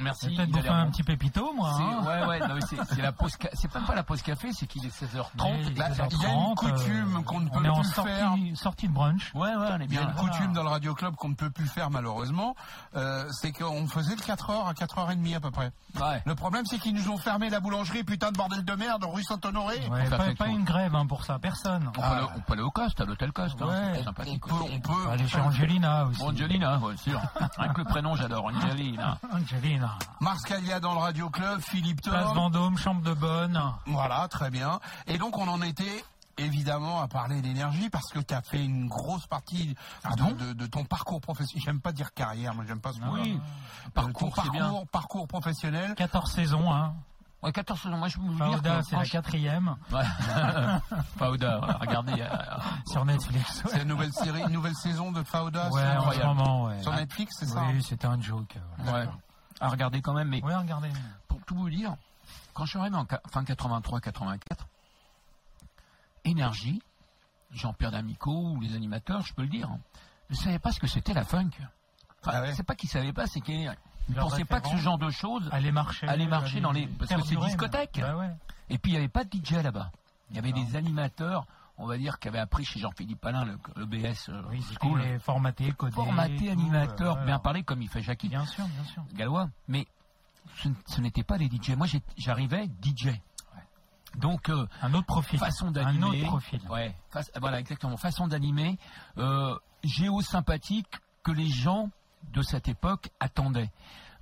Merci. Peut-être bouffé l'air un petit pépito, moi. Hein. ouais, ouais, non, c'est c'est la pause. ca- C'est même pas la pause café, c'est qu'il est 16h30. Mais Là, 16h30, il y a une coutume qu'on ne peut en plus sortie, faire. sortie de brunch. Ouais, ouais, on est Il y a bien. une coutume dans le Radio Club qu'on ne peut plus faire malheureusement, euh, c'est qu'on faisait le 4h à 4h30 à peu près. Ouais. Le problème c'est qu'ils nous ont fermé la boulangerie, putain de bordel de merde, rue Saint-Honoré. Ouais, faire pas, pas une grève hein, pour ça, personne. On, peut aller, on peut aller au Coste, à l'hôtel Coste. hein, Ouais. peut, on peut. Aller chez Angelina aussi. Angelina, ouais, sûr. Avec le prénom, j'adore. Angelina. Angelina. Mars Calia dans le Radio Club, Philippe Place Thorne. Vendôme, chambre de bonne. Voilà, très bien. Et donc on en était évidemment à parler d'énergie parce que tu as fait une grosse partie Ah de, bon de- de ton parcours professionnel. J'aime pas dire carrière, moi j'aime pas ce mot. Oui, Euh, parcours, bien. parcours, professionnel. 14 saisons, hein. Ouais, 14 saisons. Moi, je peux vous dire c'est la quatrième Ouais. Fauda, regardez. euh, sur Netflix. C'est une nouvelle série, une nouvelle saison de Fauda Ouais, sur, en ce moment, ouais. sur Netflix, c'est ça? Oui, c'était un joke. ouais. À regarder quand même, mais regardez. pour tout vous dire, quand je suis arrivé en fin 83-84, Énergie, Jean-Pierre D'Amico ou les animateurs, je peux le dire, hein, ne savaient pas ce que c'était la funk. Enfin, Ah ouais C'est pas qu'ils savaient pas, c'est qu'ils ne pensaient pas que ce genre de choses. Allez marcher. Allez marcher dans les- parce que c'est discothèque. Bah ouais. Et puis il n'y avait pas de DJ là-bas. Il y avait des animateurs, on va dire, qui avaient appris chez Jean-Philippe Alain le, le BS euh, Oui, School. formaté, codé. Formaté, animateur, euh, bien parlé comme il fait Jackie Bien sûr, bien sûr. Gallois. Mais ce, ce n'était pas les DJ. Moi j'arrivais DJ. Donc euh, Un autre profil. façon Un d'animer. autre profil. Ouais, face- voilà exactement. Façon d'animer euh, géosympathique que les gens de cette époque attendaient,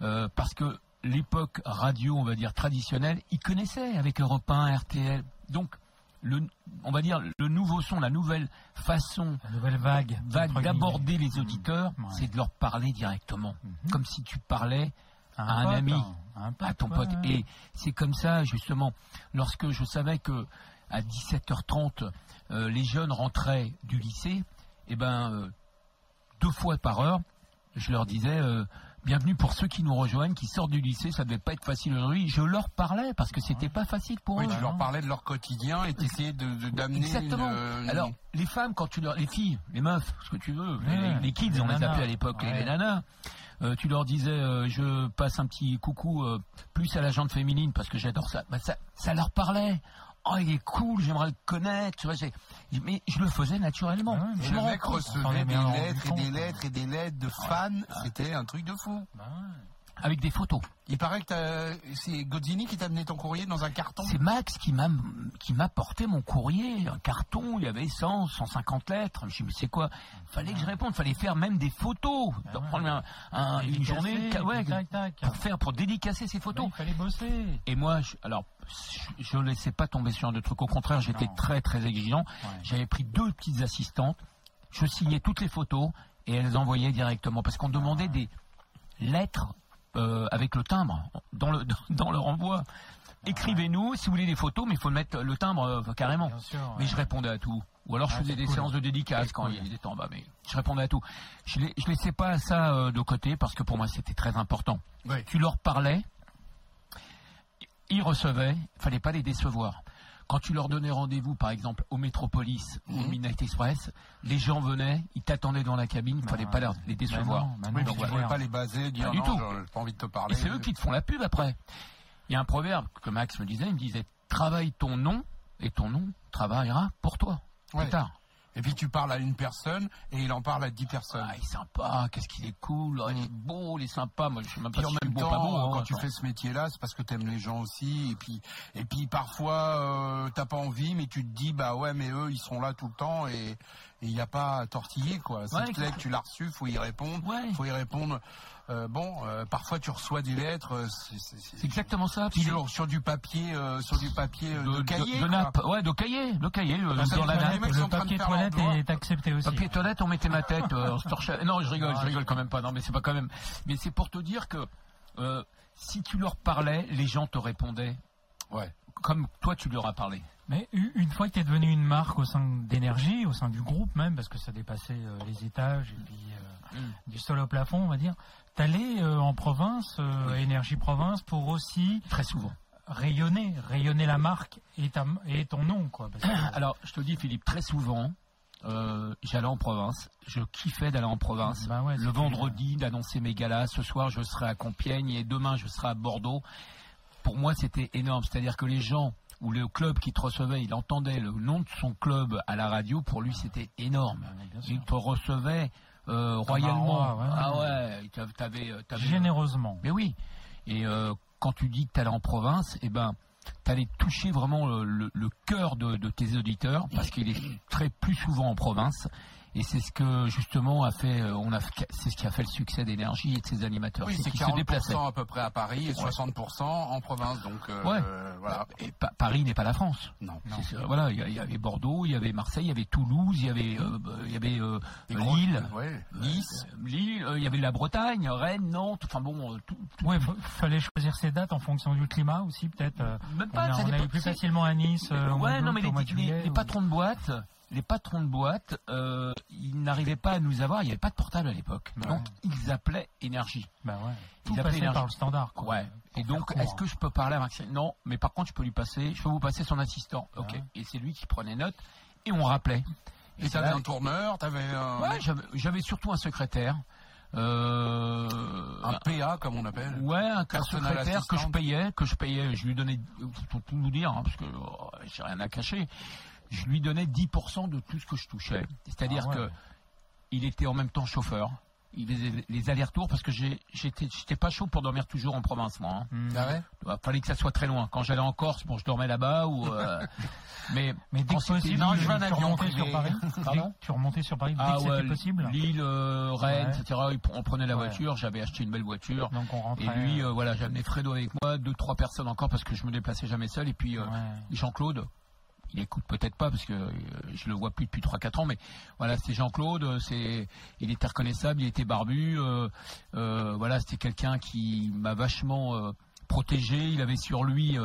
Euh, parce que l'époque radio, on va dire traditionnelle, ils connaissaient avec Europe 1, RTL. Donc le, on va dire le nouveau son, la nouvelle façon La nouvelle vague. vague d'aborder les auditeurs, Ouais. c'est de leur parler directement, Mhm. comme si tu parlais à un pote, ami, hein, un pote, à ton ouais, pote. Et c'est comme ça, justement, lorsque je savais que à 17h30, euh, les jeunes rentraient du lycée, et ben euh, deux fois par heure, je leur disais euh, bienvenue pour ceux qui nous rejoignent, qui sortent du lycée, ça devait pas être facile aujourd'hui. Je leur parlais parce que c'était pas facile pour Oui, eux. tu leur parlais de leur quotidien et t'essayais de, d'amener Exactement. une- Alors, les femmes, quand tu leur, les filles, les meufs, ce que tu veux, les, Ouais, les kids, les on les nanas. appelait à l'époque, les- Ouais. les nanas. euh, tu leur disais, euh, je passe un petit coucou euh, plus à la jante féminine parce que j'adore ça. Bah, ça. Ça leur parlait. Oh, il est cool, j'aimerais le connaître. Tu vois, mais je le faisais naturellement. Ah ouais, je le mec recevait des lettres et des lettres et des lettres de fans. C'était un truc de fou. Bah ouais. Avec des photos. Il paraît que c'est Godzini qui t'a amené ton courrier dans un carton. C'est Max qui m'a qui m'a porté mon courrier, un carton, il y avait 100, 150 lettres. Je me suis dit, mais c'est quoi? Fallait que je réponde, fallait faire même des photos, Ah prendre un- un- une journée, ouais, tac, tac. pour faire, pour dédicacer ces photos. il fallait bosser. Et moi, je, alors, je ne laissais pas tomber sur de trucs. Au contraire, j'étais très, très exigeant. Ouais. J'avais pris deux petites assistantes. Je signais toutes les photos et elles envoyaient directement. Parce qu'on demandait Ah. des lettres euh, avec le timbre dans le, dans, le renvoi. Écrivez-nous si vous voulez des photos, mais il faut mettre le timbre euh, carrément. Bien sûr. Mais je répondais à tout. Ou alors je Ah, faisais des cool. séances de dédicaces quand cool. il était en bas, mais je répondais à tout. Je ne laissais pas ça euh, de côté parce que pour moi c'était très important. Tu leur parlais, ils recevaient, il fallait pas les décevoir. Quand tu leur donnais rendez-vous, par exemple, au Métropolis ou au Mhm. Midnight Express, les gens venaient, ils t'attendaient dans la cabine, il Bah, fallait pas leur- les décevoir. Bah non, bah Oui, pouvais pas les baser, dire Pas du tout. j'ai pas envie de te parler. Et c'est eux qui te font la pub après. Il y a un proverbe que Max me disait, il me disait, travaille ton nom et ton nom travaillera pour toi. Ouais. Plus tard. Et puis tu parles à une personne et il en parle à dix personnes. Ah, il est sympa, qu'est-ce qu'il est cool, il est beau, il est sympa. Moi, je sais même pas Puis en si suis même temps, pas beau. hein, quand tu fais ce métier-là, c'est parce que t'aimes les gens aussi. Et puis, et puis parfois, euh, t'as pas envie, mais tu te dis, bah ouais, mais eux, ils sont là tout le temps et il n'y a pas à tortiller, quoi. Cette Ouais, lettre, tu l'as reçue, faut y répondre. Ouais. Faut y répondre. Euh, bon, euh, parfois tu reçois des lettres, euh, c'est- exactement ça. Sur, sur du papier, euh, sur du papier euh, de, cahier. de nappe. Ouais, de cahier, de cahier, dans la nappe. Le de papier toilette est accepté aussi. Papier toilette, on mettait ma tête. Non, je rigole, je rigole quand même pas. Non, mais c'est pas quand même. Mais c'est pour te dire que si tu leur parlais, les gens te répondaient Ouais. comme toi tu leur as parlé. Mais une fois que tu es devenu une marque au sein d'énergie, au sein du groupe même, parce que ça dépassait les étages et puis euh, Mm. du sol au plafond, on va dire, t'allais euh, en province, euh, énergie province, pour aussi Très souvent. rayonner, rayonner la marque et, ta, et ton nom, quoi. Parce que- Alors, je te dis, Philippe, très souvent, euh, j'allais en province. Je kiffais d'aller en province. Bah ouais, le vendredi, d'annoncer mes galas. Ce soir, je serai à Compiègne et demain, je serai à Bordeaux. Pour moi, c'était énorme. C'est-à-dire que les gens ou le club qui te recevait, il entendait le nom de son club à la radio. Pour lui, c'était énorme. Sûr. Il te recevait euh, royalement. roi, ouais. ah ouais, t'avais, t'avais, euh, t'avais- Généreusement. mais oui. Et euh, quand tu dis que tu allais en province, eh ben, tu allais toucher vraiment le, le- le cœur de, de tes auditeurs, parce qu'il est très plus souvent en province. Et c'est ce que justement a fait, euh, on a, c'est ce qui a fait le succès d'énergie et de ses animateurs. Oui, c'est qu'ils se déplaçaient. 40% à peu près à Paris et 60% en province. Donc euh, Ouais. euh, voilà. Et Pa- Paris n'est pas la France. Non. C'est- c'est- voilà, il y, a- y avait Bordeaux, il y avait Marseille, il y avait Toulouse, il y avait, euh, il y avait euh, Lille, ouais, Nice. Lille, euh, il y avait la Bretagne, Rennes, Nantes. Enfin bon, tout, tout- Ouais, fa- fallait choisir ses dates en fonction du climat aussi, peut-être. même on pas. a- ça on dépend- allait plus facilement à Nice. euh, ouais, non, mais les, les- les patrons de boîtes, les patrons de boîtes, euh, ils n'arrivaient pas à nous avoir. Il n'y avait pas de portable à l'époque, Ouais. donc ils appelaient énergie. Bah ouais. Tout Ils appelaient énergie. par le standard. Quoi. Ouais. Et donc, est-ce que je peux parler à Maxime Non, mais par contre, je peux lui passer. Je peux vous passer son assistant. Ok. Ouais. Et c'est lui qui prenait note et on rappelait. Et t'avais un tourneur, t'avais un, Ouais, j'avais- surtout un secrétaire. Euh, un PA comme on appelle. Ouais, un secrétaire que je payais, que je payais, je lui donnais, pour tout vous dire, hein, parce que oh, j'ai rien à cacher, je lui donnais 10% de tout ce que je touchais. C'est-à-dire Ah ouais. que il était en même temps chauffeur. Il faisait les allers-retours parce que j'étais pas chaud pour dormir toujours en province, moi. hein. Hmm. Ah ouais Il fallait que ça soit très loin. Quand j'allais en Corse, bon, je dormais là-bas ou. euh, mais Mais dès que c'était possible, je avion remontais sur. Paris. Pardon tu remontais sur Paris dès ah que ouais, c'était possible. Lille, euh, Rennes, Ouais. etc. On prenait la voiture. J'avais acheté une belle voiture. Donc on rentrait. Et lui, euh, voilà, j'amenais Fredo avec moi, deux, trois personnes encore parce que je me déplaçais jamais seul. Et puis euh. Jean-Claude, il écoute peut-être pas parce que euh, je le vois plus depuis 3-4 ans, mais voilà, c'était Jean-Claude, euh, c'est, il était reconnaissable, il était barbu, euh, voilà, c'était quelqu'un qui m'a vachement protégé. Il avait sur lui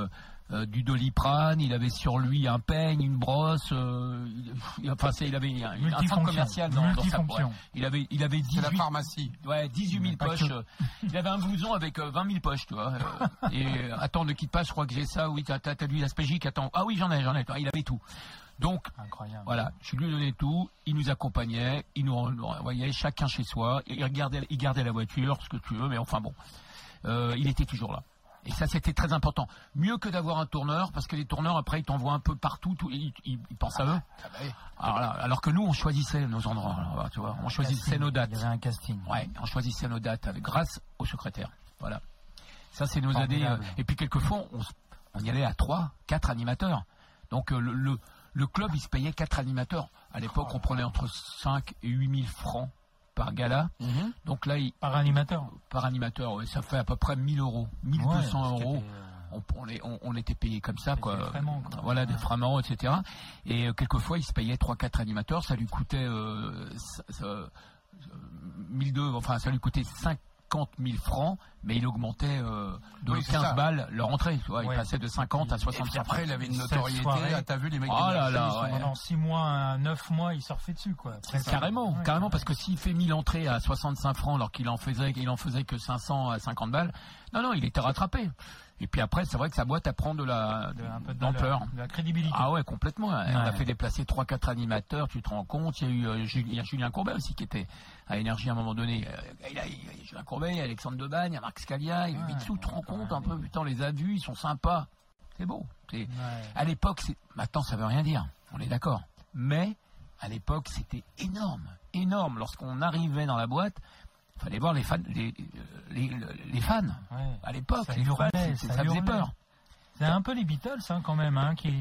euh, du doliprane, il avait sur lui un peigne, une brosse, euh, il, enfin, c'est, il avait un, un centre commercial dans, dans sa ouais. Il avait, il avait C'est la 18 pharmacie. Ouais, 18 000 Pas poches. que. euh, Il avait un blouson avec euh, 20 000 poches, tu vois. euh, et euh, attends, ne quitte pas, je crois que j'ai ça. Oui, t'as, t'as, t'as attends. Ah oui, j'en ai, j'en ai. Il avait tout. Donc, Incroyable. voilà, je lui donnais tout. Il nous accompagnait, il nous envoyait chacun chez soi. Il gardait, il gardait la voiture, ce que tu veux, mais enfin bon, Euh, il était toujours là. Et ça, c'était très important. Mieux que d'avoir un tourneur, parce que les tourneurs, après, ils t'envoient un peu partout, tout- ils, ils- ils pensent à eux. Ah bah oui. Alors, que nous, on choisissait nos endroits, alors, tu vois. On choisissait nos dates. Il y avait un casting. Ouais, on choisissait nos dates avec, grâce au secrétaire. Voilà. Ça, c'est nos années. Euh, et puis, quelquefois, on, y allait à trois, quatre animateurs. Donc, euh, le, le, le club, il se payait quatre animateurs. À l'époque, on prenait entre 5 et 8 000 francs par gala. Mhm. Donc là, il- Par animateur. par animateur, ouais, ça fait à peu près 1000 euros. 1200 Ouais, euros. euh, On, on est- on- on était payé comme ça, Des quoi. effraiements, quoi. Voilà, des Ouais. framants, etc. Et euh, quelquefois, il se payait 3-4 animateurs. Ça lui coûtait euh, ça- ça- euh, 1002, enfin, ça lui coûtait 50 000 francs, mais il augmentait euh, de Oui, c'est 15 ça. balles leur entrée. Tu vois, Ouais. Il passait de 50 à Et 65 puis après, il avait une notoriété. Ah, T'as vu les mecs Oh là là, ouais. Pendant 6 mois, 9 mois, il surfait dessus, quoi. Presque. Carrément, Ouais. carrément, parce que s'il fait 1000 entrées à 65 francs alors qu'il en faisait, il en faisait que 500 à 50 balles, non, non, il était rattrapé. Et puis après, c'est vrai que sa boîte apprend de la De- de d'ampleur. de la crédibilité. Ah ouais, complètement. Et On a Ouais. fait déplacer 3-4 animateurs, tu te rends compte. Il y a eu euh, Julien, il y a Julien Courbet aussi qui était à Énergie à un moment donné. Euh, Il y a, il y a Julien Courbet, il y a Alexandre Debagne, il y a Marc Scalia, il y a eu Ouais, tu te rends compte un peu, putain, on les a vus, ils sont sympas. C'est beau. Ouais. À l'époque, maintenant ça veut rien dire, on est d'accord. Mais à l'époque, c'était énorme, énorme. Lorsqu'on arrivait dans la boîte, fallait voir les fans, les, les, les fans. Ouais. À l'époque, Ça les fans, hurlait, ça ça faisait peur. C'est un peu les Beatles, hein, quand même, hein, qui,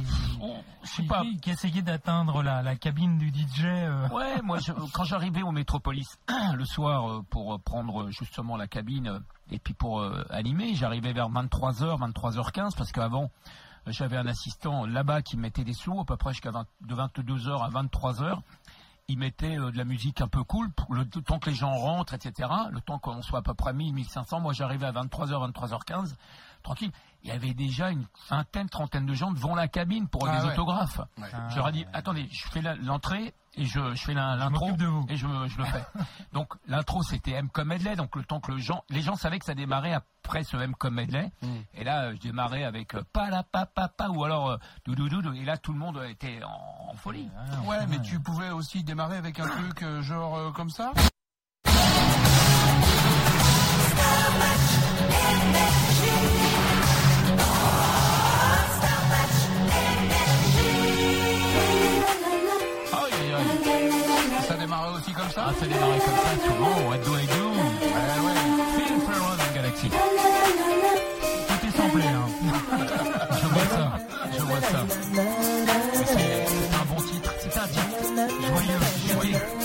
sais qui, pas. qui essayaient d'atteindre la, la cabine du DJ. euh, Ouais, moi, je- quand j'arrivais au Métropolis le soir euh, pour euh, prendre justement la cabine et puis pour euh, animer, j'arrivais vers 23h, 23h15 parce qu'avant j'avais un assistant là-bas qui me mettait des sous à peu près jusqu'à 20 de 22h à 23h. Il mettait euh, de la musique un peu cool le temps que les gens rentrent, etc. Le temps qu'on soit à peu près 1000, 1500. Moi, j'arrivais à 23h, 23h15, tranquille. Il y avait déjà une vingtaine, trentaine de gens devant la cabine pour Ah des ouais. autographes. Ouais. Ah, Je leur ai dit, attendez, je fais l'entrée et je, je fais l'intro et je, je le fais. donc l'intro c'était M comme medley, donc le temps que le gens, les gens savaient que ça démarrait après ce M comme medley. Mm. Et là, je démarrais avec euh, pa la pa pa pa ou alors euh, doudou doudou. Et là, tout le monde était en, en folie. Ah, Ouais, mais tu pouvais aussi démarrer avec un truc euh, genre euh, comme ça? Ah. Ça démarrait aussi comme ça Ah, ça démarrait comme ça souvent. What do I do? Ouais, ouais. Feel for Run Galaxy. Tout est samplé, hein. Je vois ça. Je vois ça. C'est c'est un bon titre. C'est un titre joyeux, joyeux.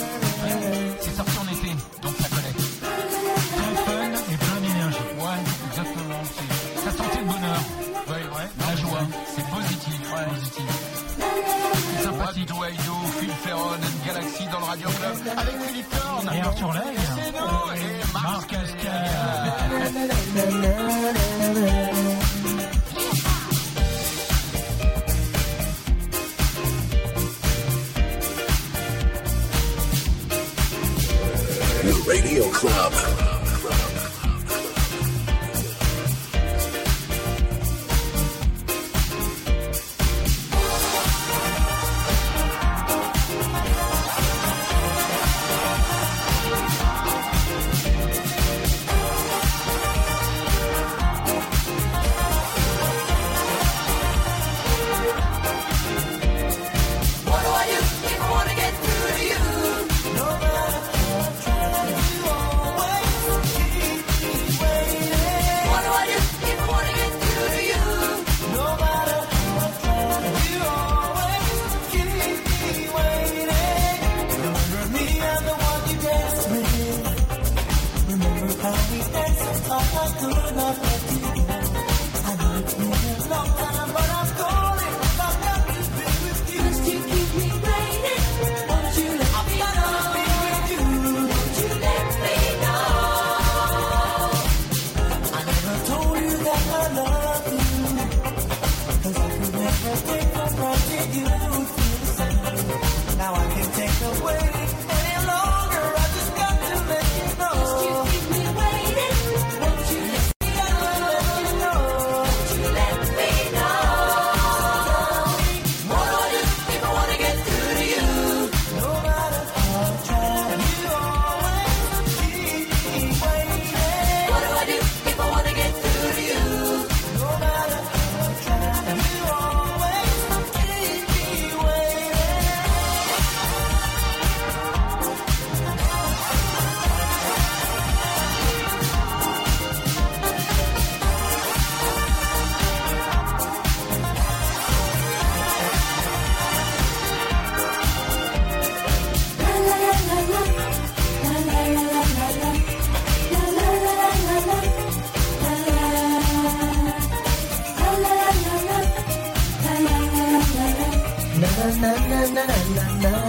Radio Club avec Philippe Thorne. Et Arthur C'est nous et Radio Club. na na na na.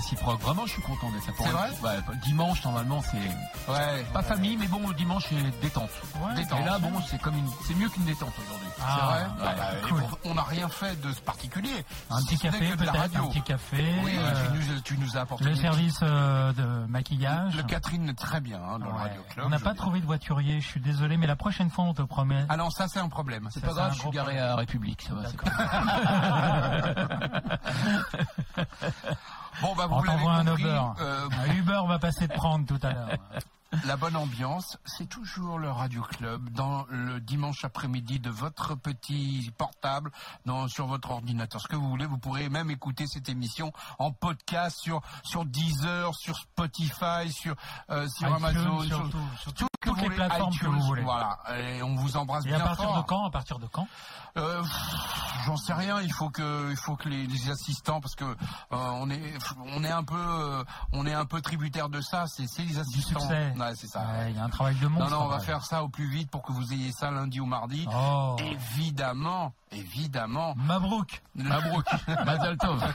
Réciproque. Vraiment, je suis content d'être là. C'est vrai? Ouais, Dimanche, normalement, c'est Ouais. pas famille, mais bon, dimanche, c'est détente. Ouais, Détente. Et là, bon, c'est comme une, c'est mieux qu'une détente aujourd'hui. C'est Ah, vrai? ouais, Ah bah, et cool. pour- On n'a rien fait de ce particulier. Un petit café que de la peut-être, radio. un petit café. Oui, euh, tu, nous, tu nous as apporté le service euh, de maquillage. Le Catherine est très bien hein, dans le Ouais. Radio Club. On n'a pas trouvé de voiturier, je suis désolé, mais la prochaine fois on te promet. Ah non, ça c'est un problème. C'est pas c'est grave, je suis garé à République, ça va. Bon bah vous on t'envoie un. Uber. euh, Un Uber va passer te prendre tout à l'heure. La bonne ambiance, c'est toujours le Radio Club dans le dimanche après-midi de votre petit portable, dans, sur votre ordinateur. Ce que vous voulez, vous pourrez même écouter cette émission en podcast sur sur Deezer, sur Spotify, sur euh, sur iTunes, Amazon, sur sur, tout- sur tout toutes les voulez, plateformes que vous voulez. Voilà, et on vous embrasse Et bien à partir fort. de quand À partir de quand? Euh, J'en sais rien. Il faut que, il faut que les, les assistants, parce que euh, on est, on est un peu, euh, on est un peu tributaire de ça. C'est, c'est les Du assistants. succès. Ouais, c'est ça. Ouais, Il y a un travail de monstre. Non, on va faire ça au plus vite pour que vous ayez ça lundi ou mardi. Oh, Évidemment, évidemment. Mabrouk. Mabrouk. Mazel Tov.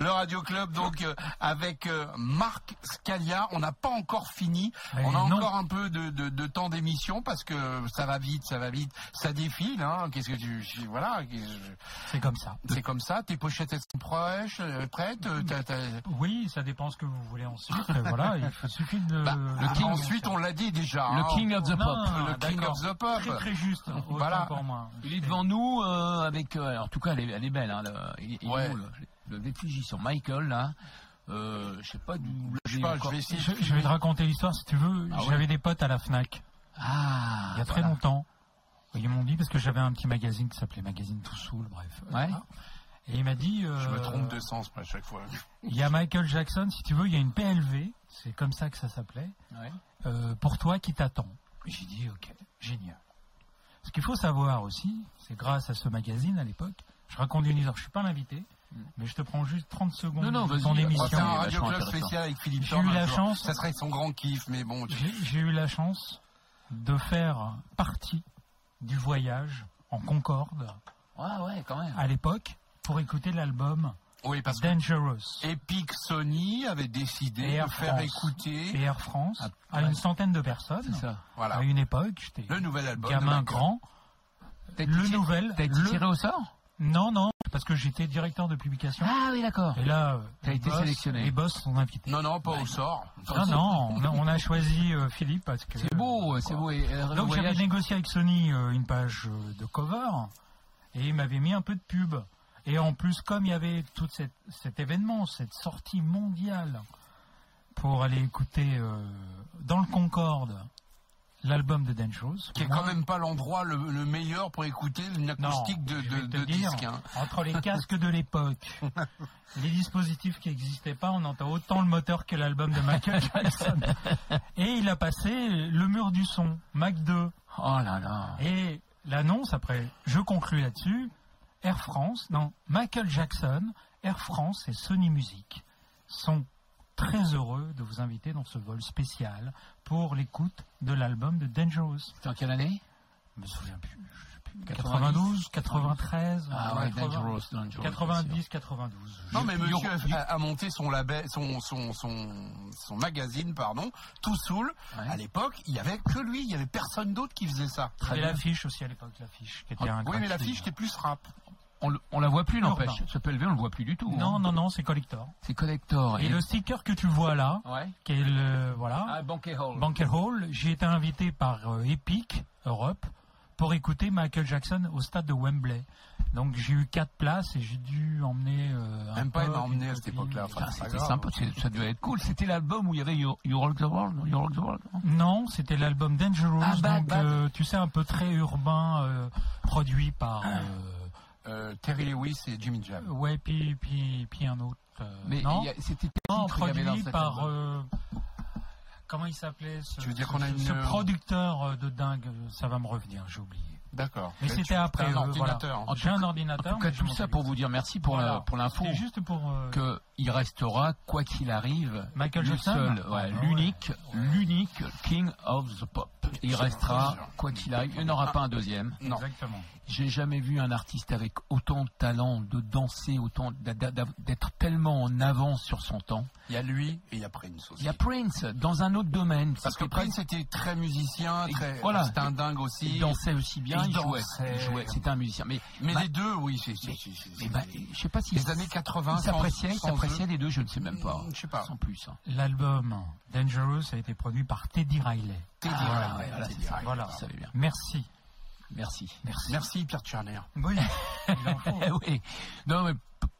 Le Radio Club, donc euh, avec euh, Marc Scalia, on n'a pas encore fini. Mais on a non. encore un peu de, de, de temps d'émission parce que ça va vite, ça va vite, ça défile. Hein. Qu'est-ce que tu, voilà, C'est comme ça. c'est comme ça. Tes pochettes sont prêches, euh, prêtes. Oui, ça dépend ce que vous voulez ensuite. Voilà, il suffit de. Bah, le ah, ensuite, on l'a dit déjà. Le hein. King of the Non, Pop. le King of the Pop. Très très juste. Autant Voilà. pour moi. Il est devant nous euh, avec. euh, alors, en tout cas, elle est, elle est belle. Hein, le, il, il est Ouais. beau, le, le sur Michael là. Euh, je sais pas d'où. Je sais pas, je vais essayer. Je, je vais te raconter l'histoire si tu veux. Ah ouais J'avais des potes à la Fnac Ah. il y a très voilà. longtemps. Ils m'ont dit parce que j'avais un petit magazine qui s'appelait Magazine Tout Soul, bref. Ouais. Voilà. Et il m'a dit. euh, Je me trompe de sens à chaque fois. Il y a Michael Jackson, si tu veux, il y a une PLV, c'est comme ça que ça s'appelait, Ouais. euh, pour toi qui t'attend. J'ai dit, ok, génial. Ce qu'il faut savoir aussi, c'est grâce à ce magazine à l'époque, je raconte une histoire, je suis pas l'invité, mais je te prends juste 30 secondes Non, non, de ton va émission. faire un vachement radio club intéressant. spécial avec Philippe J'ai eu la jour. chance- Ça serait son grand kiff, mais bon. tu- J'ai j'ai eu la chance de faire partie du voyage en Concorde Ouais, ouais, quand même. à l'époque pour écouter l'album Oui, parce que Dangerous. Epic Sony avait décidé Air de faire France. écouter Et Air France, Ah, à une centaine de personnes, C'est ça. voilà, à une époque, j'étais le nouvel album. de gamin Michael. grand. Le tiré- nouvel, T'as été le- tiré au sort Non, non, parce que j'étais directeur de publication. Ah oui, d'accord. Et là, T'as les été boss- sélectionné. Les boss sont invités. Non, non, pas au sort. Non, non, on a, on a choisi euh, Philippe parce que. C'est beau, c'est beau. Et, euh, Donc j'avais négocié avec Sony euh, une page de cover et il m'avait mis un peu de pub. Et en plus, comme il y avait tout cette, cet événement, cette sortie mondiale pour aller écouter euh, dans le Concorde l'album de Dangerous. Qui est quand même pas l'endroit le, le meilleur pour écouter une non, acoustique de, de, dire, disque. hein. entre les casques de l'époque, les dispositifs qui n'existaient pas, on entend autant le moteur que l'album de Michael Jackson. Et il a passé le mur du son, Mac 2. Oh là là. Et l'annonce, après, je conclus là-dessus, Air France, non, Michael Jackson, Air France et Sony Music sont très heureux de vous inviter dans ce vol spécial pour l'écoute de l'album de Dangerous. En quelle année? Je me souviens plus. Je sais plus. 90, 92, 93, Ah ouais, 80, Dangerous, Dangerous. 90, 92. Non, mais monsieur a, a monté son label, son, son, son, son magazine, pardon, tout. Ouais. À l'époque, il y avait que lui, il y avait personne d'autre qui faisait ça. Il y avait l'affiche aussi à l'époque, l'affiche qui était un Oui, mais l'affiche était plus rap. On, le- on la voit plus, n'empêche. Ce PLV, on le voit plus du tout. Non, hein. non, non, c'est collector. C'est collector. Et le sticker que tu vois là, Ouais. qui est le, voilà, Ah, Banquet Hall. Banquet Hall, j'ai été invité par euh, Epic Europe pour écouter Michael Jackson au stade de Wembley. Donc j'ai eu quatre places et j'ai dû emmener euh, un Même pas, il pote, m'a emmené à cette époque-là. Enfin, Ah, C'était sympa, c'est- ça devait être cool. C'était l'album où il y avait You, You Rock the World, You Rock the World. non? Non, c'était l'album Dangerous, Ah, Bad, donc Bad. euh, tu sais un peu très urbain, euh, produit par euh, Euh, Terry Lewis et Jimmy Jam. ouais puis puis puis un autre. euh, Mais c'était produit par album euh, comment il s'appelait ce, Tu veux dire ce- qu'on a ce- une- ce producteur euh, de dingue, euh, ça va me revenir, j'ai oublié. D'accord. Mais c'était après. un euh, voilà. ordinateur. En J'ai un En ordinateur. tout cas, tout ça pour vous dire merci pour la- Voilà. pour l'info. Juste pour euh, que il restera quoi qu'il arrive Michael le Jackson seul, Ah, ouais, l'unique, l'unique King of the Pop. Il restera quoi qu'il arrive. Il n'y en aura pas un deuxième. Non. exactement. J'ai jamais vu un artiste avec autant de talent, de danser autant, d'être tellement en avance sur son temps. Il y a lui et il y a Prince aussi. Il y a Prince dans un autre domaine. Parce que Prince était très musicien, très, voilà. c'était un dingue aussi. il dansait aussi bien, Il il, jouait. C'était un musicien. Mais, Mais bah, les deux, oui, c'est, bah, je sais pas si les années 80, ils s'appréciaient, s'appréciaient les deux, je ne sais même pas. Je sais pas. Sans plus. hein. L'album Dangerous a été produit par Teddy Riley. Teddy Ah, Riley, voilà, Teddy c'est ça. Riley. Voilà. Savez bien. Merci. Merci. Merci Pierre Tcherner. Oui. Eh oui. Non, mais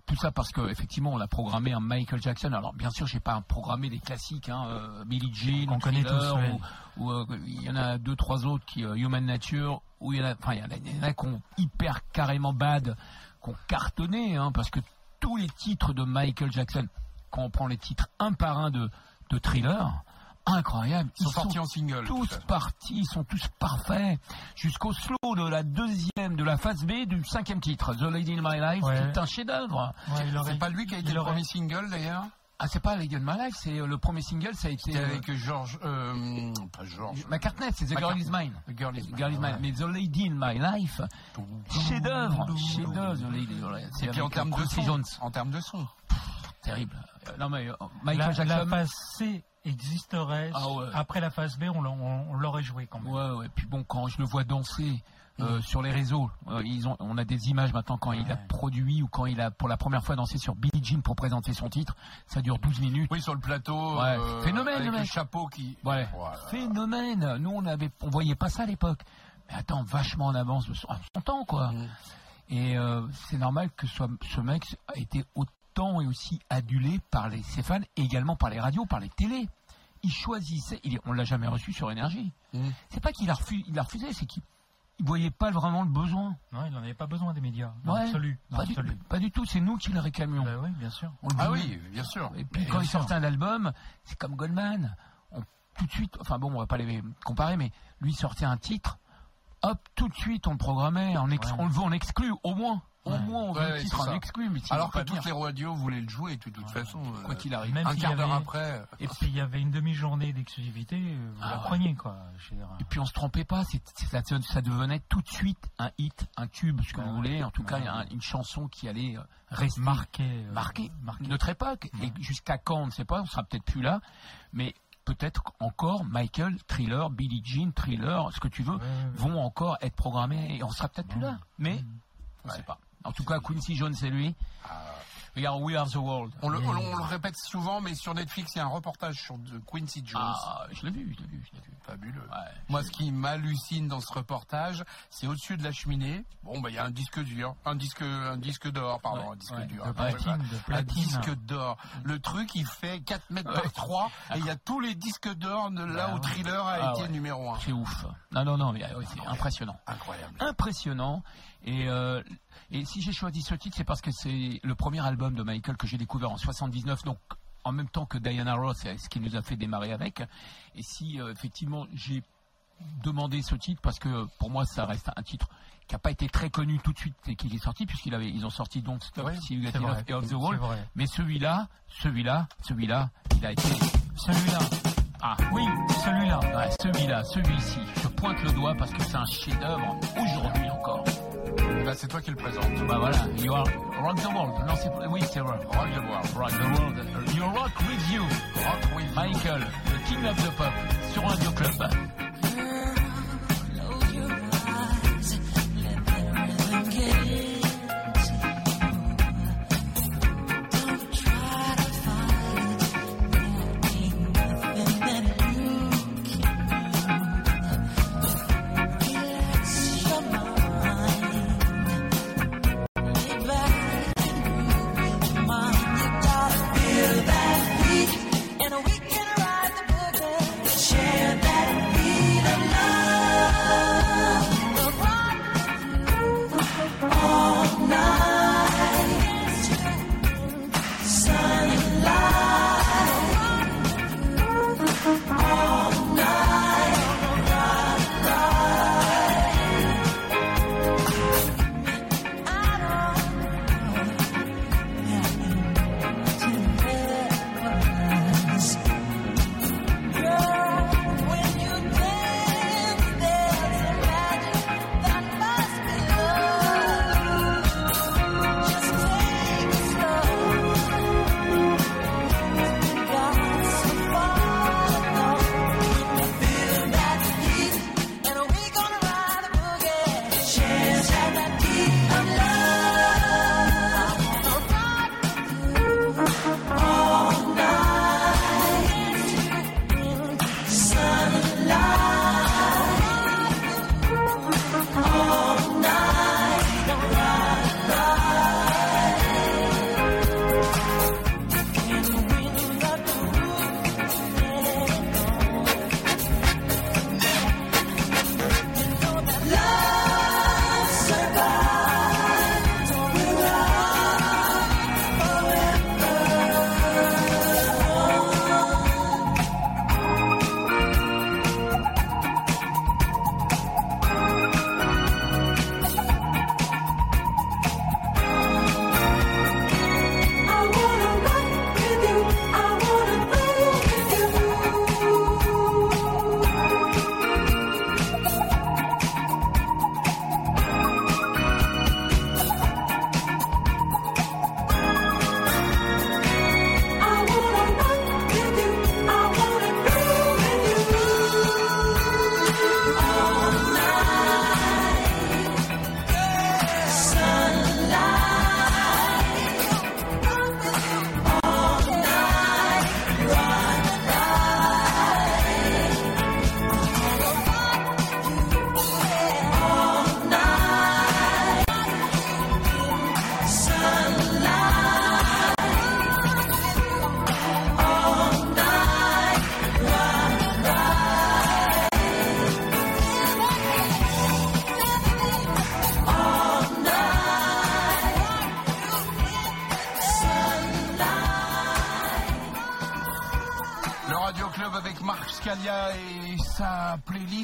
tout ça parce que effectivement, on a programmé un Michael Jackson. Alors, bien sûr, j'ai pas programmé des classiques, hein, euh, Billie Jean, ou connaît tous, ouais. ou, ou, euh, il y en a deux, trois autres qui euh, Human Nature, où il y en a, enfin, il y en a, il y en a qui ont hyper carrément bad, qui ont cartonné, hein, parce que tous les titres de Michael Jackson, quand on prend les titres un par un de, de Thriller, incroyable. Ils sont sortis en single. tous partis, ils sont tous parfaits, jusqu'au slow de la deuxième, de la phase B du cinquième titre, The Lady in My Life, Ouais. qui est un chef-d'œuvre. Ouais, C'est pas lui qui a été le premier single d'ailleurs Ah, c'est pas Lady in My Life, c'est le premier single, ça a été C'était euh, avec George. Euh, pas George. McCartney, c'est The Girl. Is Mine. The Girl is Mine. Girl is Mine. ouais. Mais The Lady in My Life, chef-d'œuvre, chef-d'œuvre, The Lady in My Life. C'est Et puis en avec, termes de son. En termes de son. Terrible. Euh, Non mais euh, La, phase C existerait. Ah ouais. Après la phase B, on l'a- on- on l'aurait joué quand même. Ouais, ouais. Puis bon, quand je le vois danser euh, sur les réseaux, euh, ils ont, on a des images maintenant quand il a produit ou quand il a pour la première fois dansé sur Billie Jean pour présenter son titre. Ça dure 12 minutes. Oui, sur le plateau. Ouais. euh, Phénomène, avec le chapeau qui. Ouais. Voilà. Phénomène. Nous, on avait, on voyait pas ça à l'époque. Mais attends, vachement en avance de son, en son temps, quoi. Mm. Et euh, c'est normal que ce mec a été autant et aussi adulé par les, ses fans et également par les radios, par les télés. Il choisissait, il, on l'a jamais reçu sur énergie. Mm. C'est pas qu'il a, refusé, il a refusé, c'est qu'il il voyait pas vraiment le besoin. Non, il n'en avait pas besoin des médias. Dans Ouais. l'absolu. Dans Pas du, l'absolu. pas du tout, c'est nous qui le réclamions. Bah oui, bien sûr. On Ah oui, bien sûr. Et puis Mais quand il sortait un album, c'est comme Goldman. On, tout de suite, enfin bon, on va pas les comparer, mais lui sortait un titre, hop, tout de suite on le programmait, on, ex- Ouais. on le veut en exclu, au moins. Au Ouais. moins on veut Ouais, le ouais, titre en exclu, mais Alors que pas toutes les radios voulaient le jouer de toute façon. euh, quoi qu'il arrive. Même Un s'il y quart d'heure après. Et puis il y avait une demi-journée d'exclusivité, euh, vous Ah la ouais. preniez quoi. Et puis on se trompait pas, c'est, c'est- ça, ça devenait tout de suite un hit, un tube, ce que Ouais, vous voulez. En tout cas, une chanson qui allait euh, rester marqué. euh, marqué, marqué. notre époque. Et jusqu'à quand, on ne sait pas, on sera peut-être plus là, mais peut-être encore Michael, Thriller, Billie Jean, Thriller, ce que tu veux, Ouais, ouais, ouais. vont encore être programmés et on sera peut-être plus là. Mais on ne sait pas. En tout cas, Quincy Jones, c'est lui. Regarde, We Are the World. On le, on le- on le répète souvent, mais sur Netflix, il y a un reportage sur de Quincy Jones. Ah, je l'ai vu, je l'ai vu, je l'ai vu. Fabuleux. Ouais, Moi, ce qui m'hallucine dans ce reportage, c'est au-dessus de la cheminée. Bon, bah, il y a un disque dur, un disque, un disque d'or, pardon, Ouais, un disque ouais, dur. de un platine, de Un platine. disque d'or. Le truc, il fait 4 mètres par 3, et il y a tous les disques d'or de là Bah où. Thriller a Ah été numéro 1. c'est ouf. Non, non, non, mais c'est impressionnant. Incroyable. impressionnant. Et, euh, et si j'ai choisi ce titre, c'est parce que c'est le premier album de Michael que j'ai découvert en 79, donc en même temps que Diana Ross, ce qui nous a fait démarrer avec. Et si euh, effectivement j'ai demandé ce titre, parce que pour moi ça reste un titre qui n'a pas été très connu tout de suite et qu'il est sorti, puisqu'ils avaient, ils ont sorti Don't Stop, Ouais, et Off the Wall. Mais celui-là, celui-là, celui-là, il a été. Celui-là. Ah, Oui, celui-là. ouais, celui-là, celui-ci. Je pointe le doigt parce que c'est un chef-d'œuvre aujourd'hui encore. Bah, c'est toi qui le présente. Bah voilà, you are rock the world. Non, c'est oui, c'est rock. Rock the world. Rock the world. You rock with you. Rock with Michael, the king of the pop, sur Radio Club. Your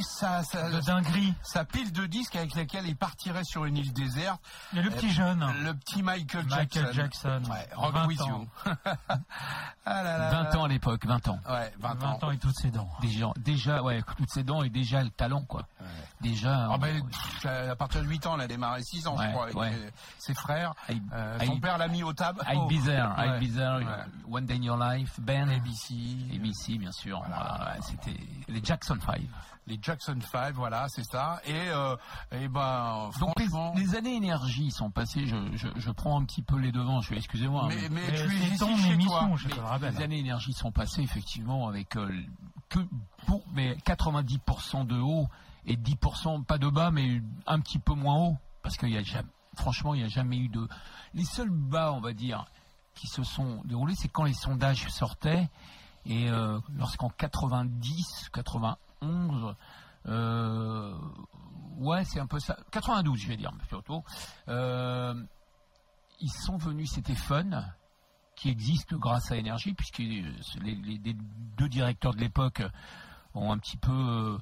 sa, sa, De dinguerie. sa pile de disques avec laquelle il partirait sur une île déserte. Et le petit jeune. Le petit Michael, Michael Jackson. Ouais, Rock 20 with ans. you. ah là là 20 ans à l'époque, 20 ans. Ouais, 20, 20 ans. ans et toutes ses dents. Déjà, déjà, ouais, toutes ses dents et déjà le talent, quoi. Déjà. Ah ben, à partir de 8 ans, elle a démarré 6 ans, je crois, avec ses frères. I- Euh, I- son père l'a mis au table. I'd be there, Ouais. I'd be there, Ouais. One Day in Your Life, Ben, ABC, ABC, bien sûr. Voilà. Ouais, C'était les Jackson 5. les Jackson 5, voilà, c'est ça. Et, euh, et ben, Donc les, années énergie sont passées. Je, je, je prends un petit peu les devants. Je excusez-moi. mais, mais Mais tu es ton chez émission, toi. je te le rappelle. les années énergie sont passées effectivement avec euh, que pour, mais 90% de haut et 10% pas de bas mais un petit peu moins haut. Parce qu'il a jamais, franchement il n'y a jamais eu de les seuls bas on va dire qui se sont déroulés c'est quand les sondages sortaient. Et euh, lorsqu'en 90 91 euh, ouais c'est un peu ça. 92 je vais dire plutôt. Euh, ils sont venus c'était fun qui existe grâce à Énergie, puisque les, deux directeurs de l'époque ont un petit peu euh,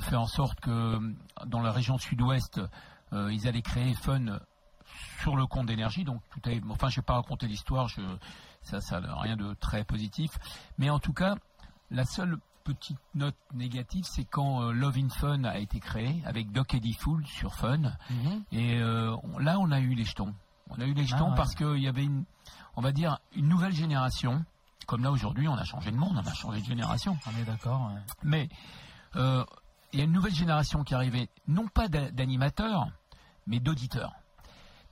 fait en sorte que euh, dans la région sud-ouest, euh, ils allaient créer Fun sur le compte d'énergie. Donc tout est, enfin, je vais pas raconter l'histoire, je, ça, ça n'a rien de très positif. Mais en tout cas, la seule petite note négative, c'est quand euh, Love in Fun a été créé avec Doc Eddie Fool sur Fun. Mhm. Et euh, on- là, on a eu les jetons. On a eu les jetons ouais. parce qu'il y avait une, on va dire, une nouvelle génération. Comme là aujourd'hui, on a changé de monde, on a changé de génération. On est d'accord. ouais. Mais euh, il y a une nouvelle génération qui arrivait, non pas d'a- d'animateurs, mais d'auditeurs.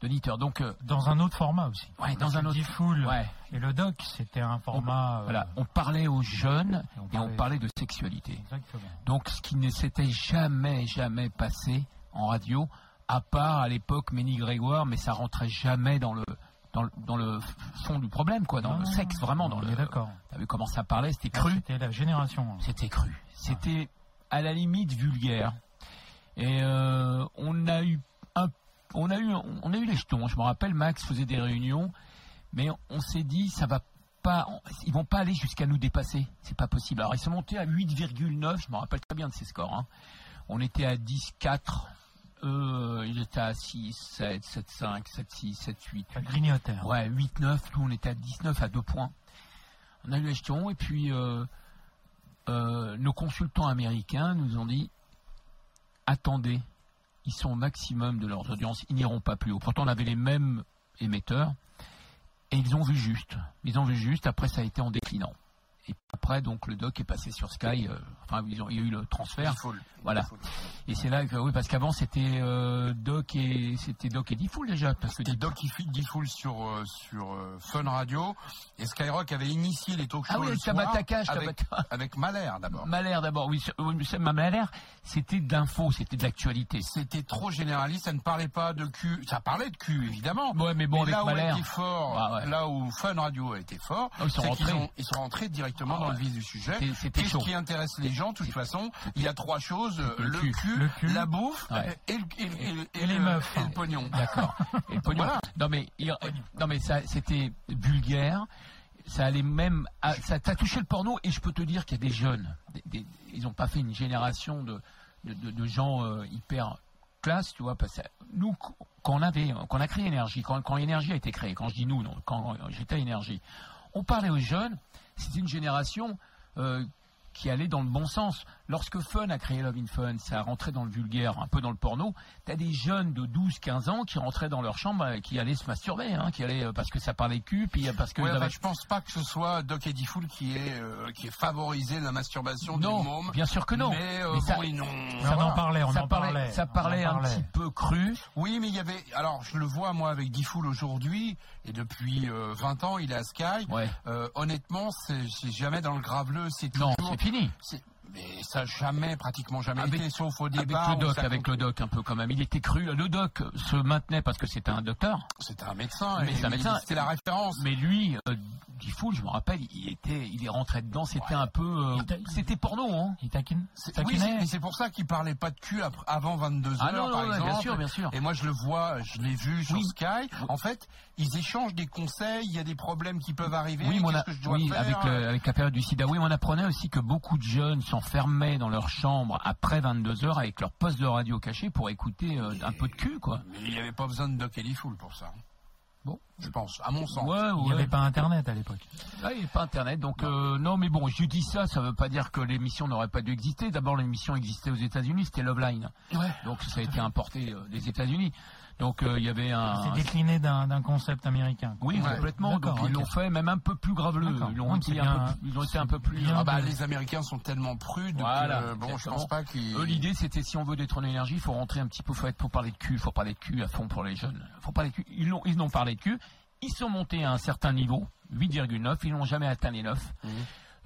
D'auditeurs. Donc, euh, Dans un autre format aussi. ouais, dans un autre. Full Ouais. Et le doc, c'était un format. euh, Voilà, on parlait aux jeunes Et on et on parlait- de sexualité. Exactement. Donc, ce qui ne s'était jamais, jamais passé en radio, à part à l'époque Ménie Grégoire, mais ça rentrait jamais dans le, dans le, dans le fond du problème, quoi, dans Ah, le sexe, vraiment, dans on le. est d'accord. T'as vu comment ça parlait, c'était Ah, cru. C'était la génération. C'était cru. C'était à la limite vulgaire. Et euh, on a eu un, on a eu, on a eu les jetons. Je me rappelle, Max faisait des réunions, mais on s'est dit, ça va pas, ils vont pas aller jusqu'à nous dépasser. C'est pas possible. Alors ils sont montés à 8,9. Je me rappelle très bien de ces scores. hein. On était à 10, 4. Eux, ils étaient à 6, 7, 7, 5, 7, 6, 7, 8. Ça grignotait. hein. Ouais, 8, 9, nous on était à 19 à 2 points. On a eu les jetons et puis euh, euh, nos consultants américains nous ont dit attendez, ils sont au maximum de leurs audiences, ils n'iront pas plus haut. Pourtant on avait les mêmes émetteurs et ils ont vu juste. Ils ont vu juste, après ça a été en déclinant. Et après donc le doc est passé sur Sky, euh, enfin ils ont, il y a eu le transfert. Diffoul. Voilà. Et c'est là que oui parce qu'avant c'était euh, Doc et c'était Doc et Diffoul déjà parce que C'était Doc Diffoul sur, euh, sur Fun Radio et Skyrock avait initié les talk shows Ah oui, le avec soir avec, avec Mahler d'abord. Malher d'abord, oui, Malher, c'était d'info, c'était de l'actualité. C'était trop généraliste, ça ne parlait pas de cul. Ça parlait de cul, évidemment. Ouais, mais bon, avec là où fort, Ah ouais. là où Fun Radio a été fort, Ah, ils sont rentrés. ont- ils sont rentrés directement Ah dans le vif du sujet. Qu'est-ce qui intéresse les gens, de toute façon Il y a trois choses euh, Le le, cul. cul, Le cul. la bouffe Ouais. et, le- et le- et le- Et les le- meufs. et le pognon. D'accord. Et le pognon. Voilà. Non mais, il- non mais ça, c'était vulgaire. Ça allait même, à- ça, ça touchait le porno et je peux te dire qu'il y a des jeunes, des- des- ils n'ont pas fait une génération de, de, de- de gens euh, hyper classe, tu vois. Parce que nous, quand on avait, quand on a créé Énergie, quand, quand Énergie a été créée, quand je dis nous, non, quand j'étais à Énergie, on parlait aux jeunes. C'était une génération euh, qui allait dans le bon sens. Lorsque Fun a créé Love in Fun, ça rentrait dans le vulgaire, un peu dans le porno. T'as des jeunes de 12-15 ans qui rentraient dans leur chambre, qui allaient se masturber, hein, qui allaient euh, parce que ça parlait cul, puis euh, parce que Ouais, enfin, avaient- je pense pas que ce soit Doc Eddie Fool qui est euh, qui est favorisé la masturbation non, des mômes. bien sûr que non. Mais, euh, Mais ça- bon, on en parlait, on ça en parlait, parlait. ça parlait un parlait. petit peu cru. Oui, mais il y avait. Alors, je le vois moi avec Diffoul aujourd'hui et depuis euh, 20 ans, il est à Sky. Ouais. Euh, honnêtement, c'est jamais dans le graveleux, c'est Non, c'est fini. Mais ça jamais, pratiquement jamais Avec- été, sauf au Avec départ. le doc, avec le doc un peu quand même. Il était cru. Le doc se maintenait parce que c'était un docteur. C'était un médecin. Mais et c'est un il- médecin. C'était la référence. Mais lui, euh, Diffoul, je me rappelle, il était, il est rentré dedans, c'était un peu, euh, c'était porno, hein. Il taquine. Oui, c'est- mais c'est pour ça qu'il parlait pas de cul après- avant 22 Ah heures, non, non, par exemple. bien sûr, bien sûr. Et moi, je le vois, je l'ai vu sur Oui. Sky. En fait, ils échangent des conseils. Il y a des problèmes qui peuvent arriver. Oui, mais on Qu'est-ce a- que je dois oui, faire avec, le- avec la période du sida. Oui, on apprenait aussi que beaucoup de jeunes s'enfermaient dans leur chambre après 22 heures avec leur poste de radio caché pour écouter euh, un peu de cul, quoi. Mais il n'y avait pas besoin de Doc Ellie Fool pour ça. Bon. Je pense, à mon sens. Ouais, Il n'y avait pas Internet à l'époque. Ah, il n'y a pas Internet, donc euh, non, mais bon, je dis ça, ça veut pas dire que l'émission n'aurait pas dû exister. D'abord, l'émission existait aux États-Unis, c'était Love Line, Ouais. donc ça a été importé euh, des États-Unis. Donc euh, il y avait un. C'est décliné d'un d'un concept américain. quoi. Oui, Ouais. complètement. Donc D'accord, ils l'ont fait même un peu plus graveleux. Ils l'ont Donc, été, un peu plus- ils ont été un peu plus. Ah bah, les Américains sont tellement prudes Voilà, que bon, je pense pas qu'ils. Eux, l'idée, c'était si on veut détrôner l'énergie, il faut rentrer un petit peu, faut être pour parler de cul, il faut parler de cul à fond pour les jeunes. Faut parler de cul. Ils l'ont, ils n'ont parlé de cul. Ils sont montés à un certain niveau, 8,9. Ils n'ont jamais atteint les 9. Mhm.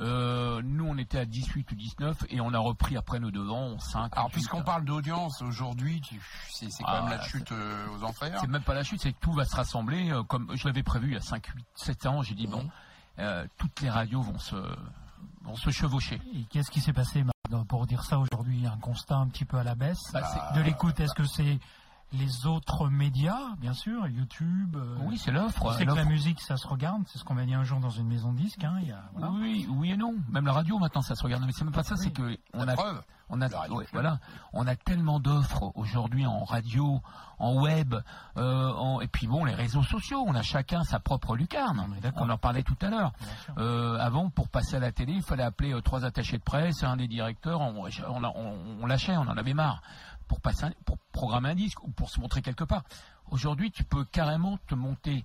Euh, nous, on était à 18 ou 19 et on a repris après nos devants 5. Alors, puisqu'on parle d'audience aujourd'hui, c'est quand Ah, même la chute euh, aux enfers. C'est même pas la chute, c'est que tout va se rassembler. euh, comme je l'avais prévu il y a 5, 8, 7 ans, j'ai dit bon, Mhm. euh, toutes les radios vont se, vont se chevaucher. Et qu'est-ce qui s'est passé pour dire ça aujourd'hui? Un constat un petit peu à la baisse? Bah, de l'écoute. Est-ce que c'est les autres médias, bien sûr, YouTube euh, Oui, c'est l'offre. Sait que la musique, ça se regarde. C'est ce qu'on m'a dit un jour dans une maison de disques. Hein, il y a, voilà. Oui, oui et non. Même la radio maintenant, ça se regarde. Mais c'est même pas ça. C'est que on La a, preuve. on a, radio ouais, voilà, on a tellement d'offres aujourd'hui en radio, en web, euh, en- et puis bon, les réseaux sociaux. On a chacun sa propre lucarne. On en parlait tout à l'heure. Euh, avant, pour passer à la télé, il fallait appeler euh, trois attachés de presse, un des directeurs. On, on, on- on lâchait, on en avait marre pour passer, pour programmer un disque ou pour se montrer quelque part. Aujourd'hui, tu peux carrément te monter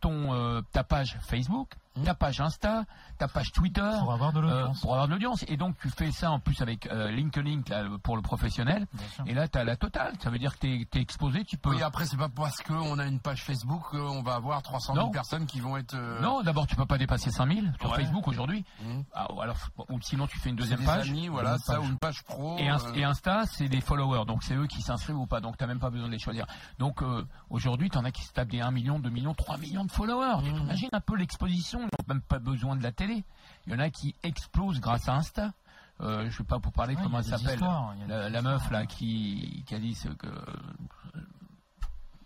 ton euh, ta page Facebook, ta page Insta, ta page Twitter Pour avoir de euh, l'audience. pour avoir de l'audience. Et donc tu fais ça en plus avec euh, LinkedIn là, pour le professionnel. Et là, tu as la totale. Ça veut dire que tu es, exposé. Tu peux. Oui, après, c'est pas parce qu'on a une page Facebook qu'on va avoir 300 000 Non. personnes qui vont être. euh, Non, d'abord tu peux pas dépasser 5000 sur Ouais. Facebook aujourd'hui. Mhm. Ah, ou alors ou sinon tu fais une deuxième des page. amis, voilà, Une ça, page. ou une page pro. Et, euh, et Insta, c'est des followers, donc c'est eux qui s'inscrivent ou pas, donc t'as même pas besoin de les choisir. Donc euh, aujourd'hui, t'en as qui se tapent des 1 million, 2 millions, 3 millions de followers. Tu t'imagines un peu l'exposition, n'ont même pas besoin de la télé. Il y en a qui explosent grâce à Insta. Euh, je sais pas pour parler Ouais, comment elle s'appelle. La, meuf là qui, qui a dit ce que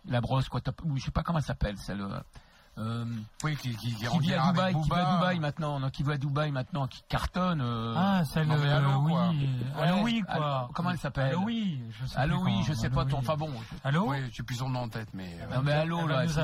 la brosse quoi, ou je sais pas comment elle s'appelle celle. Euh, Oui, qui, qui, qui, qui à Dubaï, qui va à Dubaï maintenant, non, qui va à Dubaï maintenant, qui cartonne. euh, Ah, celle mais euh, allô, oui, quoi. euh, quoi. comment elle s'appelle Allô oui, je sais je sais pas ton. Enfin bon. Allô Oui, j'ai plus son nom en tête, mais. euh, Non mais allô Elle va là. nous c'est,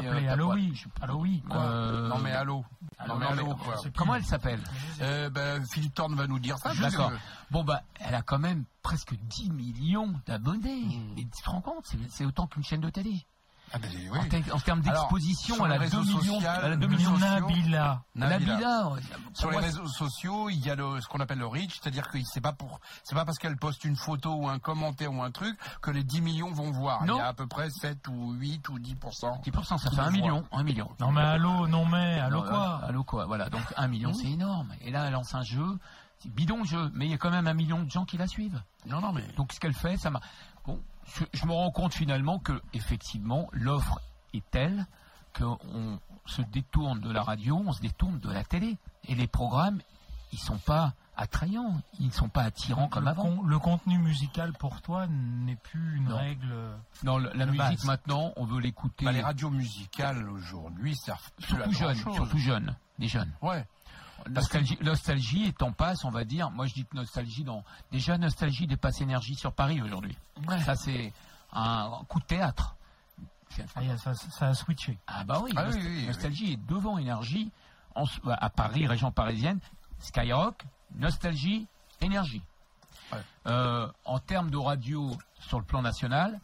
je sais oui. Quoi. Euh, Non, mais allô. Allô, non, mais mais quoi. je sais. Comment elle s'appelle Euh, ben, Philippe Thorne va nous dire ça. D'accord. Bon bah, elle a quand même presque 10 millions d'abonnés. Mm. Et tu te rends compte, c'est autant qu'une chaîne de télé. Ah, ben, oui. En, te- en termes d'exposition, elle a 2 réseaux millions. Elle a 2 le millions. Nabila. Nabila. Nabila. Sur les réseaux sociaux, il y a le, ce qu'on appelle le reach, c'est-à-dire que c'est pas pour, c'est pas parce qu'elle poste une photo ou un commentaire ou un truc que les 10 millions vont voir. Non. Il y a à peu près 7 ou 8 ou 10%. 10%, ça fait 1 le million. 1 million. Non mais allô, non mais allô quoi Allô quoi Voilà, donc 1 million, c'est énorme. Et là, elle lance un jeu, c'est bidon jeu, mais il y a quand même un million de gens qui la suivent. Non, non, mais. Donc ce qu'elle fait, ça m'a. Je, je me rends compte finalement que effectivement l'offre est telle qu'on se détourne de la radio, on se détourne de la télé, et les programmes, ils sont pas attrayants, ils ne sont pas attirants comme le, avant. con- le contenu musical pour toi n'est plus une Non. règle. Non, la, la de musique base. maintenant, on veut l'écouter. Bah, les radios musicales aujourd'hui servent plus surtout à jeunes, surtout jeunes, les jeunes. Ouais. Nostalgie, nostalgie est en passe, on va dire. Moi, je dis que nostalgie dans déjà nostalgie dépasse énergie sur Paris aujourd'hui. Ça, c'est un coup de théâtre. Ah, ça, ça a switché. Ah bah oui, Ah Nost- oui, oui, oui. Nostalgie est devant Énergie en bah, à Paris, région parisienne. Skyrock, Nostalgie, Énergie. Ouais. Euh, en termes de radio sur le plan national,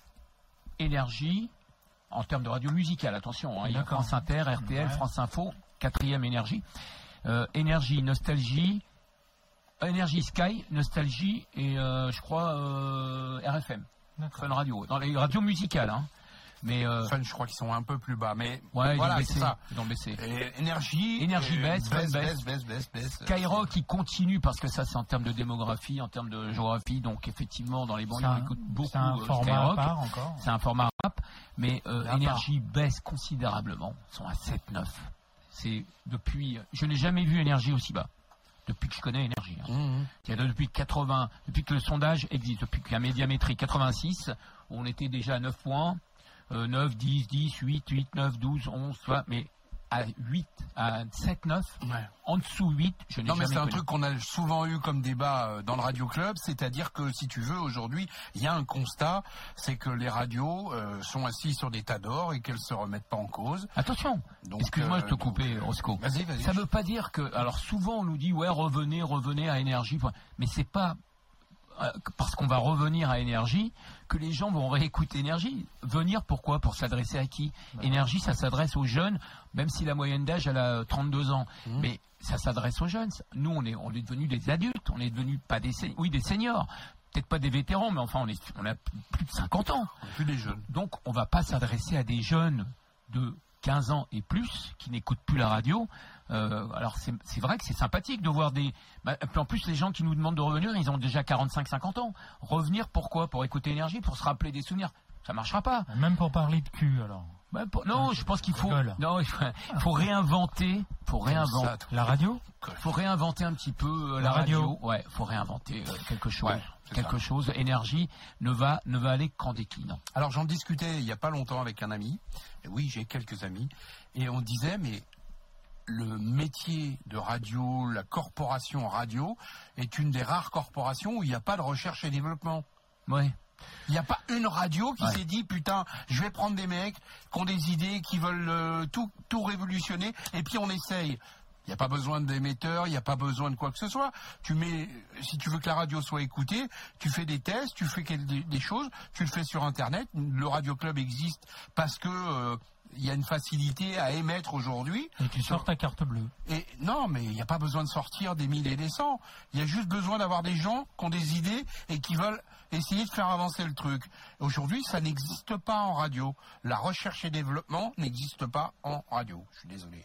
Énergie, en termes de radio musicale, attention, hein, il y a. France Inter, RTL, Ouais. France Info, quatrième Énergie. Euh, énergie, Nostalgie, Énergie Sky, Nostalgie et euh, je crois euh, RFM. Fun Radio, dans les radios musicales. Hein. Mais euh, Fun, je crois qu'ils sont un peu plus bas, mais ouais, ils voilà, ont c'est ça. Ils ont baissé. Et énergie, Énergie et baisse, baisse, baisse, baisse, baisse, baisse. Skyrock, il continue parce que ça, c'est en termes de démographie, en termes de géographie. Donc, effectivement, dans les banlieues, on écoute beaucoup c'est un format à Skyrock. part encore. C'est un format rap, mais euh, part. Énergie baisse considérablement. Ils sont à 7-9. C'est depuis. Je n'ai jamais vu énergie aussi bas. Depuis que je connais énergie. hein. Mmh. C'est-à-dire depuis 80, depuis que le sondage existe, depuis qu'il y a médiamétrie 86, on était déjà à 9 points, euh, 9, 10, 10, 8, 8, 9, 12, 11, tu vois, mais à 8, à 7, 9, Ouais. en dessous 8, je n'ai Non, mais c'est un truc qu'on a souvent eu comme débat euh, dans le Radio Club, c'est-à-dire que si tu veux, aujourd'hui, il y a un constat, c'est que les radios euh, sont assises sur des tas d'or et qu'elles se remettent pas en cause. Attention, excuse-moi euh, de te donc, couper, euh, Roscoe. Vas-y, vas-y. Ça veut pas dire que. Alors souvent on nous dit ouais revenez, revenez à énergie, mais c'est pas euh, parce qu'on va revenir à énergie que les gens vont réécouter énergie. Venir pourquoi? Pour s'adresser à qui? Énergie, ça s'adresse aux jeunes, même si la moyenne d'âge elle a 32 ans, mais ça s'adresse aux jeunes. Nous on est on est devenus des adultes, on est devenus pas des oui des seniors. Peut-être pas des vétérans, mais enfin on est on a plus de 50 ans. Plus des jeunes. Donc, on va pas s'adresser à des jeunes de 15 ans et plus qui n'écoutent plus la radio. Euh, alors, c'est vrai que c'est sympathique de voir des. bah, puis en plus, les gens qui nous demandent de revenir, ils ont déjà 45-50 ans. Revenir, pourquoi? Pour écouter énergie, pour se rappeler des souvenirs. Ça marchera pas. Même pour parler de cul, alors. Bah, pour- non, je pense qu'il faut. rigole. Non, il faut, il faut réinventer. Faut réinventer. La radio? Faut réinventer un petit peu euh, la, La radio. radio. Ouais, faut réinventer euh, quelque chose. Ouais, quelque ça. chose. Énergie ne va ne va aller qu'en déclinant. Alors j'en discutais il y a pas longtemps avec un ami. Et oui, j'ai quelques amis. Et on disait, mais le métier de radio, la corporation radio, est une des rares corporations où il n'y a pas de recherche et développement. Ouais. Il n'y a pas une radio qui Ouais. s'est dit putain, je vais prendre des mecs qui ont des idées, qui veulent euh, tout, tout révolutionner, et puis on essaye. Il n'y a pas besoin d'émetteurs, il n'y a pas besoin de quoi que ce soit. Tu mets, si tu veux que la radio soit écoutée, tu fais des tests, tu fais des, des choses, tu le fais sur Internet. Le Radio Club existe parce que euh, il y a une facilité à émettre aujourd'hui. Et tu sors ta carte bleue. Et non, mais il n'y a pas besoin de sortir des mille et des cents. Il y a juste besoin d'avoir des gens qui ont des idées et qui veulent essayer de faire avancer le truc. Aujourd'hui, ça n'existe pas en radio. La recherche et développement n'existe pas en radio. Je suis désolé.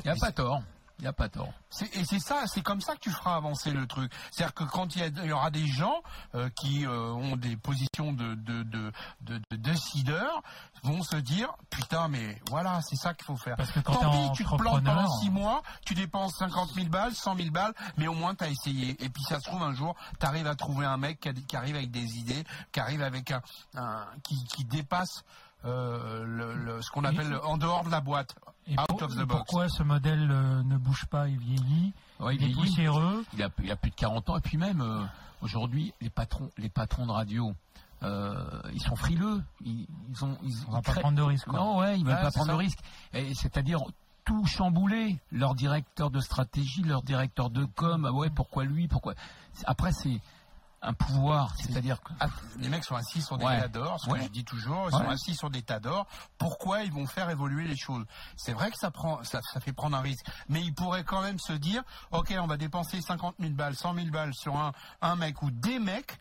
Il n'y a pas tort. Il n'y a pas tort. et c'est ça, c'est comme ça que tu feras avancer le truc. C'est-à-dire que quand il y, aura des gens euh, qui euh, ont des positions de, de, de, de- de décideurs, vont se dire putain, mais voilà, c'est ça qu'il faut faire. Parce que quand Tant pis, tu te plantes pendant entrepreneur- six mois, tu dépenses 50 000 balles, 100 000 balles, mais au moins tu as essayé. Et puis ça se trouve un jour, tu arrives à trouver un mec qui, a des- qui arrive avec des idées, qui arrive avec un, un- qui, qui dépasse euh, le, le- ce qu'on appelle le- en dehors de la boîte, Et out pour- of the box. pourquoi ce modèle euh, ne bouge pas et vieillit Ouais, il Il est vieillit. poussiéreux. Il a, il a plus de 40 ans. Et puis même, euh, aujourd'hui, les patrons, les patrons de radio, euh, ils sont frileux. Ils, ils ont, ils, On va ils pas prendre de risques. Non, ouais, ils veulent Ouais, pas prendre de risques. C'est-à-dire tout chambouler. Leur directeur de stratégie, leur directeur de com. Ah ouais, pourquoi lui Pourquoi Après, c'est un pouvoir. C'est-à-dire que Ah, les mecs sont assis sur des Ouais. tas d'or, ce Ouais. que je dis toujours, ils Ouais. sont assis sur des tas d'or. Pourquoi ils vont faire évoluer les choses? C'est vrai que ça prend, ça, ça fait prendre un risque, mais ils pourraient quand même se dire, ok, on va dépenser 50 000 balles, 100 000 balles sur un, un mec ou des mecs.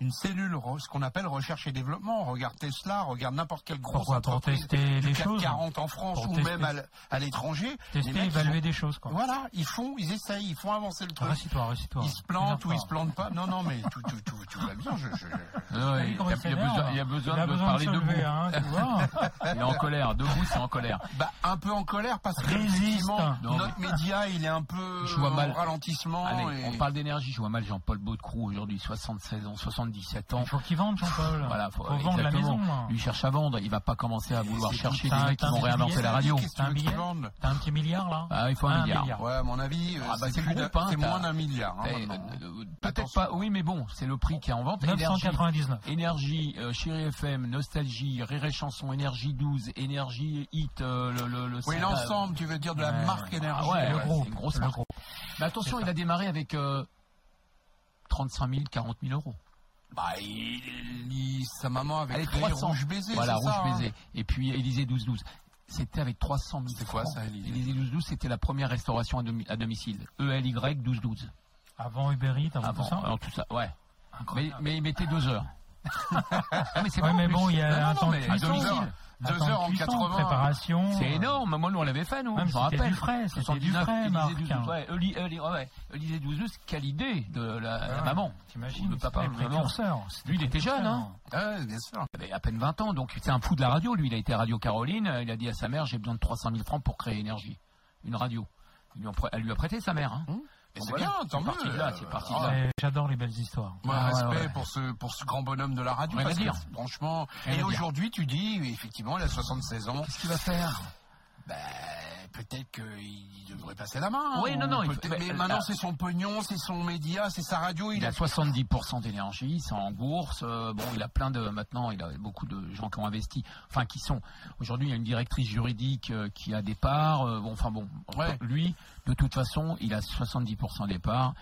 Une cellule, ce qu'on appelle recherche et développement. Regarde Tesla, regarde n'importe quelle grosse Pourquoi Pour entreprise tester du des CAC choses 40 en France Pour ou tester. même à l'étranger. Les Tester, mecs, évaluer des choses. Quoi. Voilà, ils font, ils essayent, ils font avancer le truc. Récite-toi, récite-toi. Ils se plantent ou ils se plantent pas. Non, non, mais tout, tout, tout, tout va bien. Je, je- Non, pas. il, y a, Comment il y a s'énerve besoin, il y a besoin Il a de besoin parler se debout. lever, hein, tu vois. Il est en colère. Debout, c'est en colère. Bah, un peu en colère parce que Résiste. effectivement, Non, notre média il est un peu Je vois mal. en ralentissement. Allez, et- on parle d'énergie. Je vois mal Jean-Paul Baudecroux aujourd'hui, 76 ans, 77 ans. Il faut qu'il vende, Jean-Paul. Voilà, faut, vendre la maison. là. Lui cherche à vendre. Il va pas commencer à vouloir chercher des mecs qui vont réinventer la radio. T'as un un petit milliard là Ah, il faut un, Un milliard. milliard. Ouais, à mon avis, euh, Ah, bah, c'est hein, moins d'un milliard. hein, Eh, euh, euh, Peut-être Attention. pas. Oui, mais bon, c'est le prix qui est en vente. Énergie, 999. énergie Chérie FM, Nostalgie, Rire et Chanson, Énergie 12, Énergie Hit, le, Oui, l'ensemble, tu veux dire de la marque énergie. Ah ouais, le ouais, une grosse marque. Mais attention, il a démarré avec euh, 35 000, 40 000 euros. Bah, il, il- sa maman avait Allez, créé 300. Rouge Baiser, Voilà, Rouge ça, hein. Baiser. Et puis Élysée 12-12. C'était avec 300 000 C'est quoi, francs. ça, Élysée Élysée 12-12, c'était la première restauration à, domi- à domicile. E ELY 12-12. Avant Uber Eats, avant, Avant, tout ça. alors tout ça, ouais. Mais, Incroyable. mais il mettait deux heures. Ah, mais c'est Ouais, bon, mais bon, il y a Non, un non, temps de mais à cuisson. Deux heures en cuisson, 80. préparation. C'est énorme. Moi, nous, on l'avait fait, nous. Mais je me c'était rappelle. du frais, c'était 79, du frais, Marc, 12, hein. 12, quelle idée de la, maman. T'imagines Le papa, le précurseur. Lui, il était jeune, hein. Ouais, bien sûr. Il avait à peine 20 ans, donc c'est un fou de la radio. Lui, il a été Radio Caroline. Il a dit à sa mère, j'ai besoin de 300 000 francs pour créer énergie. Une radio. Elle lui a prêté sa mère. Hein. Et c'est voilà, bien, tant parti mieux. de là, c'est parti de Ah, là. Ouais, J'adore les belles histoires. Moi, Ah, ouais, respect ouais. pour ce pour ce grand bonhomme de la radio. Parce que, dire. franchement. Rien et aujourd'hui, tu dis, effectivement, il a 76 ans. Qu'est-ce qu'il va faire? Ben, peut-être qu'il devrait passer la main. Oui, ou non, non, il faut- mais maintenant, c'est son pognon, c'est son média, c'est sa radio. Il Il a a 70% d'énergie, c'est en bourse. euh, bon, il a plein de maintenant, il a beaucoup de gens qui ont investi, enfin qui sont. Aujourd'hui, il y a une directrice juridique euh, qui a des parts. euh, bon, enfin bon, Ouais. lui, de toute façon, il a 70% des parts.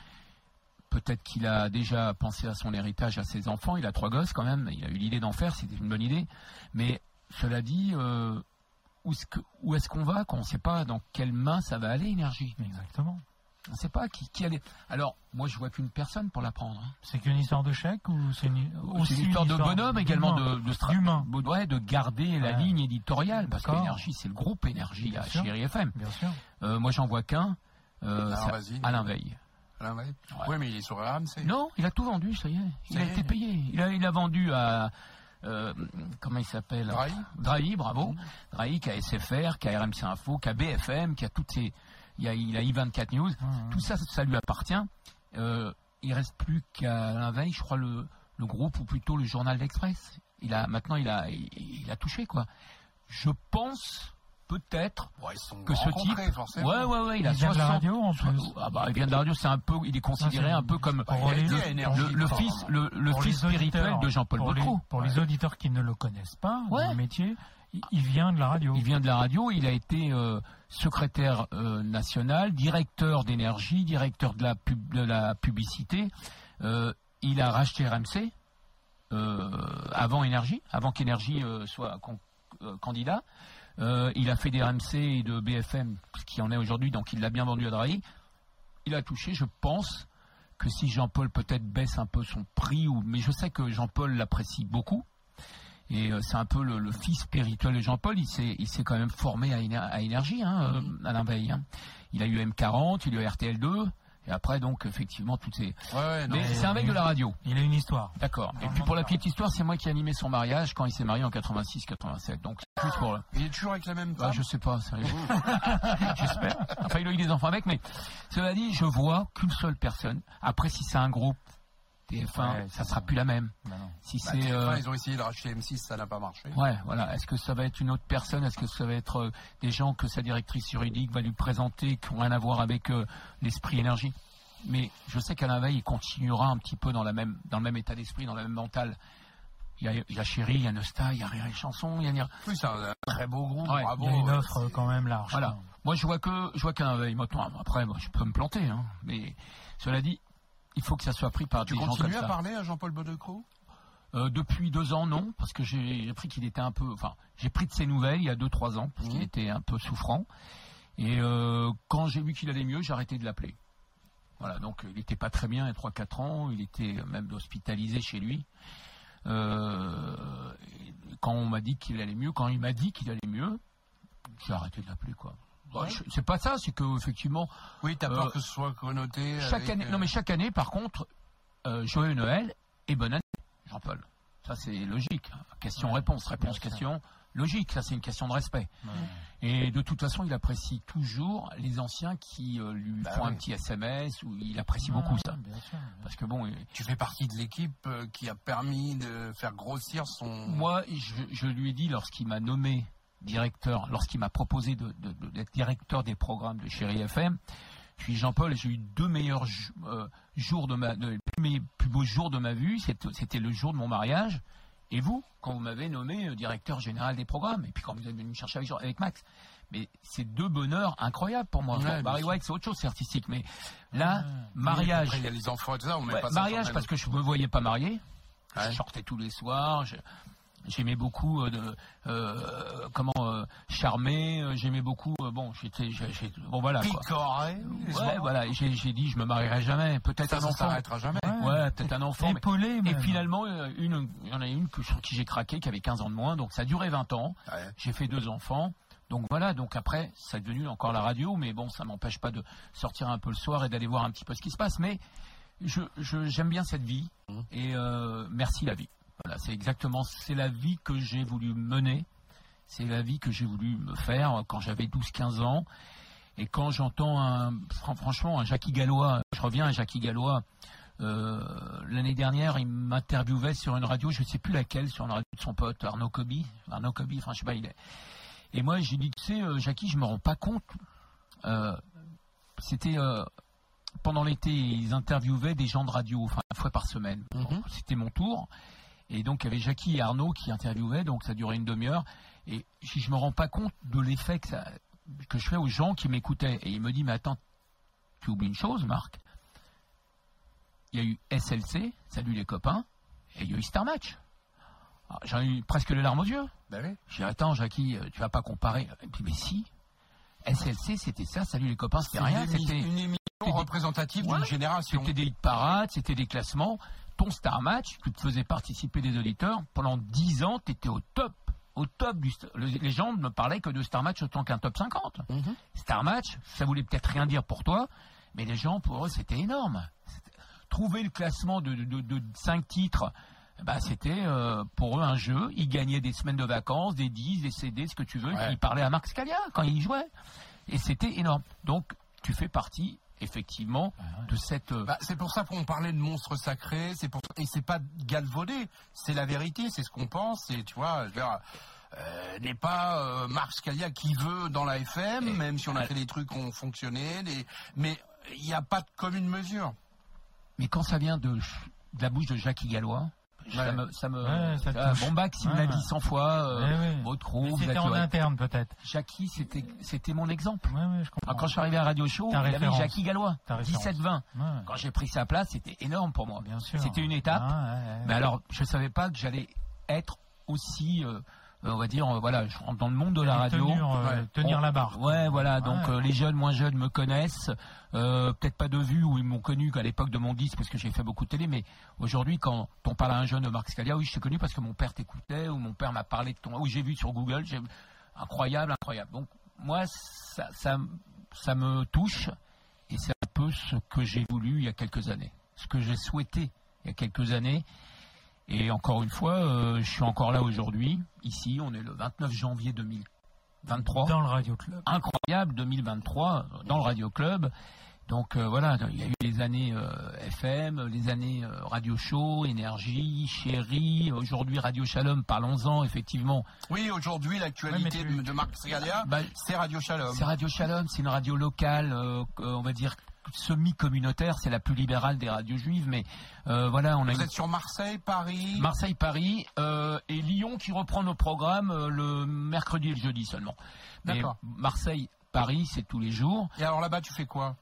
Peut-être qu'il a déjà pensé à son héritage, à ses enfants. Il a trois gosses quand même. Il a eu l'idée d'en faire, c'était une bonne idée. Mais cela dit, euh, où est-ce qu'on va quand on ne sait pas dans quelle main ça va aller, énergie Exactement. On ne sait pas qui, qui allait. Alors, moi, je vois qu'une personne pour la prendre. hein. C'est qu'une histoire de chèque ou c'est une, C'est aussi une histoire de bonhomme également, de, de, stra- D'humain. ouais, de garder la ligne éditoriale, parce que l'énergie, c'est le groupe énergie Bien à sûr. Chéri FM. Bien sûr. Euh, moi, j'en vois qu'un, euh, Alors, c'est vas-y. Alain Veil. Alain Veil. Ouais. Oui, mais il est sur RMC. Non, il a tout vendu, ça y est. Il Ça a est. été payé. Il a, il a vendu à, euh, comment il s'appelle? Drahi Drahi, bravo. Drahi, qui a SFR, qui a RMC Info, qui a BFM, qui a toutes ces, il y a, il a I24 News. Tout ça, ça lui appartient. Euh, il reste plus qu'à Alain Veil, je crois, le, le groupe, ou plutôt le journal d'Express. Il a, maintenant, il a, il, il a touché, quoi. Je pense, peut-être, Bon, que ce type. forcément. Ouais, ouais, ouais, il a Il vient de la 60 radio en plus. Ah bah, il vient de la radio, c'est un peu, il est considéré Ah, un peu comme le, fils, le, fils spirituel de Jean-Paul pour les- Baudreau. Pour les auditeurs qui ne le connaissent pas, Ouais. le métier, il, vient de la radio. Il vient de la radio, il a été euh, secrétaire euh, national, directeur d'énergie, directeur de la, pub- de la publicité. Euh, il a racheté RMC avant Énergie, avant qu'Énergie soit candidat. Il a fait des RMC et de BFM, ce qui en est aujourd'hui, donc il l'a bien vendu à Drahi. Il a touché, je pense, que si Jean-Paul peut-être baisse un peu son prix, ou, mais je sais que Jean-Paul l'apprécie beaucoup. Et euh, c'est un peu le, le fils spirituel de Jean-Paul. Il s'est, il s'est quand même formé à, Éner- à énergie, hein, euh, Alain Veil. hein. Il a eu M40, il a eu RTL2, et après donc effectivement toutes ces. Ouais, ouais, non. Mais c'est un mec de la radio. Il a une histoire. D'accord. Et puis pour la petite histoire, c'est moi qui ai animé son mariage quand il s'est marié en 86-87. Donc c'est plus pour. Il est toujours avec la même Ah, femme. je sais pas, sérieux. J'espère. Enfin, il a eu des enfants avec, mais cela dit, je vois qu'une seule personne. Après, si c'est un groupe TF1, Ouais, ça sera plus la même. Non. Si Bah, c'est TF1, euh, Ils ont essayé de racheter M6, ça n'a pas marché. Ouais, voilà. Est-ce que ça va être une autre personne? Est-ce que ça va être euh, des gens que sa directrice juridique va lui présenter qui n'ont rien à voir avec euh, l'esprit énergie? Mais je sais qu'Alain Veil, il continuera un petit peu dans, la même, dans le même état d'esprit, dans le même mental. Il y a, il y a Chéri, il y a Nosta, il y a Rire et Chanson, il y a... Oui, c'est un très beau groupe. Ouais, bravo. Il y a une offre quand même large. Voilà. Moi, je vois que je vois qu'Alain Veil. Maintenant, après, moi, je peux me planter. Hein. Mais cela dit, il faut que ça soit pris par Tu des gens comme continues à ça. parler à Jean-Paul Baudecroux? Euh, depuis deux ans, non, parce que j'ai j'ai pris qu'il était un peu, enfin, j'ai pris de ses nouvelles il y a deux trois ans parce qu'il Mhm. était un peu souffrant. Et euh, quand j'ai vu qu'il allait mieux, j'ai arrêté de l'appeler. Voilà, donc il n'était pas très bien il y a trois quatre ans, il était même hospitalisé chez lui. Euh, quand on m'a dit qu'il allait mieux, quand il m'a dit qu'il allait mieux, j'ai arrêté de l'appeler quoi. Bah, C'est pas ça, c'est que effectivement Oui, t'as Euh, peur que ce soit connoté. chaque avec, année, euh, non mais chaque année, par contre, euh, joyeux Noël et bonne année, Jean-Paul. Ça c'est logique. Question-réponse, réponse-question, logique. Ça c'est une question de respect. Et de toute façon, il apprécie toujours les anciens qui euh, lui Bah font un petit SMS ou il apprécie Ah, beaucoup ça. Bien sûr. Parce que bon, euh, Tu fais partie de l'équipe euh, qui a permis de faire grossir son. moi, je, je lui ai dit lorsqu'il m'a nommé directeur, lorsqu'il m'a proposé de- de- de- d'être directeur des programmes de Chéri FM, je suis Jean-Paul et j'ai eu deux meilleurs euh, jours de ma, de- mes plus beaux jours de ma vie. C'était le jour de mon mariage. Et vous, quand vous m'avez nommé euh, directeur général des programmes, et puis quand vous êtes venu me chercher avec, avec Max, mais c'est deux bonheurs incroyables pour moi. Ouais, Barry. White, c'est autre chose, c'est artistique, mais là, mariage, il y a les enfants et tout ça, on met pas mariage parce que je me voyais pas marié. Je sortais tous les soirs. je- J'aimais beaucoup euh, de, euh, comment euh, charmer. J'aimais beaucoup. bon, j'étais, bon voilà. Quoi. Picoré. Ouais, voilà. et J'ai dit, je me marierai jamais. Peut-être Ça, un ça enfant. s'arrêtera jamais. Ouais, peut-être un enfant. mais- Épaulé, Et même. finalement, une, il y en a une que, sur qui j'ai craqué, qui avait 15 ans de moins, donc ça a duré 20 ans. Ouais. J'ai fait deux enfants. Donc voilà, donc après, ça est devenu encore la radio, mais bon, ça m'empêche pas de sortir un peu le soir et d'aller voir un petit peu ce qui se passe. Mais je, je- j'aime bien cette vie et euh, merci la vie. Voilà, c'est exactement, c'est la vie que j'ai voulu mener. C'est la vie que j'ai voulu me faire quand j'avais 12-15 ans. Et quand j'entends un, fran- franchement, un Jackie Gallois, je reviens à Jackie Gallois, euh, l'année dernière, il m'interviewait sur une radio, je ne sais plus laquelle, sur une radio de son pote, Arnaud Coby. Arnaud Coby, enfin, je sais pas, il est. Et moi, j'ai dit, tu sais, euh, Jackie, je me rends pas compte. Euh, C'était euh, pendant l'été, ils interviewaient des gens de radio, enfin, une fois par semaine. Bon, C'était mon tour. Et donc, il y avait Jackie et Arnaud qui interviewaient, donc ça durait une demi-heure. Et je je me rends pas compte de l'effet que, ça- que je fais aux gens qui m'écoutaient. Et il me dit, mais attends, tu oublies une chose, Marc. Il y a eu SLC, salut les copains, et il y a eu Star Match. Alors, J'en ai eu presque les larmes aux yeux. Ben oui. J'ai dit, attends, Jackie, euh, tu vas pas comparer. Et puis, mais si. SLC, c'était ça, salut les copains, c'était rien. une, émi- C'était une émission c'était- représentative d'une Ouais. génération. c'était des hit parades, c'était des classements. Ton Star Match, tu te faisais participer des auditeurs. Pendant 10 ans, tu étais au top. Au top du. Les gens ne me parlaient que de Star Match autant qu'un top 50. Mhm. Star Match, ça voulait peut-être rien dire pour toi, mais les gens, pour eux, c'était énorme. Trouver le classement de, de, de 5 titres, bah, c'était euh, pour eux un jeu. Ils gagnaient des semaines de vacances, des 10, des CD, ce que tu veux. Ouais. Ils parlaient à Marc Scalia quand il jouait. Et c'était énorme. Donc, tu fais partie, effectivement, de cette. euh, Bah, c'est pour ça qu'on parlait de monstres sacrés, c'est pour et c'est pas galvaudé, c'est la vérité, c'est ce qu'on pense, et tu vois, je veux dire, euh, n'est pas euh, Marc Scalia qui veut dans la FM, même si on a fait des trucs qui ont fonctionné, des- mais il n'y a pas de commune mesure. Mais quand ça vient de, de la bouche de Jackie Gallois, ça Ouais. me. Ça me Ouais, ça ah, touche. Bombac, il me l'a Ouais. dit 100 fois. Euh, Ouais, ouais. vous C'était en ouais. interne, peut-être. Jackie, c'était c'était mon exemple. Ouais, ouais, je comprends. Ah, Quand je suis arrivé à Radio Show, il y avait. Jackie Gallois, Ta référence. 17-20. Ouais. Quand j'ai pris sa place, c'était énorme pour moi. Bien sûr. C'était une étape. Ah, ouais, ouais. Mais alors, je savais pas que j'allais être aussi, euh, on va dire, euh, voilà, je rentre dans le monde de la radio. Tenir, euh, Ouais. tenir On- la barre. Ouais, voilà. Donc Ouais. euh, les jeunes, moins jeunes me connaissent. Euh, Peut-être pas de vue où ils m'ont connu qu'à l'époque de mon disque parce que j'ai fait beaucoup de télé. Mais aujourd'hui, quand on parle à un jeune de Marc Scalia, oui, je t'ai connu parce que mon père t'écoutait ou mon père m'a parlé de ton, ou j'ai vu sur Google. j'ai- Incroyable, incroyable. Donc moi, ça, ça, ça me touche et c'est un peu ce que j'ai voulu il y a quelques années, ce que j'ai souhaité il y a quelques années. Et encore une fois, euh, je suis encore là aujourd'hui. Ici, on est le 29 janvier 2023 Dans le Radio Club. incroyable 2023 euh, dans le Radio Club. Donc euh, voilà, il y a eu les années euh, FM, les années euh, Radio Show, Énergie, Chérie, aujourd'hui Radio Shalom, parlons-en effectivement. Oui, aujourd'hui, l'actualité tu- de, de Marc Scalia, Bah, c'est Radio Shalom. c'est Radio Shalom, c'est une radio locale, on va dire semi-communautaire, c'est la plus libérale des radios juives, mais euh, voilà, on a Vous une- êtes sur Marseille, Paris. Marseille, Paris euh, et Lyon qui reprend nos programmes euh, le mercredi et le jeudi seulement. D'accord. Marseille, Paris, c'est tous les jours. Et alors là-bas, tu fais quoi?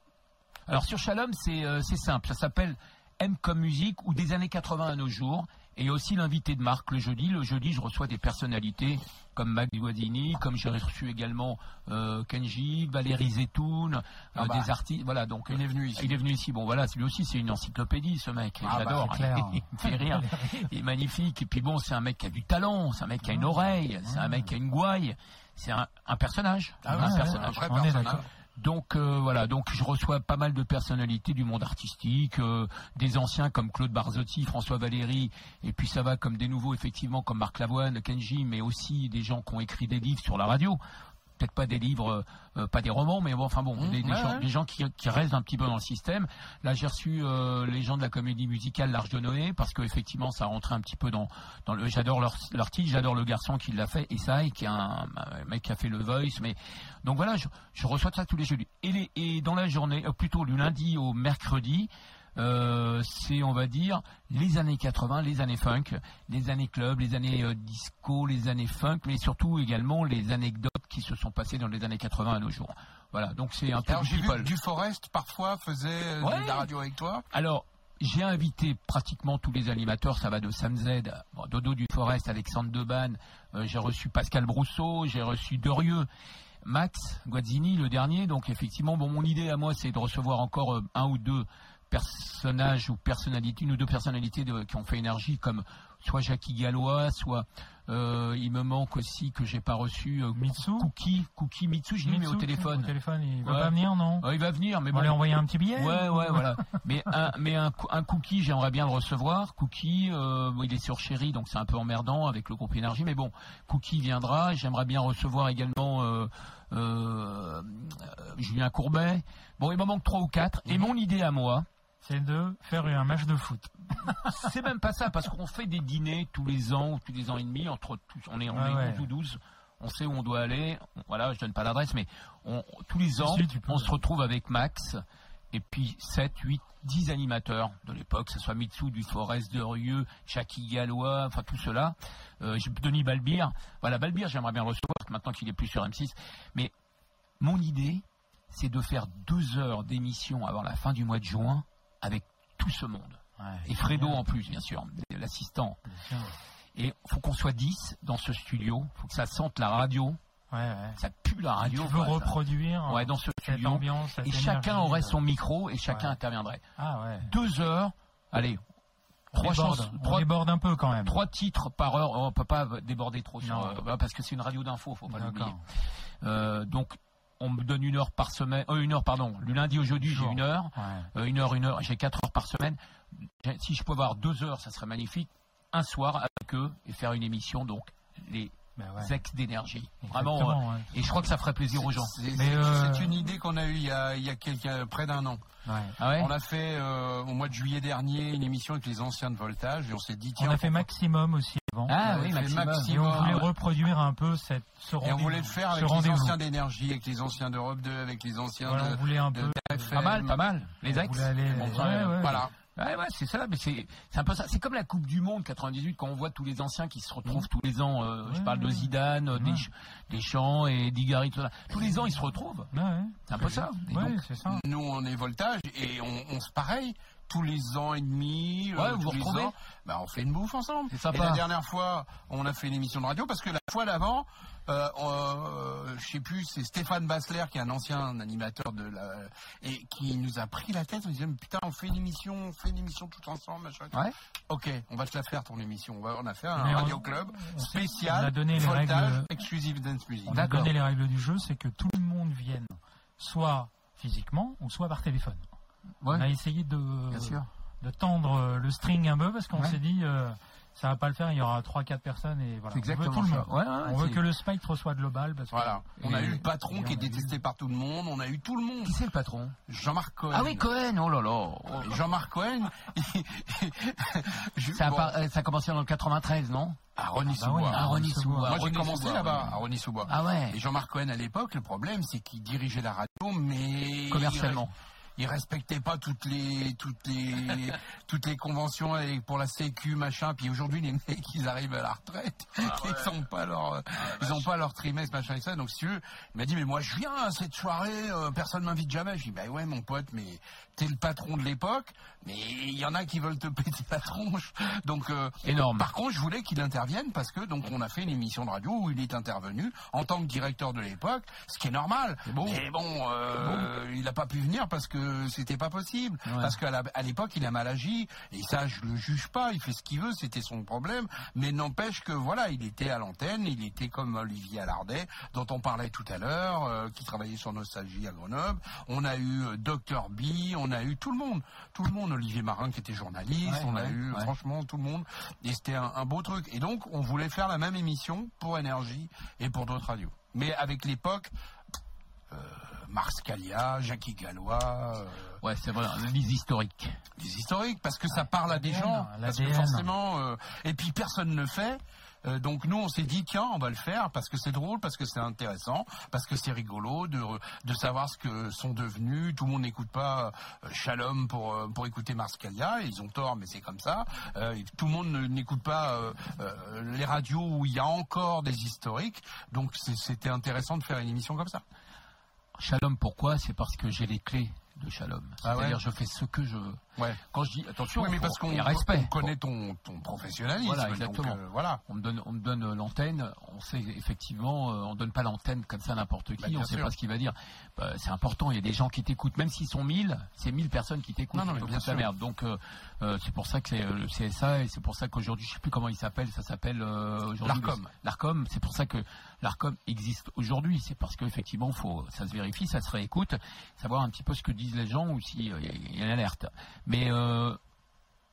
Alors sur Shalom, c'est c'est simple, ça s'appelle M comme musique ou des années 80 à nos jours. Et aussi l'invité de Marc le jeudi. Le jeudi, je reçois des personnalités comme Max Guadini, comme j'ai reçu également euh, Kenji, Valérie Zetoun, euh, Ah bah. des artistes. Voilà, donc Il est venu ici. il est venu ici. Bon, voilà, lui aussi, c'est une encyclopédie, ce mec. Ah bah, J'adore. c'est clair. il fait rire. Il est magnifique. Et puis bon, c'est un mec qui a du talent. C'est un mec qui a une oreille. C'est un mec qui a une gouaille. C'est un, un personnage. Ah un ouais, ouais, personnage. un vrai On est personnage. Donc euh, voilà, donc je reçois pas mal de personnalités du monde artistique, euh, des anciens comme Claude Barzotti, François Valéry, et puis ça va comme des nouveaux effectivement comme Marc Lavoine, Kenji, mais aussi des gens qui ont écrit des livres sur la radio. Peut-être pas des livres, euh, euh, pas des romans, mais bon, enfin bon, Mmh, des, des ouais, gens, ouais. des gens qui, qui restent un petit peu dans le système. Là, j'ai reçu euh, les gens de la comédie musicale L'Arche de Noé parce que effectivement, ça rentrait un petit peu dans, dans le. J'adore leur, leur titre, j'adore le garçon qui l'a fait, Isai, qui est un, un mec qui a fait le Voice, mais donc voilà, je, je reçois ça tous les jeudis. Et, les- et dans la journée, euh, plutôt du lundi au mercredi, euh, c'est, on va dire, les années 80, les années funk, les années club, les années euh, disco, les années funk, mais surtout également les anecdotes qui se sont passées dans les années 80 à nos jours. Voilà, donc c'est un Alors du j'ai vu people. que Du Forest parfois faisait euh, Ouais. de la radio avec toi? Alors, j'ai invité pratiquement tous les animateurs, ça va de Sam Z, bon, Dodo du Forest, Alexandre Deban, euh, j'ai reçu Pascal Brousseau, j'ai reçu Derieux, Max Guazzini, le dernier. Donc effectivement, bon, mon idée à moi, c'est de recevoir encore euh, un ou deux personnages ou personnalités, une ou deux personnalités de- qui ont fait énergie, comme soit Jackie Gallois, soit euh, il me manque aussi que j'ai pas reçu euh, Mitsu Cookie, Cookie Mitsu, je l'ai mis au téléphone. Au téléphone, il va Ouais. pas venir, non Euh, il va venir, mais On va bon. lui envoyer un petit billet Ouais, ou- ouais, voilà. Mais un, mais un, un cookie, j'aimerais bien le recevoir. Cookie, euh, il est sur Chéri, donc c'est un peu emmerdant avec le groupe Énergie. Mais bon, Cookie viendra. J'aimerais bien recevoir également euh, euh, euh, Julien Courbet. Bon, il m'en manque trois ou quatre. Et mon idée à moi, C'est de faire un match de foot. c'est même pas ça, parce qu'on fait des dîners tous les ans ou tous les ans et demi. Entre tous, on est, on Ouais, est ouais. 11 ou 12. On sait où on doit aller. Voilà, je donne pas l'adresse, mais on, tous les ans, Si, on se retrouve avec Max et puis 7, 8, 10 animateurs de l'époque, que ce soit Mitsu du Forest de Rieux, Jackie Gallois, enfin tout cela. Euh, Denis Balbir. Voilà, Balbir, j'aimerais bien le recevoir maintenant qu'il est plus sur M6. Mais mon idée, c'est de faire deux heures d'émission avant la fin du mois de juin avec tout ce monde. Et Fredo en plus, bien sûr, l'assistant. Et faut qu'on soit 10 dans ce studio. faut que ça sente la radio. Ouais, ouais. Ça pue la radio. tu veux quoi, reproduire Ouais, dans ce cette studio. ambiance, cette Et chacun aurait euh, son micro et chacun interviendrait. Ah. Deux heures. Allez. On Trois chances- trois- déborde un peu quand même. Trois titres par heure. Oh, on peut pas déborder trop sur, Non. euh, bah, parce que c'est une radio d'info, faut pas l'oublier. Euh, donc, on me donne une heure par semaine, euh, une heure, pardon. Le lundi au jeudi, j'ai une heure. Ouais. Euh, une heure, une heure, j'ai quatre heures par semaine. Si je peux avoir deux heures, ça serait magnifique. Un soir avec eux et faire une émission, donc les Ben ouais. ex d'énergie. Vraiment. Euh, ouais. Et je crois que ça ferait plaisir aux gens. C'est euh, une idée qu'on a eue il y a, il y a quelques, près d'un an. Ouais. Ah ouais On a fait euh, au mois de juillet dernier une émission avec les anciens de Voltage et on s'est dit On tiens, a fait maximum aussi avant. Ah on oui, fait maximum. Et on voulait maximum. reproduire un peu cette, ce Et rendez-vous. on voulait le faire avec les anciens d'énergie, avec les anciens d'Europe 2, avec les anciens Voilà, on de, voulait un de peu. Pas mal, pas mal. Les On ex. aller- ouais. Voilà. Ouais, ouais, c'est ça, mais c'est c'est un peu ça. C'est comme la Coupe du Monde 98 quand on voit tous les anciens qui se retrouvent tous les ans. euh, je parle de. Zidane, euh, Ouais. Desch- Deschamps et Digari, tout ça. Tous les ans, ils se retrouvent. C'est un peu ça. Et donc, ça. Nous, on est Voltage et on, on se pareil. Tous les ans et demi, euh, vous tous vous les retrouvez ans, bah, on fait une bouffe ensemble. C'est sympa. Et la dernière fois, on a fait une émission de radio parce que la fois d'avant, euh, euh, je sais plus, c'est Stéphane Bassler qui est un ancien animateur de la et qui nous a pris la tête. On disait mais putain, on fait une émission, on fait une émission tout ensemble, machin. Ouais. Ok, on va te la faire ton émission. On, va, on a fait un Mais on- radio club on a spécial, donné les règles- exclusive dance music. On a donné les règles du jeu, c'est que tout le monde vienne, soit physiquement ou soit par téléphone. Ouais. On a essayé de, tendre euh, le string un peu parce qu'on Ouais. s'est dit euh, ça va pas le faire, il y aura 3-4 personnes et voilà. Exactement on veut tout le monde. Ouais, ouais, on veut que le spectre soit global parce que Voilà. On a eu le patron qui est détesté par tout le monde. On a eu tout le monde. Qui c'est le patron? Jean-Marc Cohen. Ah oui, Cohen. Oh là là. Oh. Jean-Marc Cohen, je- Ça a, bon, pas- euh, ça a commencé dans le 93, non? À Rony Ah bah. Moi, j'ai commencé là-bas, à Rony-sous-Bois. Ah ouais. Et Jean-Marc Cohen, à l'époque, le problème, c'est qu'il dirigeait la radio, mais... Commercialement. Il respectait pas toutes les toutes les toutes les conventions pour la Sécu machin. Puis aujourd'hui les mecs ils arrivent à la retraite. Ah ils ont pas leur ils ont pas leur trimestre machin et ça. Donc si tu veux il m'a dit mais moi je viens à cette soirée euh, personne m'invite jamais. Je dis bah ouais mon pote mais t'es le patron de l'époque mais il y en a qui veulent te péter la tronche. Donc euh, Énorme. par contre je voulais qu'il intervienne parce que donc on a fait une émission de radio où il est intervenu en tant que directeur de l'époque ce qui est normal. Bon. mais bon euh, il a pas pu venir parce que c'était pas possible. Ouais. parce qu'à l'époque il a mal agi. Et ça je le juge pas. Il fait ce qu'il veut. C'était son problème. Mais n'empêche que voilà il était à l'antenne. Il était comme Olivier Alardet dont on parlait tout à l'heure euh, qui travaillait sur Nostalgie à Grenoble. On a eu euh, Dr B. On a eu tout le monde tout le monde Olivier Marin qui était journaliste Ouais, on a ouais, eu ouais. franchement tout le monde et c'était un, un beau truc et donc on voulait faire la même émission pour Énergie et pour d'autres radios mais avec l'époque euh, Mars Calia, Jackie Gallois, euh, Ouais, c'est vrai. Les historiques. les historiques, parce que ça parle à des gens. Parce que forcément, euh, et puis personne ne le fait. Euh, donc nous on s'est dit tiens on va le faire parce que c'est drôle parce que c'est intéressant parce que c'est rigolo de de savoir ce que sont devenus. Tout le monde n'écoute pas euh, Shalom pour euh, pour écouter Mars Calia ils ont tort mais c'est comme ça. Euh, tout le monde n'écoute pas les radios où il y a encore des historiques. Donc c'était intéressant de faire une émission comme ça. Shalom, pourquoi? C'est parce que j'ai les clés de Shalom. Ah ouais? C'est-à-dire, je fais ce que je veux. Ouais. Quand je dis attention, Oui, mais parce qu'on respect. on connaît ton, ton professionnalisme. Voilà, donc, exactement. euh, voilà. On me donne, on me donne euh, l'antenne. On sait effectivement, euh, on donne pas l'antenne comme ça à n'importe Bah, qui. bien on sait sûr. pas ce qu'il va dire. Bah, c'est important. Il y a des gens qui t'écoutent, même s'ils sont 1000 c'est 1000 personnes qui t'écoutent. Non, non, mais bien sûr. merde. Donc euh, euh, c'est pour ça que c'est le CSA et c'est pour ça qu'aujourd'hui, je sais plus comment il s'appelle. Ça s'appelle euh, aujourd'hui L'Arcom. L'Arcom. C'est pour ça que l'Arcom existe aujourd'hui. C'est parce qu'effectivement, faut, ça se vérifie, ça se réécoute, savoir un petit peu ce que disent les gens ou s'il y a une alerte. Mais euh,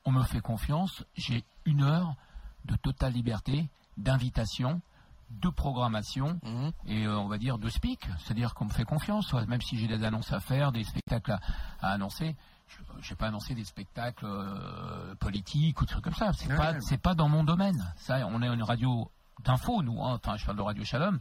on me fait confiance, j'ai une heure de totale liberté, d'invitation, de programmation Mhm. et euh, on va dire de speak, c'est-à-dire qu'on me fait confiance, même si j'ai des annonces à faire, des spectacles à, à annoncer. Je n'ai pas annoncé des spectacles euh, politiques ou des trucs comme ça. C'est Ouais, pas, ouais. c'est pas dans mon domaine. Ça, on est une radio d'info, nous. hein. Enfin, je parle de Radio Shalom.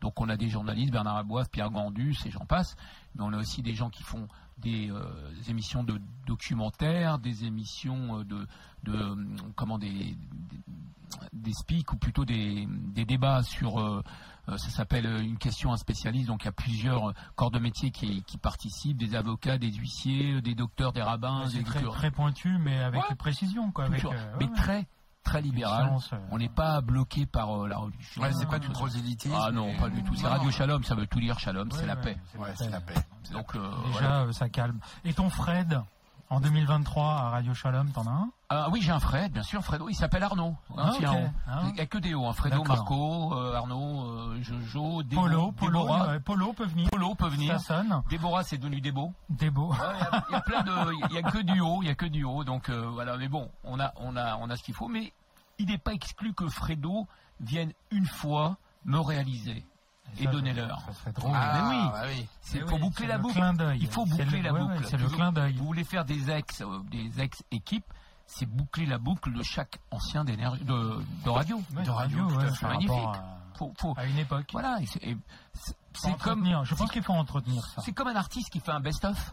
Donc, on a des journalistes, Bernard Aboif, Pierre Gandus, et j'en passe. Mais on a aussi des gens qui font des, euh, émissions de documentaires, des émissions euh, de, de euh, comment des, des, des speaks ou plutôt des, des débats sur euh, ça s'appelle une question à un spécialiste donc il y a plusieurs corps de métier qui, qui participent des avocats des huissiers des docteurs des rabbins C'est des très, très pointu, mais avec Ouais. précision, quoi. Avec, euh, mais ouais, très très libéral euh, on n'est pas bloqué par euh, la religion Ouais, c'est pas tout du prosélytisme. ah non pas du tout c'est Radio. Shalom ça veut tout dire Shalom ouais, c'est la paix Ouais, c'est la paix. donc euh, Déjà, voilà. ça calme. Et ton Fred, en 2023 à Radio Shalom, t'en as un Ah oui, j'ai un Fred, bien sûr. Fredo, il s'appelle Arnaud. Ah, oh. Ah. Il n'y a que des hauts. hein. Fredo. Marco, euh, Arnaud, euh, Jojo, Débo, Polo, Polo, Déborah. Polo peut venir. Polo peut venir. Ça sonne. Déborah, c'est devenu Débo. Des beaux. Ouais, Il y a- il y, a plein de, il y a que du haut, il y a que du haut. Donc euh, voilà, mais bon, on a, on a, on a ce qu'il faut. Mais il n'est pas exclu que Fredo vienne une fois me réaliser et ça- serait drôle. Ah, Mais oui. bah oui. C'est faut oui, boucler c'est la le boucle. Il faut C'est boucler le- la boucle. c'est le clin d'œil. Vous voulez faire des ex, euh, des ex équipes, c'est boucler la boucle de chaque ancien d'énergie, de, de radio. Ouais, de radio, ouais, par magnifique. à- Faut, faut- À une époque. voilà, c'est c'est- c'est comme. Je pense qu'il faut entretenir ça. c'est comme un artiste qui fait un best-of.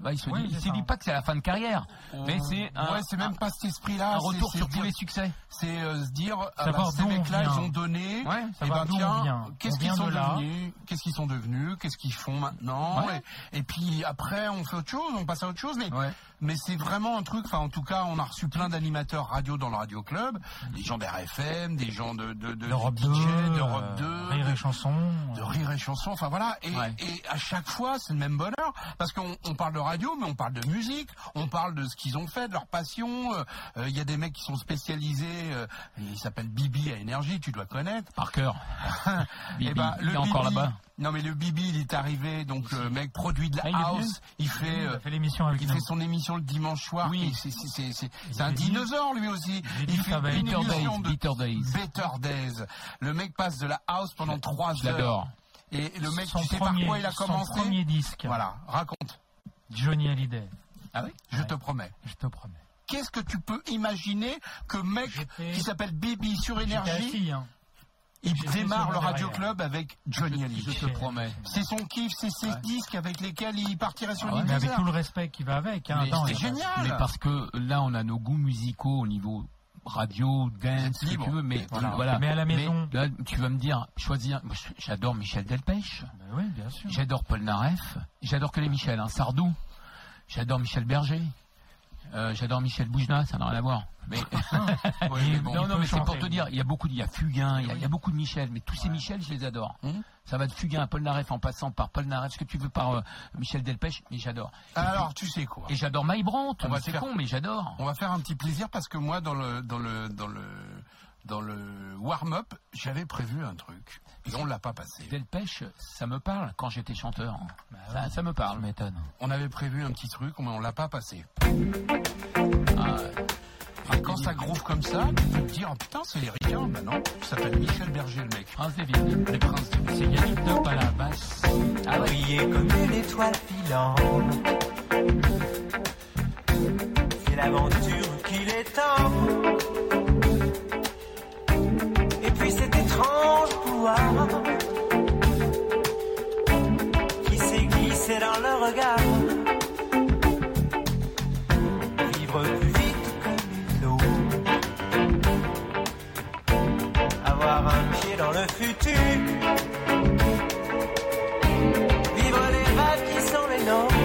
Bah, il se Oui, dit, il c'est se ça. dit pas que c'est la fin de carrière, mais c'est un, ouais, c'est même un- pas cet esprit-là. un retour sur tous les succès. C'est euh, se dire, ah bah, ces mecs-là, ils ont donné. Ouais, et savoir ben tiens, qu'est-ce qu'ils sont là. devenus Qu'est-ce qu'ils sont devenus Qu'est-ce qu'ils font maintenant Ouais. et, et puis après, on fait autre chose, on passe à autre chose. Mais, Ouais. Mais c'est vraiment un truc. Enfin, en tout cas, on a reçu plein d'animateurs radio dans le radio club, des gens d'RFM, des gens de de, de D'Europe du 2, DJ, d'Europe euh, 2, Rire et chanson. de rire et chanson, enfin voilà, et, Ouais. et à chaque fois c'est le même bonheur, parce qu'on on parle de radio, mais on parle de musique, on parle de ce qu'ils ont fait, de leur passion. euh, euh, Il y a des mecs qui sont spécialisés, euh, il s'appelle Bibi à énergie, tu dois connaître. Par cœur. Bibi, Eh ben, il est encore Bibi- là-bas. Non mais le Bibi il est arrivé, donc le mec produit de la Ah, house, il fait. Il euh, fait l'émission avec il nous. fait son émission le dimanche soir. Oui. c'est- c'est- c'est c'est- c'est un dinosaure lui aussi. Il fait une émission Days, de Bitter Days. Better Days. Le mec passe de la house pendant trois heures. l'adore. Et le mec, son tu sais premier, par quoi il a son commencé premier disque. Voilà, raconte. Johnny Hallyday. Ah oui Je te promets. Je te promets. Qu'est-ce que tu peux imaginer que mec qui s'appelle Baby sur énergie, il démarre le radio club avec Johnny Je Hallyday. te promets. C'est son kiff, c'est ses disques avec lesquels il partirait sur Ah ouais, Mais avec tout le respect qui va avec. Hein. Pas- génial. Mais parce que là, on a nos goûts musicaux au niveau radio, dance, ce que tu veux, mais Voilà. voilà. Mais à la maison. là, tu vas me dire, choisir. J'adore Michel Delpech, Bah oui, bien sûr. j'adore Paul Naref, j'adore que les Michel, hein, Sardou, j'adore Michel Berger, euh, j'adore Michel Boujna, ça n'a rien à voir. Mais bon. non, non, mais c'est pour te dire, il y a beaucoup, il y a Fugain, il y a, il y a beaucoup de Michel, mais tous ces Michel, je les adore. Hum. Ça va de Fugain à Paul Naref en passant par Paul Naref, ce que tu veux par euh, Michel Delpech, mais j'adore. Alors, tu sais quoi Et j'adore Maïbrant, c'est faire- con, mais j'adore. On va faire un petit plaisir parce que moi, dans le dans le dans le dans le warm-up, j'avais prévu un truc et on l'a pas passé. Delpech, ça me parle quand j'étais chanteur. Bah ça, ça me parle. Ça m'étonne. On avait prévu un petit truc, mais on l'a pas passé. Ah, Et quand ça groove comme ça, tu peux te dire oh, putain c'est les ricains, bah non, il s'appelle Michel Berger le mec. Prince des villes. Les princes de C'est Yannick Top à la basse. Ah briller comme une étoile filante. C'est l'aventure qu'il est étrange pouvoir qui s'est glissé dans le regard. Vivre plus vite comme l'eau. Avoir un pied dans le futur. Vivre les rêves qui sont les nôtres.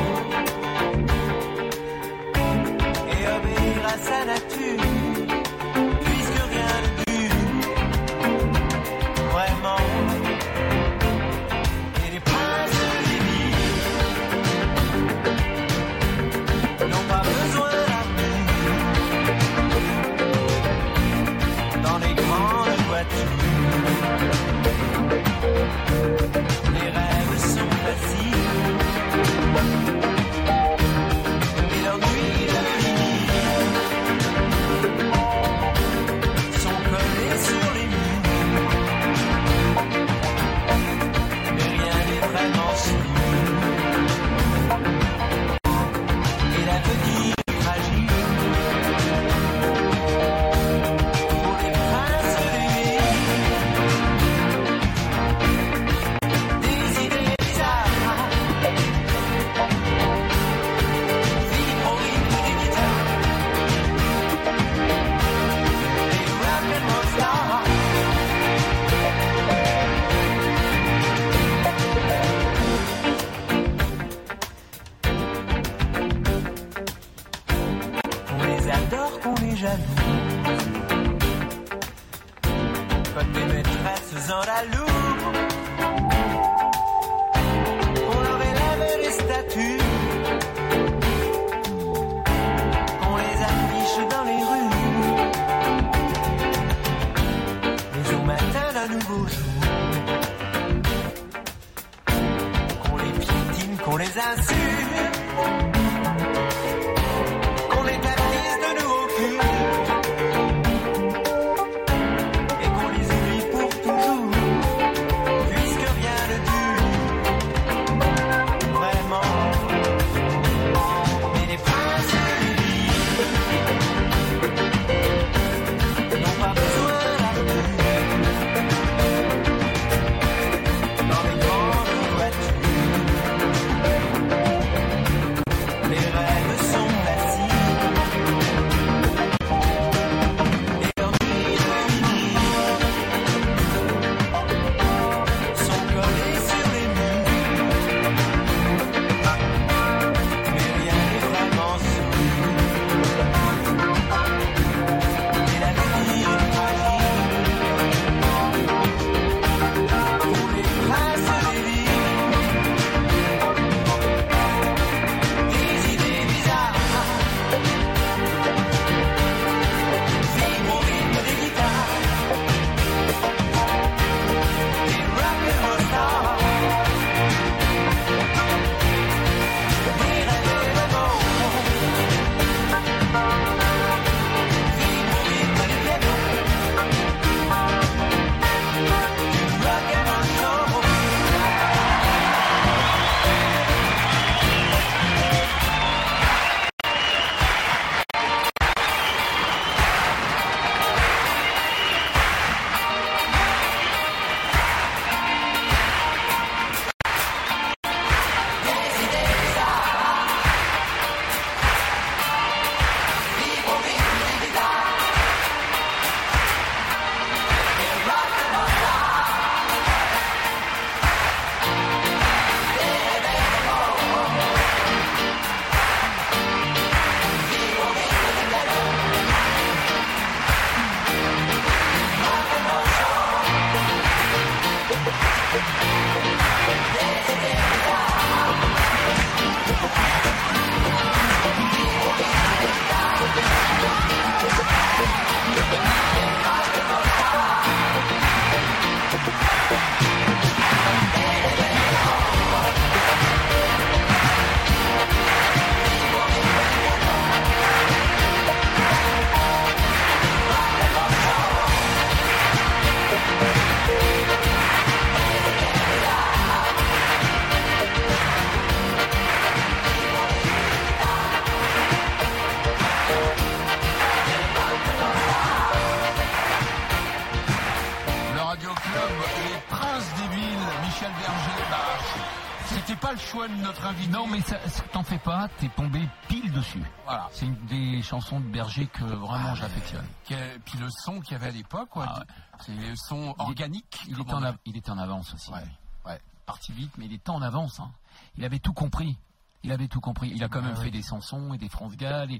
Notre invité. Non, mais ça- ça- t'en fais pas, t'es tombé pile dessus. Voilà. C'est une des chansons de Berger que vraiment Ah, j'affectionne. Quel- Puis le son qu'il y avait à l'époque, quoi. Ah ouais. c'est le son organique. Il était, en a- av- il était en avance aussi. Ouais, ouais. Parti vite, mais il était en avance. hein. Il avait tout compris. Il avait tout compris. Il a quand Ah même oui. fait des Sanson et des France Gall. Et,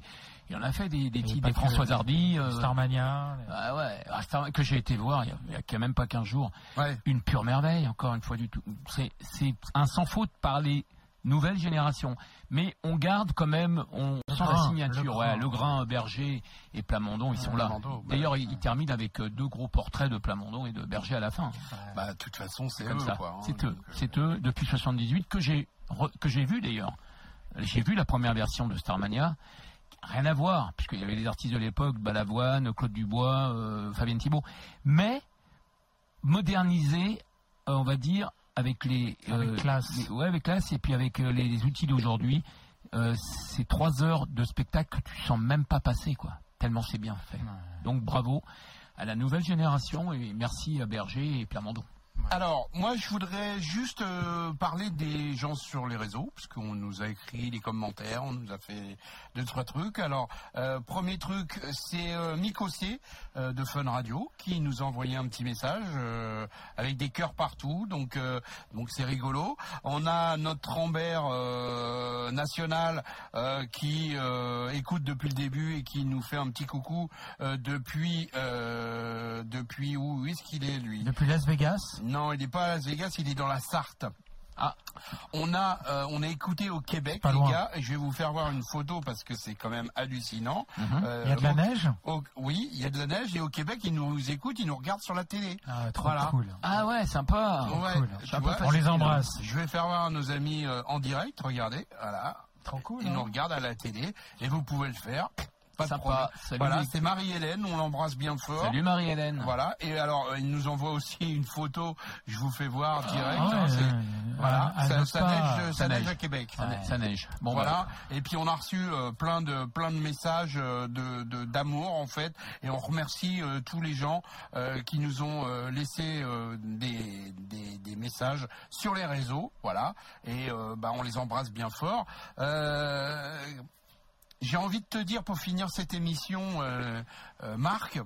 il en a fait des, des titres, des François Hardy. euh, Starmania. les- ah ouais, Star- que j'ai été voir il y a, même pas 15 jours. Ouais. Une pure merveille, encore une fois du tout. C'est, c'est un sans faute par les nouvelles générations. Mais on garde quand même, on Le sent la signature. le ouais, grain. le grain, Berger et Plamondon, ils sont là. Bah, D'ailleurs, il, il termine avec euh, deux gros portraits de Plamondon et de Berger à la fin. Bah, de toute façon, c'est Comme eux, hein. c'est eux. Euh, C'est eux depuis 78 que j'ai que j'ai vu d'ailleurs. J'ai vu la première version de Starmania. Rien à voir, puisqu'il y avait les artistes de l'époque, Balavoine, Claude Dubois, euh, Fabienne Thibault. Mais modernisé, euh, on va dire, avec les... Avec classe. les- ouais, avec classe, et puis avec euh, les, les outils d'aujourd'hui. Euh, c'est trois heures de spectacle que tu sens même pas passer, quoi. Tellement c'est bien fait. Donc bravo à la nouvelle génération et merci à Berger et Plamondon. Alors, moi, je voudrais juste euh, parler des gens sur les réseaux, parce qu'on nous a écrit des commentaires, on nous a fait deux, trois trucs. Alors, euh, premier truc, c'est euh, euh, de Fun Radio, qui nous a envoyé un petit message euh, avec des cœurs partout, donc euh, donc c'est rigolo. On a notre Rambert euh, national euh, qui euh, écoute depuis le début et qui nous fait un petit coucou euh, depuis euh, depuis où, où est-ce qu'il est lui? Depuis Las Vegas. non, il n'est pas à Las Vegas, il est dans la Sarthe. Ah. On a, euh, on a écouté au Québec, Pas les loin. gars, et je vais vous faire voir une photo parce que c'est quand même hallucinant. Euh, Il y a de la au- neige? au- Oui, il y a de la neige et au Québec, ils nous écoutent, ils nous regardent sur la télé. Ah, trop Voilà. cool. Ah ouais, sympa. Ouais, cool. vois. On les embrasse. Je vais faire voir à nos amis euh, en direct, regardez, voilà. Trop cool. Ils hein. nous regardent à la télé et vous pouvez le faire. Pas de Sympa. problème. Salut, Voilà, c'est Marie-Hélène, on l'embrasse bien fort. Salut Marie-Hélène. Voilà, et alors euh, il nous envoie aussi une photo, je vous fais voir direct. Ah ouais, hein, voilà, ça, neige, ça neige à Québec. Ça, ne- ça neige. Bon voilà. bah, Et puis on a reçu euh, plein de plein de messages euh, de de- d'amour en fait, et on remercie euh, tous les gens qui nous ont laissé des, des des messages sur les réseaux, voilà. Et bah on les embrasse bien fort. Euh, j'ai envie de te dire pour finir cette émission, euh, euh, Marc.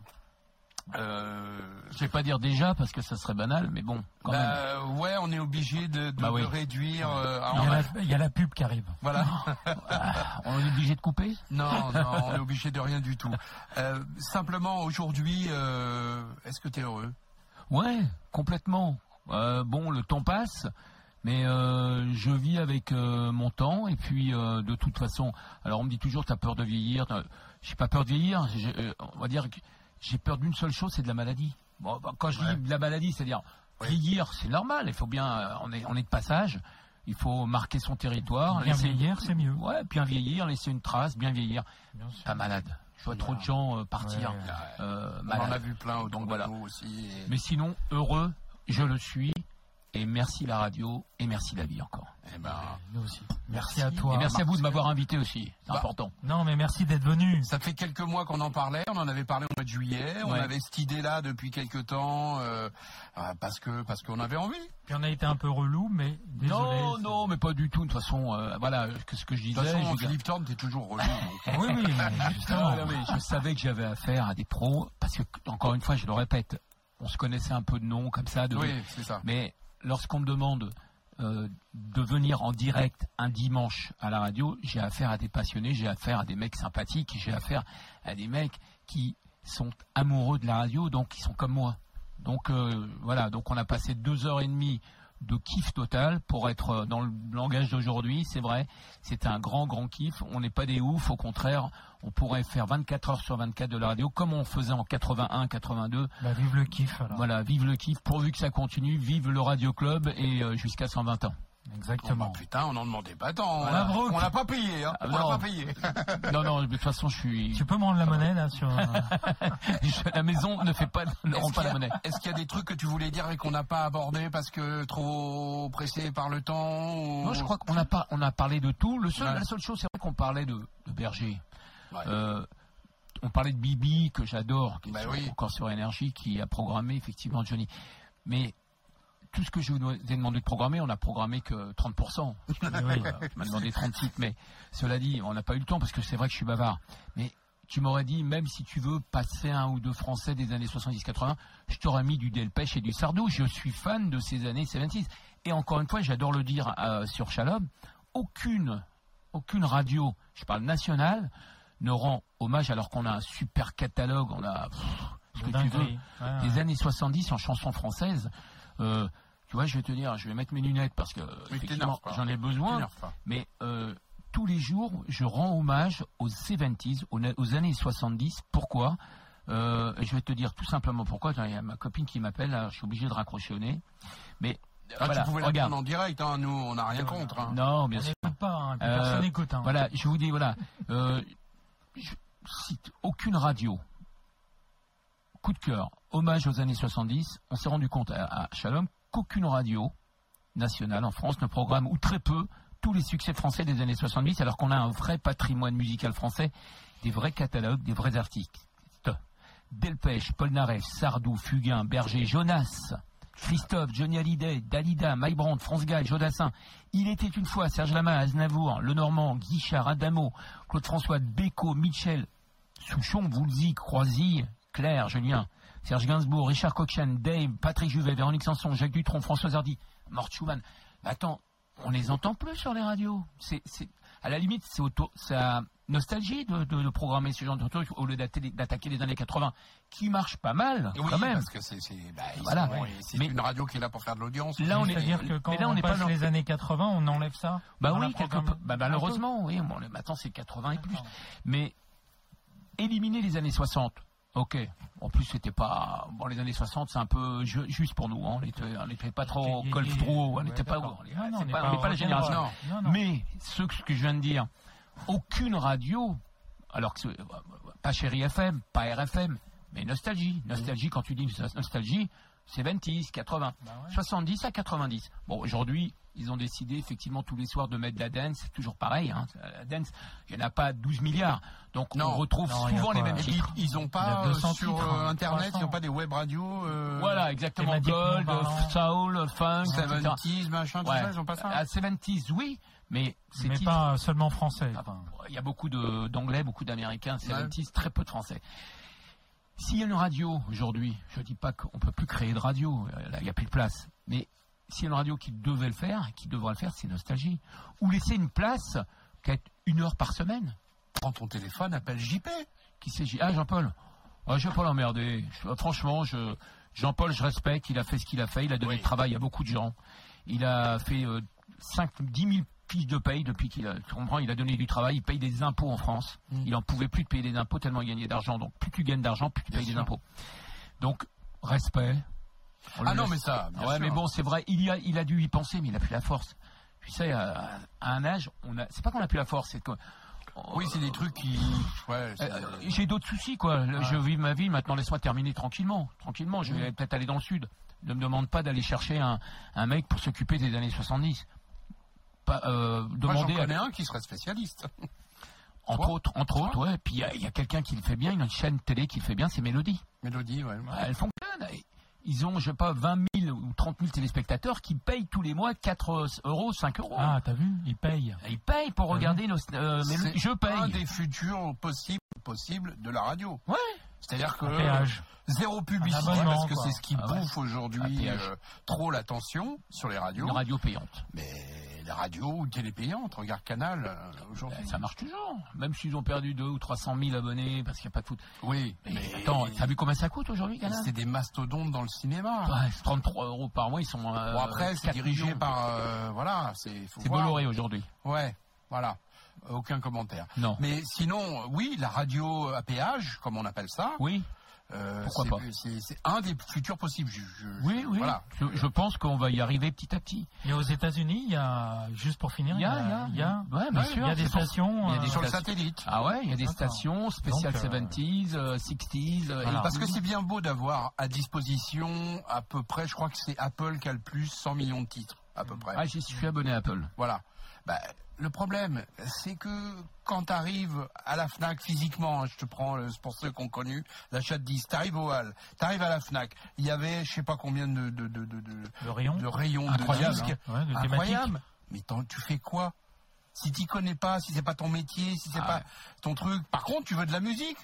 Euh, je vais pas dire déjà parce que ça serait banal, mais bon, quand même. bah, ouais, on est obligé de, de- Bah oui. de réduire. euh, Il y, a la, il y a la pub qui arrive. voilà. Ah, on est obligé de couper? Non, non, on est obligé de rien du tout. Euh, simplement aujourd'hui, est-ce que tu es heureux? Ouais, complètement. Bon, le temps passe, mais euh, je vis avec euh, mon temps et puis euh, de toute façon, alors on me dit toujours t'as peur de vieillir. J'ai pas peur de vieillir. euh, on va dire que j'ai peur d'une seule chose, c'est de la maladie. Bon, bah, quand je dis de la maladie, c'est-à-dire vieillir, c'est normal. Il faut bien, euh, on est, on est de passage. Il faut marquer son territoire. Bien laisser- vieillir, c'est mieux. Ouais, bien vieillir, laisser une trace, bien vieillir. Bien. Pas malade. Je vois trop de gens euh, partir. Ouais. On en a vu plein autour Donc voilà. aussi. et- Mais sinon, heureux, je le suis. Et merci la radio et merci la vie encore. eh ben, Nous aussi. Merci, Merci. à toi. et merci à vous de m'avoir invité aussi. C'est Bah, important. Non, mais merci d'être venu. ça fait quelques mois qu'on en parlait. On en avait parlé au mois de juillet. On avait cette idée-là depuis quelques temps euh, euh, parce que parce qu'on avait envie. Puis on a été un peu relou, mais désolé. non, non, mais pas du tout. De toute façon, euh, voilà, que ce que je De disais. toute façon, Philippe Thorne, t'es toujours relou. donc. Oui, oui, mais justement. Non, non, mais je savais que j'avais affaire à des pros parce que, encore une fois, je le répète, on se connaissait un peu de nom comme ça. De... oui, c'est ça. Mais lorsqu'on me demande euh, de venir en direct un dimanche à la radio, j'ai affaire à des passionnés, j'ai affaire à des mecs sympathiques, j'ai affaire à des mecs qui sont amoureux de la radio, donc qui sont comme moi. Donc euh, voilà, donc on a passé deux heures et demie de kiff total pour être euh, dans le langage d'aujourd'hui, c'est vrai, c'est un grand grand kiff. On n'est pas des oufs, au contraire, on pourrait faire 24 heures sur 24 de la radio comme on faisait en 81, 82. Bah, vive le kiff, alors. Voilà, vive le kiff, pourvu que ça continue, vive le Radio Club et euh, jusqu'à 120 ans. Exactement. bah, putain, on en demandait pas tant. Voilà, on l'a pas payé, hein. Ah, on l'a non. pas payé. Non, non, de toute façon, je suis. Tu peux me rendre la monnaie, là, sur... euh, la maison ne fait pas, ne rend pas la a- monnaie. Est-ce qu'il y a des trucs que tu voulais dire et qu'on n'a pas abordé parce que trop pressé par le temps ou- Moi, je crois qu'on a pas, on a parlé de tout. Le seul, Ouais. la seule chose, c'est vrai qu'on parlait de, de Berger. Ouais. Euh, on parlait de Bibi que j'adore, qui est Bah sur- oui. encore sur énergie, qui a programmé effectivement Johnny. Mais tout ce que je vous ai demandé de programmer, on n'a programmé que 30%. oui. Tu m'as demandé 30 titres, mais cela dit, on n'a pas eu le temps parce que c'est vrai que je suis bavard. Mais tu m'aurais dit, même si tu veux passer un ou deux français des années 70-80, je t'aurais mis du Delpech et du Sardou. Je suis fan de ces années 76. Et encore une fois, j'adore le dire euh, sur Shalom, aucune aucune radio, je parle nationale, ne rend hommage alors qu'on a un super catalogue, on a pff, ce que tu veux. Ouais, des années 70 en chanson française. Euh, tu vois, je vais te dire, je vais mettre mes lunettes parce que j'en ai besoin. Mais euh, tous les jours, je rends hommage aux 70s, aux, années 70. Pourquoi? Euh, et Je vais te dire tout simplement pourquoi. Il y a ma copine qui m'appelle, je suis obligé de raccrocher au nez. Mais Ah, voilà, tu pouvais la regarde. prendre en direct, hein, nous, on n'a rien contre. hein. Non, bien On sûr. n'écoute pas, hein, Euh, personne n'écoute. hein. Voilà, je vous dis, voilà, euh, je cite aucune radio. Coup de cœur, hommage aux années 70. On s'est rendu compte à, à Shalom qu'aucune radio nationale en France ne programme, ou très peu, tous les succès français des années 70, alors qu'on a un vrai patrimoine musical français, des vrais catalogues, des vrais artistes. Delpech, Paul Naref, Sardou, Fugain, Berger, Jonas, Christophe, Johnny Hallyday, Dalida, Maïbrand, France Gall, Jodassin. Il était une fois Serge Lama, Aznavour, Lenormand, Guichard, Adamo, Claude François, Beko, Michel, Souchon, Woolsey, Croisy, Claire, Julien, Serge Gainsbourg, Richard Cochran, Dave, Patrick Juvet, Véronique Sanson, Jacques Dutronc, François Hardy, Mort Schumann. Mais attends, on les entend plus sur les radios. C'est, c'est, à la limite, c'est auto, nostalgie de, de- de programmer ce genre de trucs au lieu d'atta- d'attaquer les années 80, qui marche pas mal, Oui, quand même. parce que c'est, c'est, bah, ils Voilà. sont- et c'est Mais- une radio qui est là pour faire de l'audience. Là, on est- C'est-à-dire que quand mais là, on pas passe dans- les années 80, on enlève ça Bah oui, peu. Bah, malheureusement, oui. Bon, maintenant, c'est 80 et plus. Mais éliminer les années 60, ok. En plus, c'était pas. Bon, les années 60, c'est un peu ju- juste pour nous. hein. On n'était on était pas trop il- Golf-Trou, on ouais, n'était pas. on n'est pas, pas on n'est pas la génération. Non, non. Mais ce que, je viens de dire, aucune radio, alors que c'est- pas Chéri FM, pas RFM, mais nostalgie. Nostalgie, quand tu dis nostalgie, c'est 20, 80, Bah ouais. 70 à 90. Bon, aujourd'hui, ils ont décidé effectivement tous les soirs de mettre de la dance, c'est toujours pareil. Hein, la dance, il n'y en a pas 12 milliards. Donc Non. on retrouve Non, il souvent les mêmes titres. ils ont Il y pas 200 euh, sur titres, euh, hein, internet, ils 300. n'ont pas des web radios. Euh, Voilà, exactement. Gold, soul, funk, etc. 70s, machin, tout Ouais. ça, ils ont pas ça. À 70s, oui, mais Mais titres- pas seulement français. Ah, enfin. Il y a beaucoup d'anglais, beaucoup d'américains, Ouais. 70s, très peu de français. S'il y a une radio aujourd'hui, je ne dis pas qu'on ne peut plus créer de radio, euh, il n'y a plus de place, mais s'il y a une radio qui devait le faire, qui devra le faire, c'est Nostalgie. Ou laisser une place, peut-être une heure par semaine. Prends ton téléphone, appelle JP. Qui c'est Ah, Jean-Paul Ah, Je ne vais pas l'emmerder. Je- Franchement, je, Jean-Paul, je respecte, il a fait ce qu'il a fait, il a donné Oui. du travail à beaucoup de gens. Il a fait euh, 5, 10 000 fiches de paye depuis qu'il a, tu comprends, il a donné du travail, il paye des impôts en France. Mm. Il en pouvait plus de payer des impôts tellement il gagnait d'argent. Donc plus tu gagnes d'argent, plus tu Bien payes des impôts. Donc, respect. Ah non, mais ça, bien ouais, sûr. mais bon, c'est vrai, il, y a, il a dû y penser, mais il a plus la force. Tu sais, à, à un âge, on a, c'est pas qu'on a plus la force, c'est que. Oui, c'est des trucs qui. Ouais, Euh, j'ai d'autres soucis, quoi. Je vis ma vie, maintenant laisse-moi terminer tranquillement. Tranquillement, je vais peut-être aller dans le sud. Ne me demande pas d'aller chercher un, un mec pour s'occuper des années 70. Pas, euh, Moi, j'en demander, à- connais un qui serait spécialiste. entre Toi autres, entre Toi autres, ouais. Puis il y a- a, quelqu'un qui le fait bien, une chaîne télé qui le fait bien, c'est Mélodie. Mélodie, ouais. Elle fonctionne. Ils ont, je sais pas, 20 000 ou 30 000 téléspectateurs qui payent tous les mois 4 euros, 5 euros. Ah, t'as vu Il paye. Ils payent pour regarder nos, euh, Mélodie. Je un paye. des futurs possibles, possibles de la radio. Ouais. C'est-à-dire que zéro publicité parce que c'est ce qui Ah ouais. bouffe aujourd'hui euh, trop l'attention sur les radios. Une radio payante. Mais les radios ou télépayantes, regarde Canal euh, aujourd'hui. Ben, ça marche toujours. Même s'ils ont perdu 2 ou 300 000 abonnés parce qu'il n'y a pas de foot. Oui, Mais mais attends, t'as vu combien ça coûte aujourd'hui, Canal c'est des mastodontes dans le cinéma. Ouais, c'est 33 euros par mois, ils sont. euh, Bon après, c'est 4 dirigé millions. par euh, voilà, c'est C'est. Bolloré aujourd'hui. Ouais, voilà. Aucun commentaire. Non. Mais sinon, oui, la radio à péage, comme on appelle ça, Oui, euh, Pourquoi c'est- pas c'est c'est un des futurs possibles. Je, je- oui, oui. Voilà. Je, je pense qu'on va y arriver petit à petit. Et aux États-Unis, il y a, juste pour finir, Il y a, il y a, il y a, Ouais, bien il sûr. y a des pour- stations. il y a des euh, Sur le stations. satellite. Ah ouais, il y a des stations spéciales Donc, euh, 70s, euh, 60s. euh, Voilà. et- Parce que c'est bien beau d'avoir à disposition à peu près, je crois que c'est Apple qui a le plus 100 millions de titres, à peu près. Ah, j'y suis abonné à Apple. Voilà. Bah, le problème, c'est que quand tu arrives à la FNAC physiquement, hein, je te prends euh, pour ceux qui ont connu l'achat de 10, tu arrives au hall, tu arrives à la FNAC, il y avait je sais pas combien de, de, de, de, de- rayons Incroyable, de disques. hein. Ouais, Incroyable. Mais tu fais quoi? Si tu connais pas, si c'est pas ton métier, si c'est Ah pas ouais. ton truc. Par contre, tu veux de la musique.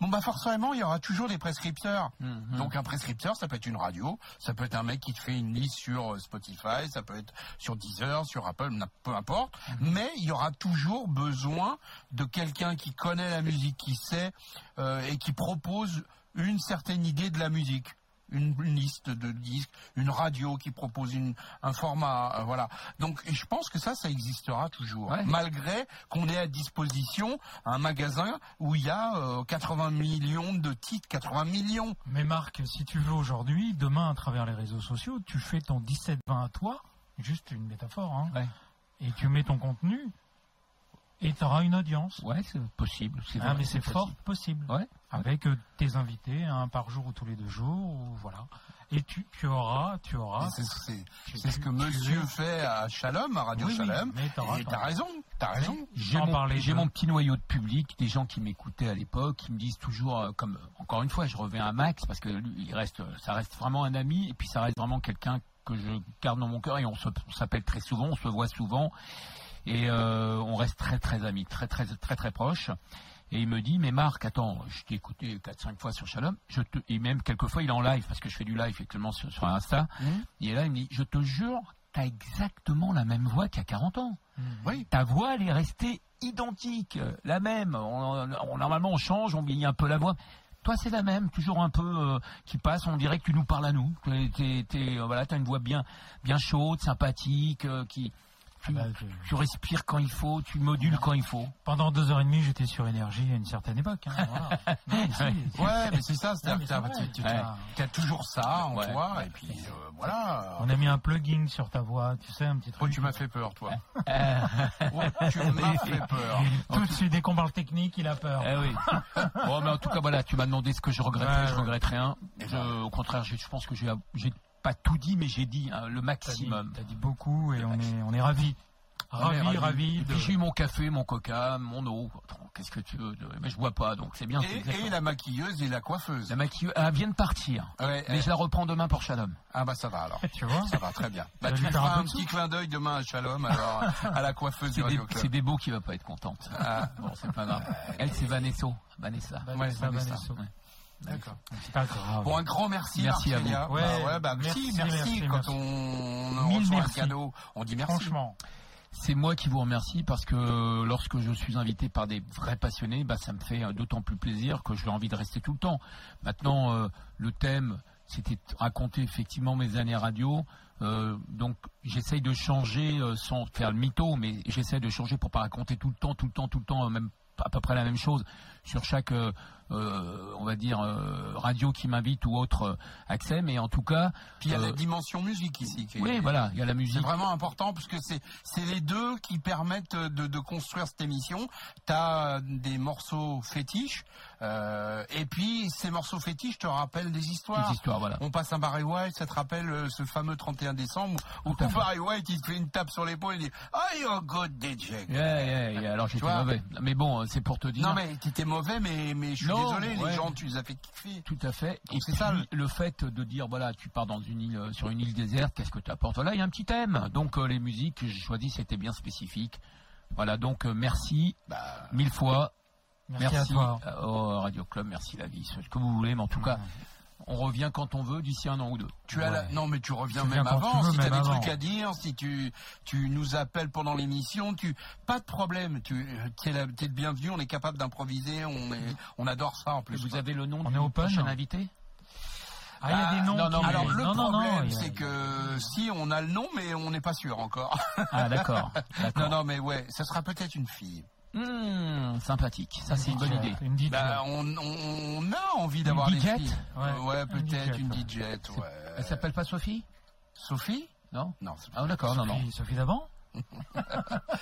Bon bah forcément, il y aura toujours des prescripteurs. Mhm. Donc un prescripteur, ça peut être une radio, ça peut être un mec qui te fait une liste sur euh, Spotify, ça peut être sur Deezer, sur Apple, peu importe. Mhm. Mais il y aura toujours besoin de quelqu'un qui connaît la musique, qui sait euh, et qui propose une certaine idée de la musique. Une, liste de disques, une radio qui propose une, un format, euh, voilà. Donc, et je pense que ça, ça existera toujours, Ouais. malgré qu'on ait à disposition un magasin où il y a euh, 80 millions de titres, 80 millions. Mais Marc, si tu veux aujourd'hui, demain, à travers les réseaux sociaux, tu fais ton 17-20 à toi, juste une métaphore, hein, Ouais. et tu mets ton contenu, et tu auras une audience. Ouais, c'est possible. C'est Ah, mais c'est fort possible. Ouais. Avec euh, tes invités, un par jour ou tous les deux jours, ou voilà. Et tu, tu auras, tu auras. C'est ce que monsieur fait à Shalom, à Radio Oui, oui, Shalom. mais et t'as raison, t'as raison. J'ai mon, de- mon petit noyau de public, des gens qui m'écoutaient à l'époque, qui me disent toujours, euh, comme encore une fois, je reviens à Max parce que lui, il reste, ça reste vraiment un ami et puis ça reste vraiment quelqu'un que je garde dans mon cœur et on s'appelle très souvent, on se voit souvent et euh, on reste très très amis, très très très très proches. Et il me dit, mais Marc, attends, je t'ai écouté 4-5 fois sur Shalom, je te, et même quelquefois il est en live, parce que je fais du live actuellement sur, sur Insta, Mhm. et là il me dit, je te jure, t'as exactement la même voix qu'il y a 40 ans Oui. ta voix elle est restée identique, la même. On- on- normalement on change, on vieillit un peu la voix. Toi c'est la même, toujours un peu euh, qui passe. On dirait que tu nous parles à nous. T'es, t'es- t'es- euh, voilà, t'as une voix bien, bien chaude, sympathique, euh, qui tu, Bah, tu- respires quand il faut, tu modules quand il faut. Pendant deux heures et demie, j'étais sur énergie à une certaine époque. hein, voilà. Non, Ouais. mais c'est ça, c'est-à-dire tu- t'as toujours ça en Ouais. toi, et puis euh, voilà. On a mis un plugin sur ta voix, tu sais, un petit truc. Oh, tu m'as fait peur, toi. Oh, tu m'as fait peur. Tout de suite, dès qu'on parle technique, il a peur. eh oui. Bon, mais en tout cas, voilà, tu m'as demandé ce que je regretterais, Ouais, je regrette rien. Je- au contraire, je pense que j'ai pas tout dit, mais j'ai dit hein, le dit, maximum. t'as dit beaucoup et on est, on est ravis. Et de- puis j'ai eu mon café, mon coca, mon eau. Qu'est-ce que tu veux de- Mais je bois pas, donc c'est bien. c'est Et, la maquilleuse et la coiffeuse. La maquilleuse, elle vient de partir. Ouais, Mais je la reprends demain pour Shalom. Ah bah ça va alors. Tu vois Ça va très bien. Bah, vas tu un feras un de petit clin d'œil demain à Shalom, alors à la coiffeuse du Radio c'est beaux qui va pas être contente. Ah, Bon, c'est pas grave. Elle, c'est Vanessa. Vanessa. Vanessa, Ouais, Vanessa. Vanessa. Ouais. D'accord. C'est pas grave. Bon, un grand merci, Merci à Marcelia. Bah Ouais, bah, merci, merci, merci, Quand merci. on Mille reçoit merci. un cadeau, on dit merci. Franchement. C'est moi qui vous remercie parce que lorsque je suis invité par des vrais passionnés, bah, ça me fait euh, d'autant plus plaisir que j'ai envie de rester tout le temps. Maintenant, euh, le thème, c'était raconter effectivement mes années radio. Euh, donc, j'essaye de changer euh, sans faire le mytho, mais j'essaie de changer pour pas raconter tout le temps, tout le temps, tout le temps, même à peu près la même chose sur chaque, on va dire, euh, radio qui m'invite ou autre euh, accès. Mais en tout cas, Puis il y a euh, la dimension musique ici. qui est- oui, voilà, il y a la C'est musique. vraiment important parce que c'est c'est les deux qui permettent de, de construire cette émission. T'as des morceaux fétiches euh, et puis ces morceaux fétiches te rappellent des histoires. Des histoires, voilà. On passe un Barry White, ça te rappelle euh, ce fameux 31 décembre où Tout. Barry White il te fait une tape sur l'épaule et dit Ah, you're good DJ. Yeah, yeah, yeah. Alors j'étais mauvais. Mais bon, c'est pour te dire. Non mais t'étais mauvais mais mais je suis Non, désolé ouais. les gens tu les as fait kiffer. Tout à fait. Donc Et c'est puis, ça, le- fait de dire voilà, tu pars dans une île, euh, sur une île déserte, qu'est-ce que tu apportes Voilà, il y a un petit thème. Donc euh, les musiques que j'ai choisies, c'était bien spécifique. Voilà, donc euh, merci Bah, mille fois. Merci, à toi. euh, au Radio Club, merci la vie, ce que vous voulez, mais en tout cas, on revient quand on veut d'ici un an ou deux. Tu as la... Non, mais tu reviens Tu même avant. tu veux, si tu as des avant. trucs à dire, si tu, tu nous appelles pendant l'émission, tu pas de problème. Tu es, le bienvenu. On est capable d'improviser. On est, on adore ça en Et plus. vous avez le nom On du est open. prochain invité? Ah, il y a des noms. non, non, qui- Alors le non, non, non, problème, c'est que si on a le nom, mais on n'est pas sûr encore. Ah d'accord. d'accord. non, non, mais ouais, ça sera peut-être une fille. Hmm, sympathique, ça c'est une bonne idée. Une DJ. Bah, on, a envie d'avoir Une des DJ? filles. Ouais, Ouais, peut-être une. DJ. Ouais. Elle s'appelle pas Sophie? Sophie? Non Non. c'est- Ah d'accord, non, non. Sophie, Sophie d'avant?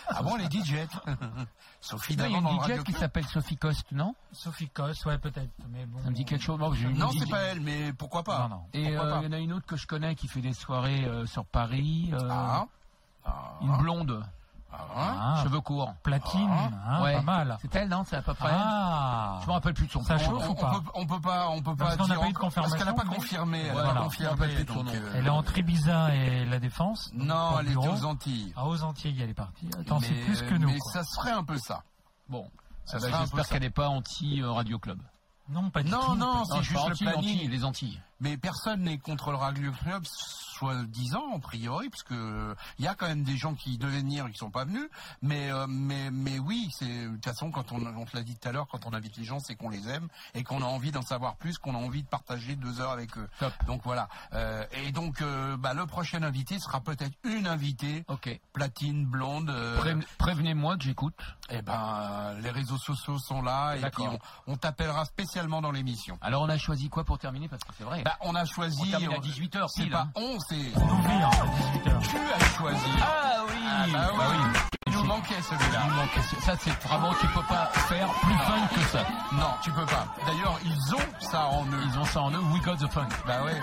Ah bon, les DJ Sophie Non, il y a d'avant une DJ qui s'appelle Sophie Coste, non? Sophie Cos, ouais, peut-être. Mais bon. Ça me dit quelque chose Non, j'ai une Non, DJ. c'est pas elle, mais pourquoi pas? Non, non. Et Pourquoi euh, pas? il y en a une autre que je connais qui fait des soirées euh, sur Paris. euh, Ah. Ah. Une blonde. Ah, Cheveux courts. Platine, hein, Ouais. pas mal. C'est elle, non C'est à peu près. Ah, Je me rappelle plus de son Ça prénom. chauffe on, ou pas on peut, on peut pas, on peut Parce pas qu'on n'a dire pas eu de encore- parce qu'elle n'a pas confirmation, confirmé, elle n'a Voilà. confirmé. donc, nom. euh, Elle est entre Ibiza et la Défense. Non, elle est aux Antilles. Ah, aux Antilles, elle est partie. Attends, c'est plus que nous. Mais quoi. ça serait un peu ça. Bon. Ah bah, J'espère qu'elle n'est pas anti-Radio Club. Non, pas du Non, tout. non, Non, c'est juste le anti, planning. Antilles, les Antilles. Mais personne n'est contre le Club, soi-disant, a priori, parce que il y a quand même des gens qui devaient venir et qui sont pas venus. Mais, euh, mais, mais oui, c'est de toute façon, quand on, on te l'a dit tout à l'heure, quand on invite les gens, c'est qu'on les aime et qu'on a envie d'en savoir plus, qu'on a envie de partager deux heures avec eux. Top. Donc voilà. Euh, et donc, euh, bah, le prochain invité sera peut-être une invitée Ok. platine blonde. euh, Pré- Prévenez-moi que j'écoute. eh ben, les réseaux sociaux sont là et puis on, on t'appellera spécialement dans l'émission. Alors on a choisi quoi pour terminer? Parce que c'est vrai. Bah, on a choisi. On à on- 18h, C'est pas hein. on, c'est Ouvrir à 18h. tu as choisi. Ah oui, Ah bah oui. Il nous manquait celui-là. Il manquait ce- Ça, c'est vraiment, tu peux pas faire plus fun que ça. Non, tu peux pas. D'ailleurs, ils ont ça en eux. Ils ont ça en eux. We got the fun. Bah ouais.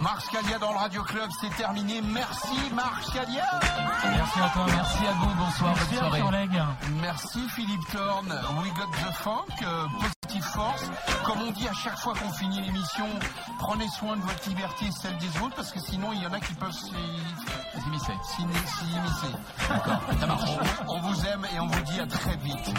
Marc Scalia dans le Radio Club, c'est terminé. Merci Marc Scalia. Merci à toi. Merci à vous. Bonsoir. Merci Bonne soirée. Merci Philippe Thorne. We got the funk. euh, positive force. Comme on dit à chaque fois qu'on finit l'émission, prenez soin de votre liberté et celle des autres parce que sinon il y en a qui peuvent s'y immiscer. D'accord, ça marche. On, on vous aime et on vous dit à très vite.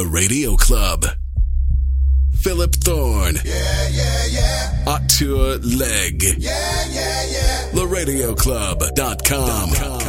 Le Radio Club. Philip Thorne. Yeah, yeah, yeah. Arthur Legg. Yeah, yeah, yeah. LeRadioClub.com.